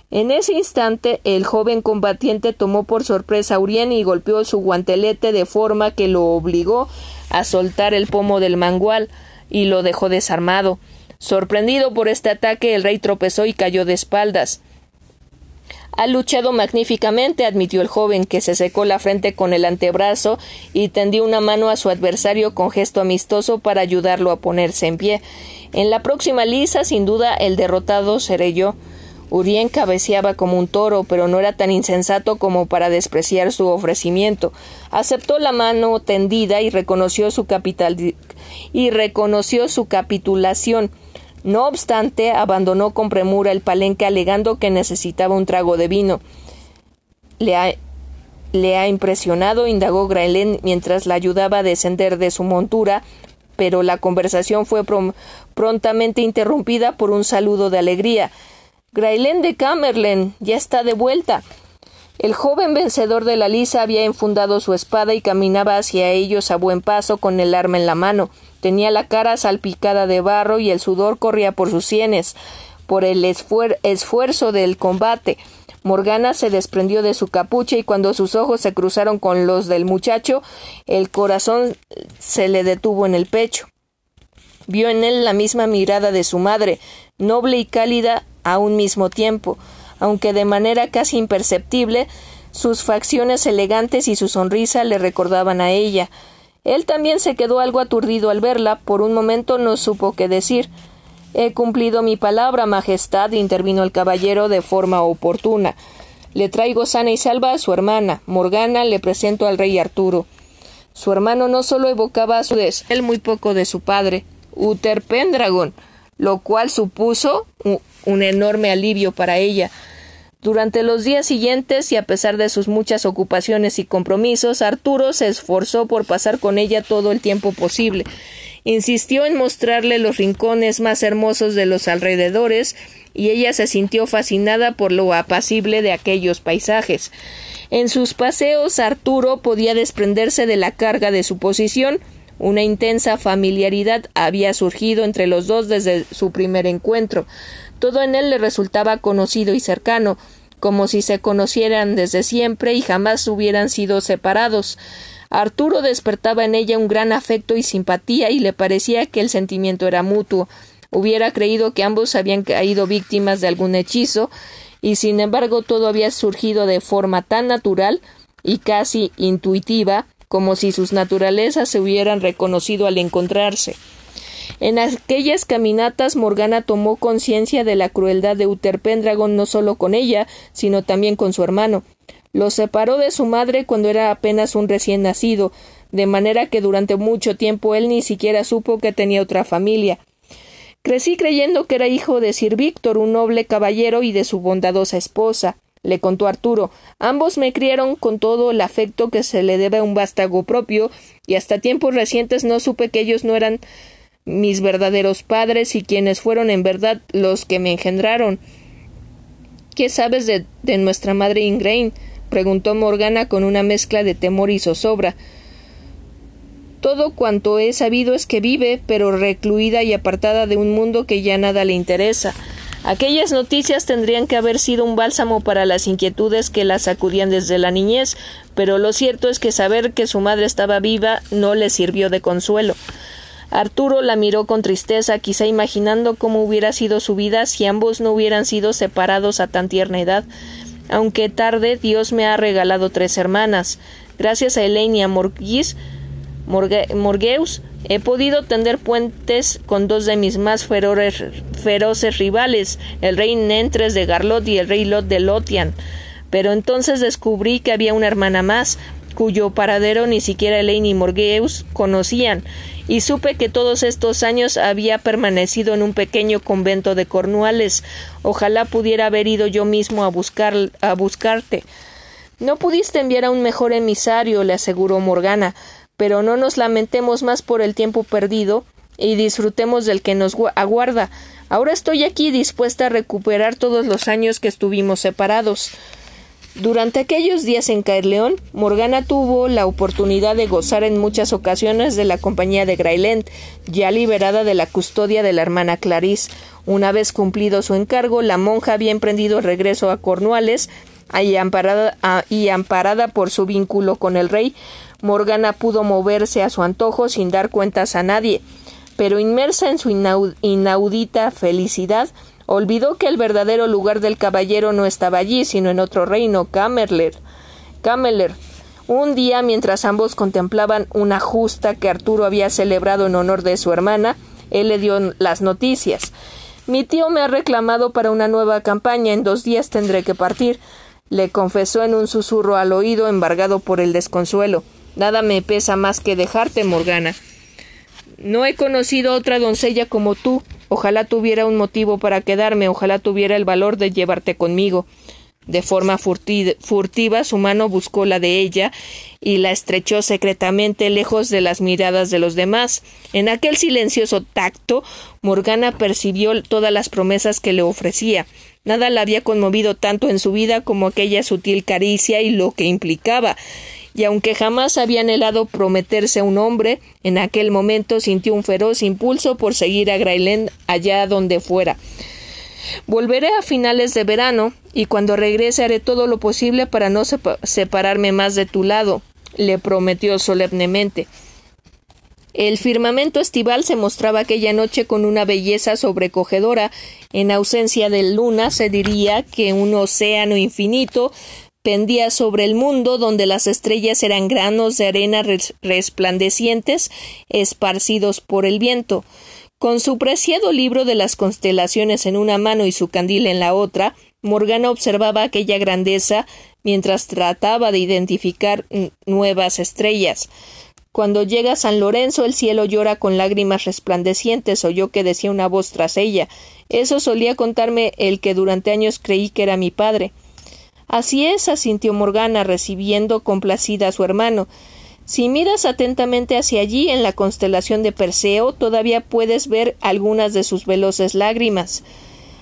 En ese instante el joven combatiente tomó por sorpresa a Urien y golpeó su guantelete de forma que lo obligó a soltar el pomo del mangual y lo dejó desarmado. Sorprendido por este ataque, el rey tropezó y cayó de espaldas. Ha luchado magníficamente, admitió el joven, que se secó la frente con el antebrazo y tendió una mano a su adversario con gesto amistoso para ayudarlo a ponerse en pie. En la próxima lisa, sin duda, el derrotado seré yo. Urien cabeceaba como un toro, pero no era tan insensato como para despreciar su ofrecimiento. Aceptó la mano tendida y reconoció su capital y reconoció su capitulación. No obstante, abandonó con premura el palenque alegando que necesitaba un trago de vino. Le ha, le ha impresionado, indagó Graelén mientras la ayudaba a descender de su montura, pero la conversación fue prontamente interrumpida por un saludo de alegría. Grailén de Camerlen ya está de vuelta. El joven vencedor de la lisa había enfundado su espada y caminaba hacia ellos a buen paso con el arma en la mano. Tenía la cara salpicada de barro y el sudor corría por sus sienes, por el esfuerzo del combate. Morgana se desprendió de su capucha y cuando sus ojos se cruzaron con los del muchacho, el corazón se le detuvo en el pecho. Vio en él la misma mirada de su madre, noble y cálida a un mismo tiempo, aunque de manera casi imperceptible, sus facciones elegantes y su sonrisa le recordaban a ella. Él también se quedó algo aturdido al verla, por un momento no supo qué decir. He cumplido mi palabra, Majestad, intervino el caballero de forma oportuna. Le traigo sana y salva a su hermana. Morgana le presento al rey Arturo. Su hermano no solo evocaba a su vez él muy poco de su padre, Uther Pendragon, lo cual supuso un enorme alivio para ella. Durante los días siguientes, y a pesar de sus muchas ocupaciones y compromisos, Arturo se esforzó por pasar con ella todo el tiempo posible. Insistió en mostrarle los rincones más hermosos de los alrededores, y ella se sintió fascinada por lo apacible de aquellos paisajes. En sus paseos Arturo podía desprenderse de la carga de su posición, una intensa familiaridad había surgido entre los dos desde su primer encuentro. Todo en él le resultaba conocido y cercano, como si se conocieran desde siempre y jamás hubieran sido separados. Arturo despertaba en ella un gran afecto y simpatía y le parecía que el sentimiento era mutuo. Hubiera creído que ambos habían caído víctimas de algún hechizo, y sin embargo todo había surgido de forma tan natural y casi intuitiva como si sus naturalezas se hubieran reconocido al encontrarse. En aquellas caminatas Morgana tomó conciencia de la crueldad de Uther Pendragon no solo con ella, sino también con su hermano. Lo separó de su madre cuando era apenas un recién nacido, de manera que durante mucho tiempo él ni siquiera supo que tenía otra familia. Crecí creyendo que era hijo de Sir Víctor, un noble caballero, y de su bondadosa esposa le contó Arturo. Ambos me criaron con todo el afecto que se le debe a un vástago propio, y hasta tiempos recientes no supe que ellos no eran mis verdaderos padres y quienes fueron en verdad los que me engendraron. ¿Qué sabes de, nuestra madre Ingrain? preguntó Morgana con una mezcla de temor y zozobra. Todo cuanto he sabido es que vive, pero recluida y apartada de un mundo que ya nada le interesa. Aquellas noticias tendrían que haber sido un bálsamo para las inquietudes que la sacudían desde la niñez, pero lo cierto es que saber que su madre estaba viva no le sirvió de consuelo. Arturo la miró con tristeza, quizá imaginando cómo hubiera sido su vida si ambos no hubieran sido separados a tan tierna edad. Aunque tarde, Dios me ha regalado tres hermanas. Gracias a Elaine y a Morguis, he podido tender puentes con dos de mis más feroces rivales, el rey Nentres de Garlot y el rey Lot de Lotian. Pero entonces descubrí que había una hermana más, cuyo paradero ni siquiera Elaine y Morgeus conocían, y supe que todos estos años había permanecido en un pequeño convento de Cornuales. Ojalá pudiera haber ido yo mismo a buscar a buscarte. No pudiste enviar a un mejor emisario, le aseguró Morgana, pero no nos lamentemos más por el tiempo perdido y disfrutemos del que nos aguarda. Ahora estoy aquí dispuesta a recuperar todos los años que estuvimos separados. Durante aquellos días en Caerleón, Morgana tuvo la oportunidad de gozar en muchas ocasiones de la compañía de Grailent, ya liberada de la custodia de la hermana Clarice. Una vez cumplido su encargo, la monja había emprendido el regreso a Cornuales amparada, y amparada por su vínculo con el rey, Morgana pudo moverse a su antojo sin dar cuentas a nadie, pero inmersa en su inaudita felicidad, olvidó que el verdadero lugar del caballero no estaba allí, sino en otro reino, Camerler. Cameler. Un día, mientras ambos contemplaban una justa que Arturo había celebrado en honor de su hermana, él le dio las noticias. Mi tío me ha reclamado para una nueva campaña. En dos días tendré que partir. Le confesó en un susurro al oído, embargado por el desconsuelo. Nada me pesa más que dejarte, Morgana. No he conocido otra doncella como tú. Ojalá tuviera un motivo para quedarme, ojalá tuviera el valor de llevarte conmigo. De forma furtiva su mano buscó la de ella y la estrechó secretamente lejos de las miradas de los demás. En aquel silencioso tacto Morgana percibió todas las promesas que le ofrecía. Nada la había conmovido tanto en su vida como aquella sutil caricia y lo que implicaba. Y aunque jamás había anhelado prometerse a un hombre, en aquel momento sintió un feroz impulso por seguir a Grailen allá donde fuera. Volveré a finales de verano y cuando regrese haré todo lo posible para no separarme más de tu lado, le prometió solemnemente. El firmamento estival se mostraba aquella noche con una belleza sobrecogedora. En ausencia de luna se diría que un océano infinito pendía sobre el mundo donde las estrellas eran granos de arena resplandecientes esparcidos por el viento. Con su preciado libro de las constelaciones en una mano y su candil en la otra, Morgana observaba aquella grandeza mientras trataba de identificar nuevas estrellas. Cuando llega San Lorenzo el cielo llora con lágrimas resplandecientes, oyó que decía una voz tras ella. Eso solía contarme el que durante años creí que era mi padre. Así es, asintió Morgana, recibiendo complacida a su hermano. Si miras atentamente hacia allí en la constelación de Perseo, todavía puedes ver algunas de sus veloces lágrimas.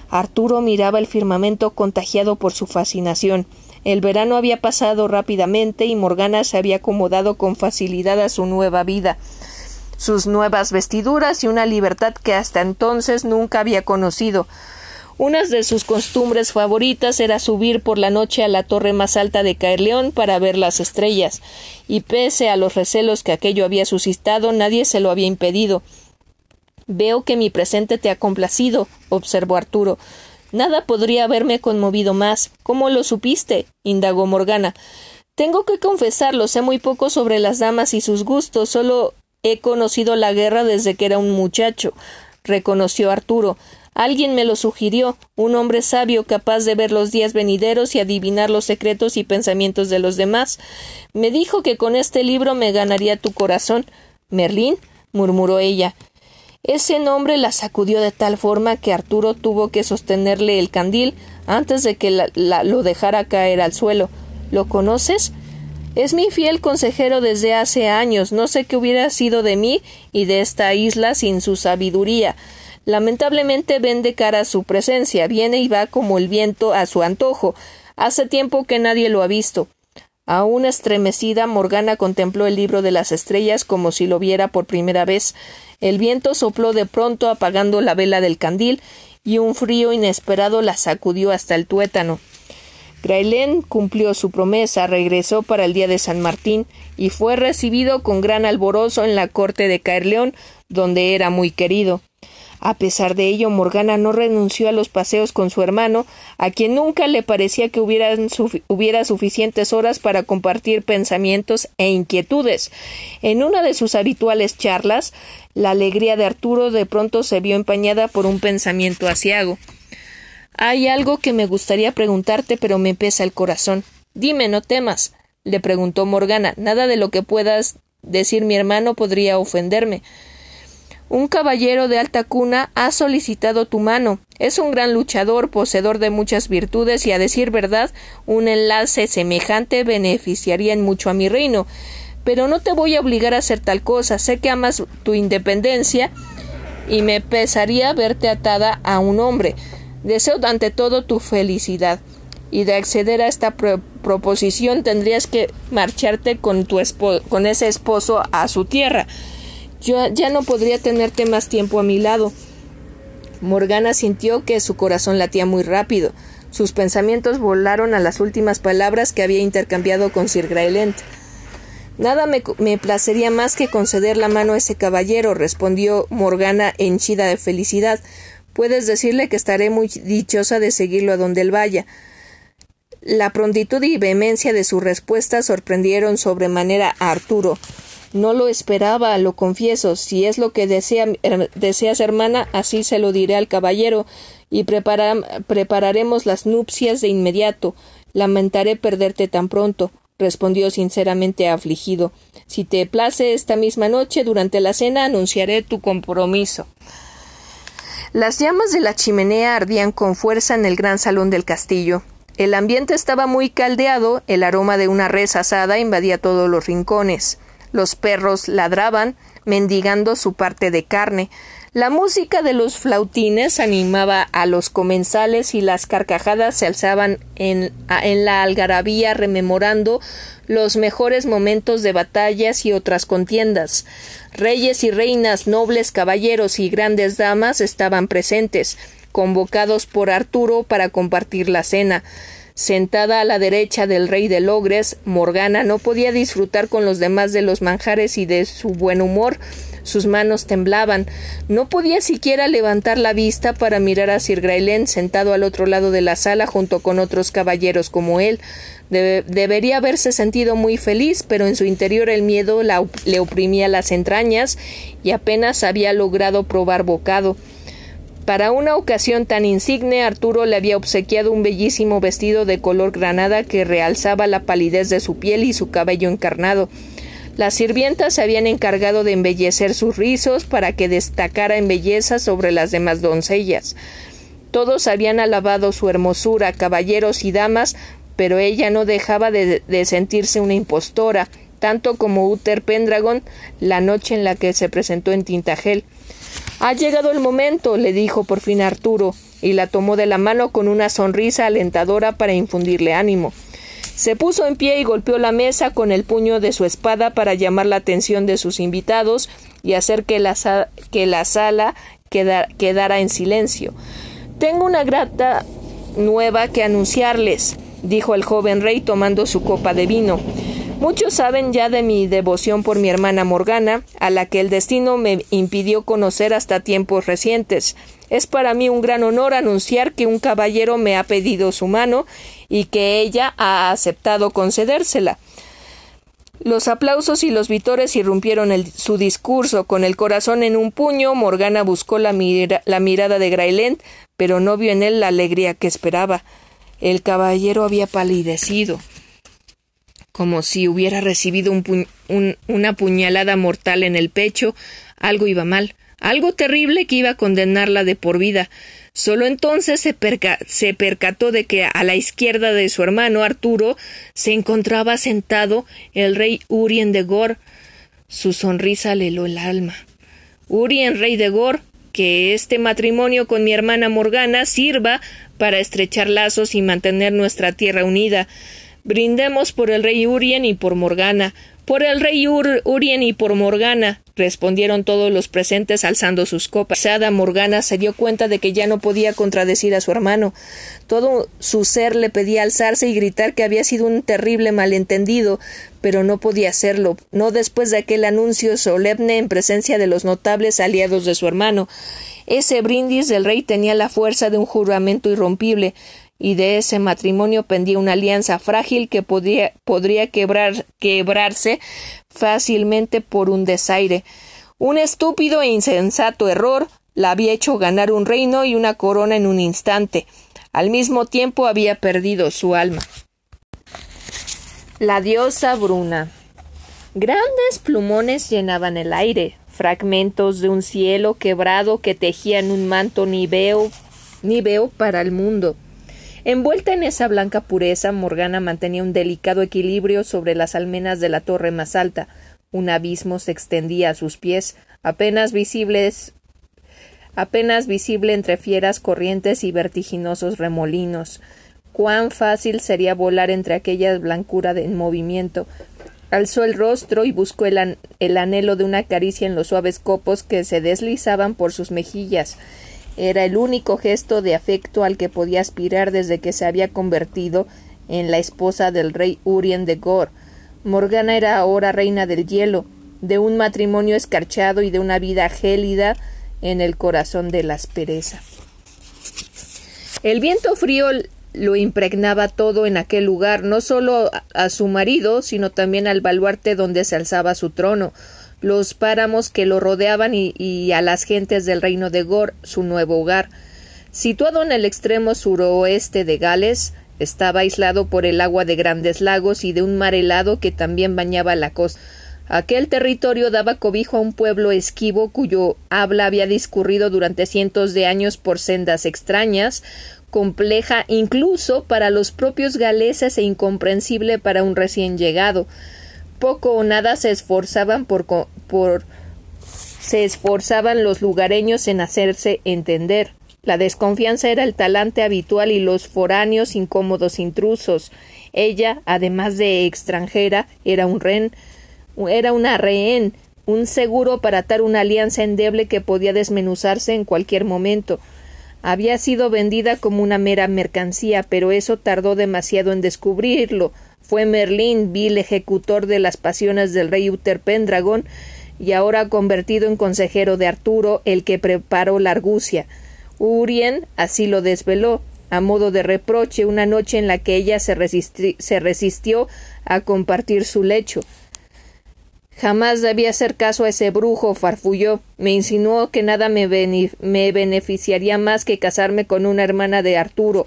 Arturo miraba el firmamento contagiado por su fascinación. El verano había pasado rápidamente y Morgana se había acomodado con facilidad a su nueva vida, sus nuevas vestiduras y una libertad que hasta entonces nunca había conocido. Una de sus costumbres favoritas era subir por la noche a la torre más alta de Caerleón para ver las estrellas, y pese a los recelos que aquello había suscitado, nadie se lo había impedido. Veo que mi presente te ha complacido, observó Arturo. Nada podría haberme conmovido más. ¿Cómo lo supiste? indagó Morgana. Tengo que confesarlo, sé muy poco sobre las damas y sus gustos, solo he conocido la guerra desde que era un muchacho, reconoció Arturo. Alguien me lo sugirió, un hombre sabio capaz de ver los días venideros y adivinar los secretos y pensamientos de los demás. Me dijo que con este libro me ganaría tu corazón. Merlín, murmuró ella. Ese nombre la sacudió de tal forma que Arturo tuvo que sostenerle el candil antes de que lo dejara caer al suelo. ¿Lo conoces? Es mi fiel consejero desde hace años. No sé qué hubiera sido de mí y de esta isla sin su sabiduría. Lamentablemente vende cara a su presencia, viene y va como el viento a su antojo. Hace tiempo que nadie lo ha visto. Aún estremecida, Morgana contempló el libro de las estrellas como si lo viera por primera vez. El viento sopló de pronto apagando la vela del candil, y un frío inesperado la sacudió hasta el tuétano. Grailén cumplió su promesa, regresó para el día de San Martín y fue recibido con gran alborozo en la corte de Caerleón, donde era muy querido. A pesar de ello, Morgana no renunció a los paseos con su hermano, a quien nunca le parecía que hubiera suficientes horas para compartir pensamientos e inquietudes. En una de sus habituales charlas, la alegría de Arturo de pronto se vio empañada por un pensamiento asiago. Hay algo que me gustaría preguntarte, pero me pesa el corazón. Dime, no temas, le preguntó Morgana. Nada de lo que puedas decir mi hermano podría ofenderme. Un caballero de alta cuna ha solicitado tu mano. Es un gran luchador, poseedor de muchas virtudes y a decir verdad, un enlace semejante beneficiaría en mucho a mi reino. Pero no te voy a obligar a hacer tal cosa. Sé que amas tu independencia y me pesaría verte atada a un hombre. Deseo ante todo tu felicidad. Y de acceder a esta proposición tendrías que marcharte con tu con ese esposo a su tierra. Yo ya no podría tenerte más tiempo a mi lado. Morgana sintió que su corazón latía muy rápido. Sus pensamientos volaron a las últimas palabras que había intercambiado con Sir Graelent. Nada me, me, placería más que conceder la mano a ese caballero, respondió Morgana henchida de felicidad. Puedes decirle que estaré muy dichosa de seguirlo a donde él vaya. La prontitud y vehemencia de su respuesta sorprendieron sobremanera a Arturo. No lo esperaba, lo confieso. Si es lo que desea, deseas, hermana, así se lo diré al caballero, y prepararemos las nupcias de inmediato. Lamentaré perderte tan pronto respondió sinceramente afligido. Si te place esta misma noche, durante la cena, anunciaré tu compromiso. Las llamas de la chimenea ardían con fuerza en el gran salón del castillo. El ambiente estaba muy caldeado, el aroma de una res asada invadía todos los rincones. Los perros ladraban, mendigando su parte de carne. La música de los flautines animaba a los comensales y las carcajadas se alzaban en, la algarabía rememorando los mejores momentos de batallas y otras contiendas. Reyes y reinas, nobles caballeros y grandes damas estaban presentes, convocados por Arturo para compartir la cena. Sentada a la derecha del rey de Logres, Morgana no podía disfrutar con los demás de los manjares y de su buen humor. Sus manos temblaban. No podía siquiera levantar la vista para mirar a Sir Graylen sentado al otro lado de la sala junto con otros caballeros como él. debería haberse sentido muy feliz, pero en su interior el miedo le oprimía las entrañas y apenas había logrado probar bocado. Para una ocasión tan insigne, Arturo le había obsequiado un bellísimo vestido de color granada que realzaba la palidez de su piel y su cabello encarnado. Las sirvientas se habían encargado de embellecer sus rizos para que destacara en belleza sobre las demás doncellas. Todos habían alabado su hermosura, caballeros y damas, pero ella no dejaba de, de sentirse una impostora, tanto como Uther Pendragon la noche en la que se presentó en Tintagel. Ha llegado el momento, le dijo por fin Arturo, y la tomó de la mano con una sonrisa alentadora para infundirle ánimo. Se puso en pie y golpeó la mesa con el puño de su espada para llamar la atención de sus invitados y hacer que la, que la sala quedara en silencio. Tengo una grata nueva que anunciarles, dijo el joven rey tomando su copa de vino. Muchos saben ya de mi devoción por mi hermana Morgana, a la que el destino me impidió conocer hasta tiempos recientes. Es para mí un gran honor anunciar que un caballero me ha pedido su mano y que ella ha aceptado concedérsela. Los aplausos y los vítores irrumpieron su discurso. Con el corazón en un puño, Morgana buscó la, la mirada de Grailent, pero no vio en él la alegría que esperaba. El caballero había palidecido como si hubiera recibido una puñalada mortal en el pecho, algo iba mal, algo terrible que iba a condenarla de por vida. Solo entonces se, se, percató de que a la izquierda de su hermano Arturo se encontraba sentado el rey Urien de Gor. Su sonrisa le heló el alma. Urien, rey de Gor, que este matrimonio con mi hermana Morgana sirva para estrechar lazos y mantener nuestra tierra unida. Brindemos por el rey Urien y por Morgana. Por el rey Urien y por Morgana. respondieron todos los presentes alzando sus copas. Sada Morgana se dio cuenta de que ya no podía contradecir a su hermano. Todo su ser le pedía alzarse y gritar que había sido un terrible malentendido, pero no podía hacerlo, no después de aquel anuncio solemne en presencia de los notables aliados de su hermano. Ese brindis del rey tenía la fuerza de un juramento irrompible y de ese matrimonio pendía una alianza frágil que podría, podría quebrar, quebrarse fácilmente por un desaire. Un estúpido e insensato error la había hecho ganar un reino y una corona en un instante. Al mismo tiempo había perdido su alma. La diosa Bruna. Grandes plumones llenaban el aire, fragmentos de un cielo quebrado que tejían un manto niveo, niveo para el mundo. Envuelta en esa blanca pureza, Morgana mantenía un delicado equilibrio sobre las almenas de la torre más alta. Un abismo se extendía a sus pies, apenas visibles apenas visible entre fieras corrientes y vertiginosos remolinos. Cuán fácil sería volar entre aquella blancura de movimiento. Alzó el rostro y buscó el anhelo de una caricia en los suaves copos que se deslizaban por sus mejillas. Era el único gesto de afecto al que podía aspirar desde que se había convertido en la esposa del rey Urien de Gor. Morgana era ahora reina del hielo, de un matrimonio escarchado y de una vida gélida en el corazón de la aspereza. El viento frío lo impregnaba todo en aquel lugar, no solo a su marido, sino también al baluarte donde se alzaba su trono, los páramos que lo rodeaban y, a las gentes del reino de Gor, su nuevo hogar. Situado en el extremo suroeste de Gales, estaba aislado por el agua de grandes lagos y de un mar helado que también bañaba la costa. Aquel territorio daba cobijo a un pueblo esquivo cuyo habla había discurrido durante cientos de años por sendas extrañas, compleja incluso para los propios galeses e incomprensible para un recién llegado. Poco o nada se esforzaban por, por se esforzaban los lugareños en hacerse entender. La desconfianza era el talante habitual y los foráneos incómodos intrusos. Ella, además de extranjera, era un rehén, era una rehén, un seguro para atar una alianza endeble que podía desmenuzarse en cualquier momento. Había sido vendida como una mera mercancía, pero eso tardó demasiado en descubrirlo. Fue Merlín, vil ejecutor de las pasiones del rey Uther Pendragon, y ahora convertido en consejero de Arturo, el que preparó la argucia. Urien así lo desveló, a modo de reproche, una noche en la que ella se, resistió a compartir su lecho. Jamás debía hacer caso a ese brujo, farfulló. Me insinuó que nada me, beneficiaría más que casarme con una hermana de Arturo,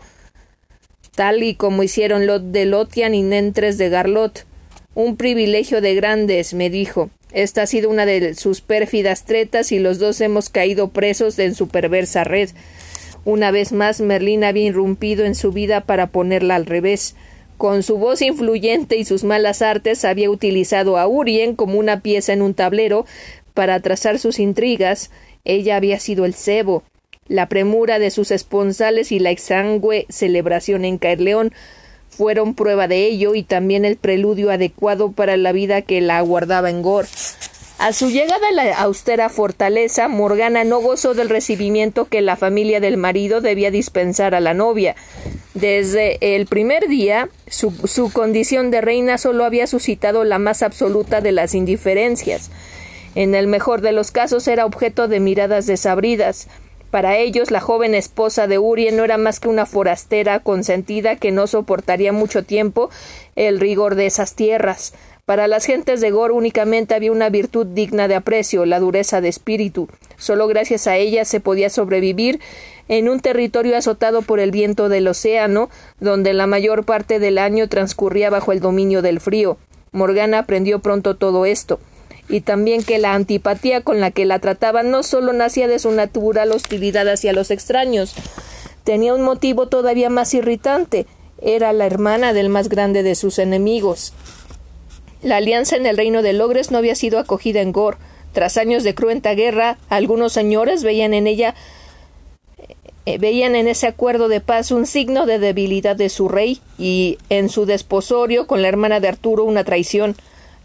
tal y como hicieron Lot de Lotian y Nentres de Garlot. Un privilegio de grandes, me dijo. Esta ha sido una de sus pérfidas tretas y los dos hemos caído presos en su perversa red. Una vez más Merlín había irrumpido en su vida para ponerla al revés. Con su voz influyente y sus malas artes había utilizado a Urien como una pieza en un tablero para trazar sus intrigas. Ella había sido el cebo, la premura de sus esponsales y la exangüe celebración en Caerleón fueron prueba de ello y también el preludio adecuado para la vida que la aguardaba en Gor. A su llegada a la austera fortaleza, Morgana no gozó del recibimiento que la familia del marido debía dispensar a la novia. Desde el primer día, su, su condición de reina solo había suscitado la más absoluta de las indiferencias. En el mejor de los casos era objeto de miradas desabridas, para ellos, la joven esposa de Urien no era más que una forastera consentida que no soportaría mucho tiempo el rigor de esas tierras. Para las gentes de Gor únicamente había una virtud digna de aprecio, la dureza de espíritu. Solo gracias a ella se podía sobrevivir en un territorio azotado por el viento del océano, donde la mayor parte del año transcurría bajo el dominio del frío. Morgana aprendió pronto todo esto y también que la antipatía con la que la trataban no solo nacía de su natural hostilidad hacia los extraños, tenía un motivo todavía más irritante era la hermana del más grande de sus enemigos. La alianza en el reino de Logres no había sido acogida en Gor. Tras años de cruenta guerra, algunos señores veían en ella eh, veían en ese acuerdo de paz un signo de debilidad de su rey y en su desposorio con la hermana de Arturo una traición.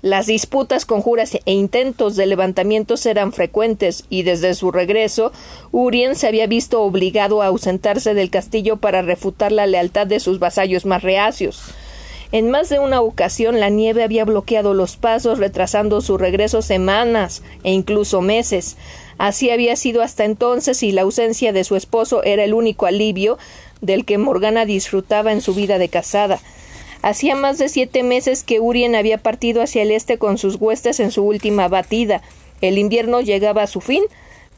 Las disputas, conjuras e intentos de levantamientos eran frecuentes y desde su regreso Urien se había visto obligado a ausentarse del castillo para refutar la lealtad de sus vasallos más reacios. En más de una ocasión la nieve había bloqueado los pasos, retrasando su regreso semanas e incluso meses. Así había sido hasta entonces y la ausencia de su esposo era el único alivio del que Morgana disfrutaba en su vida de casada. Hacía más de siete meses que Urien había partido hacia el este con sus huestes en su última batida. El invierno llegaba a su fin,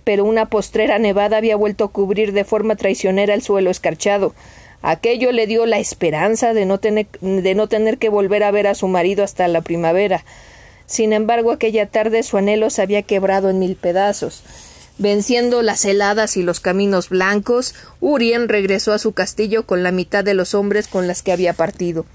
pero una postrera nevada había vuelto a cubrir de forma traicionera el suelo escarchado. Aquello le dio la esperanza de no tener, de no tener que volver a ver a su marido hasta la primavera. Sin embargo, aquella tarde su anhelo se había quebrado en mil pedazos. Venciendo las heladas y los caminos blancos, Urien regresó a su castillo con la mitad de los hombres con las que había partido.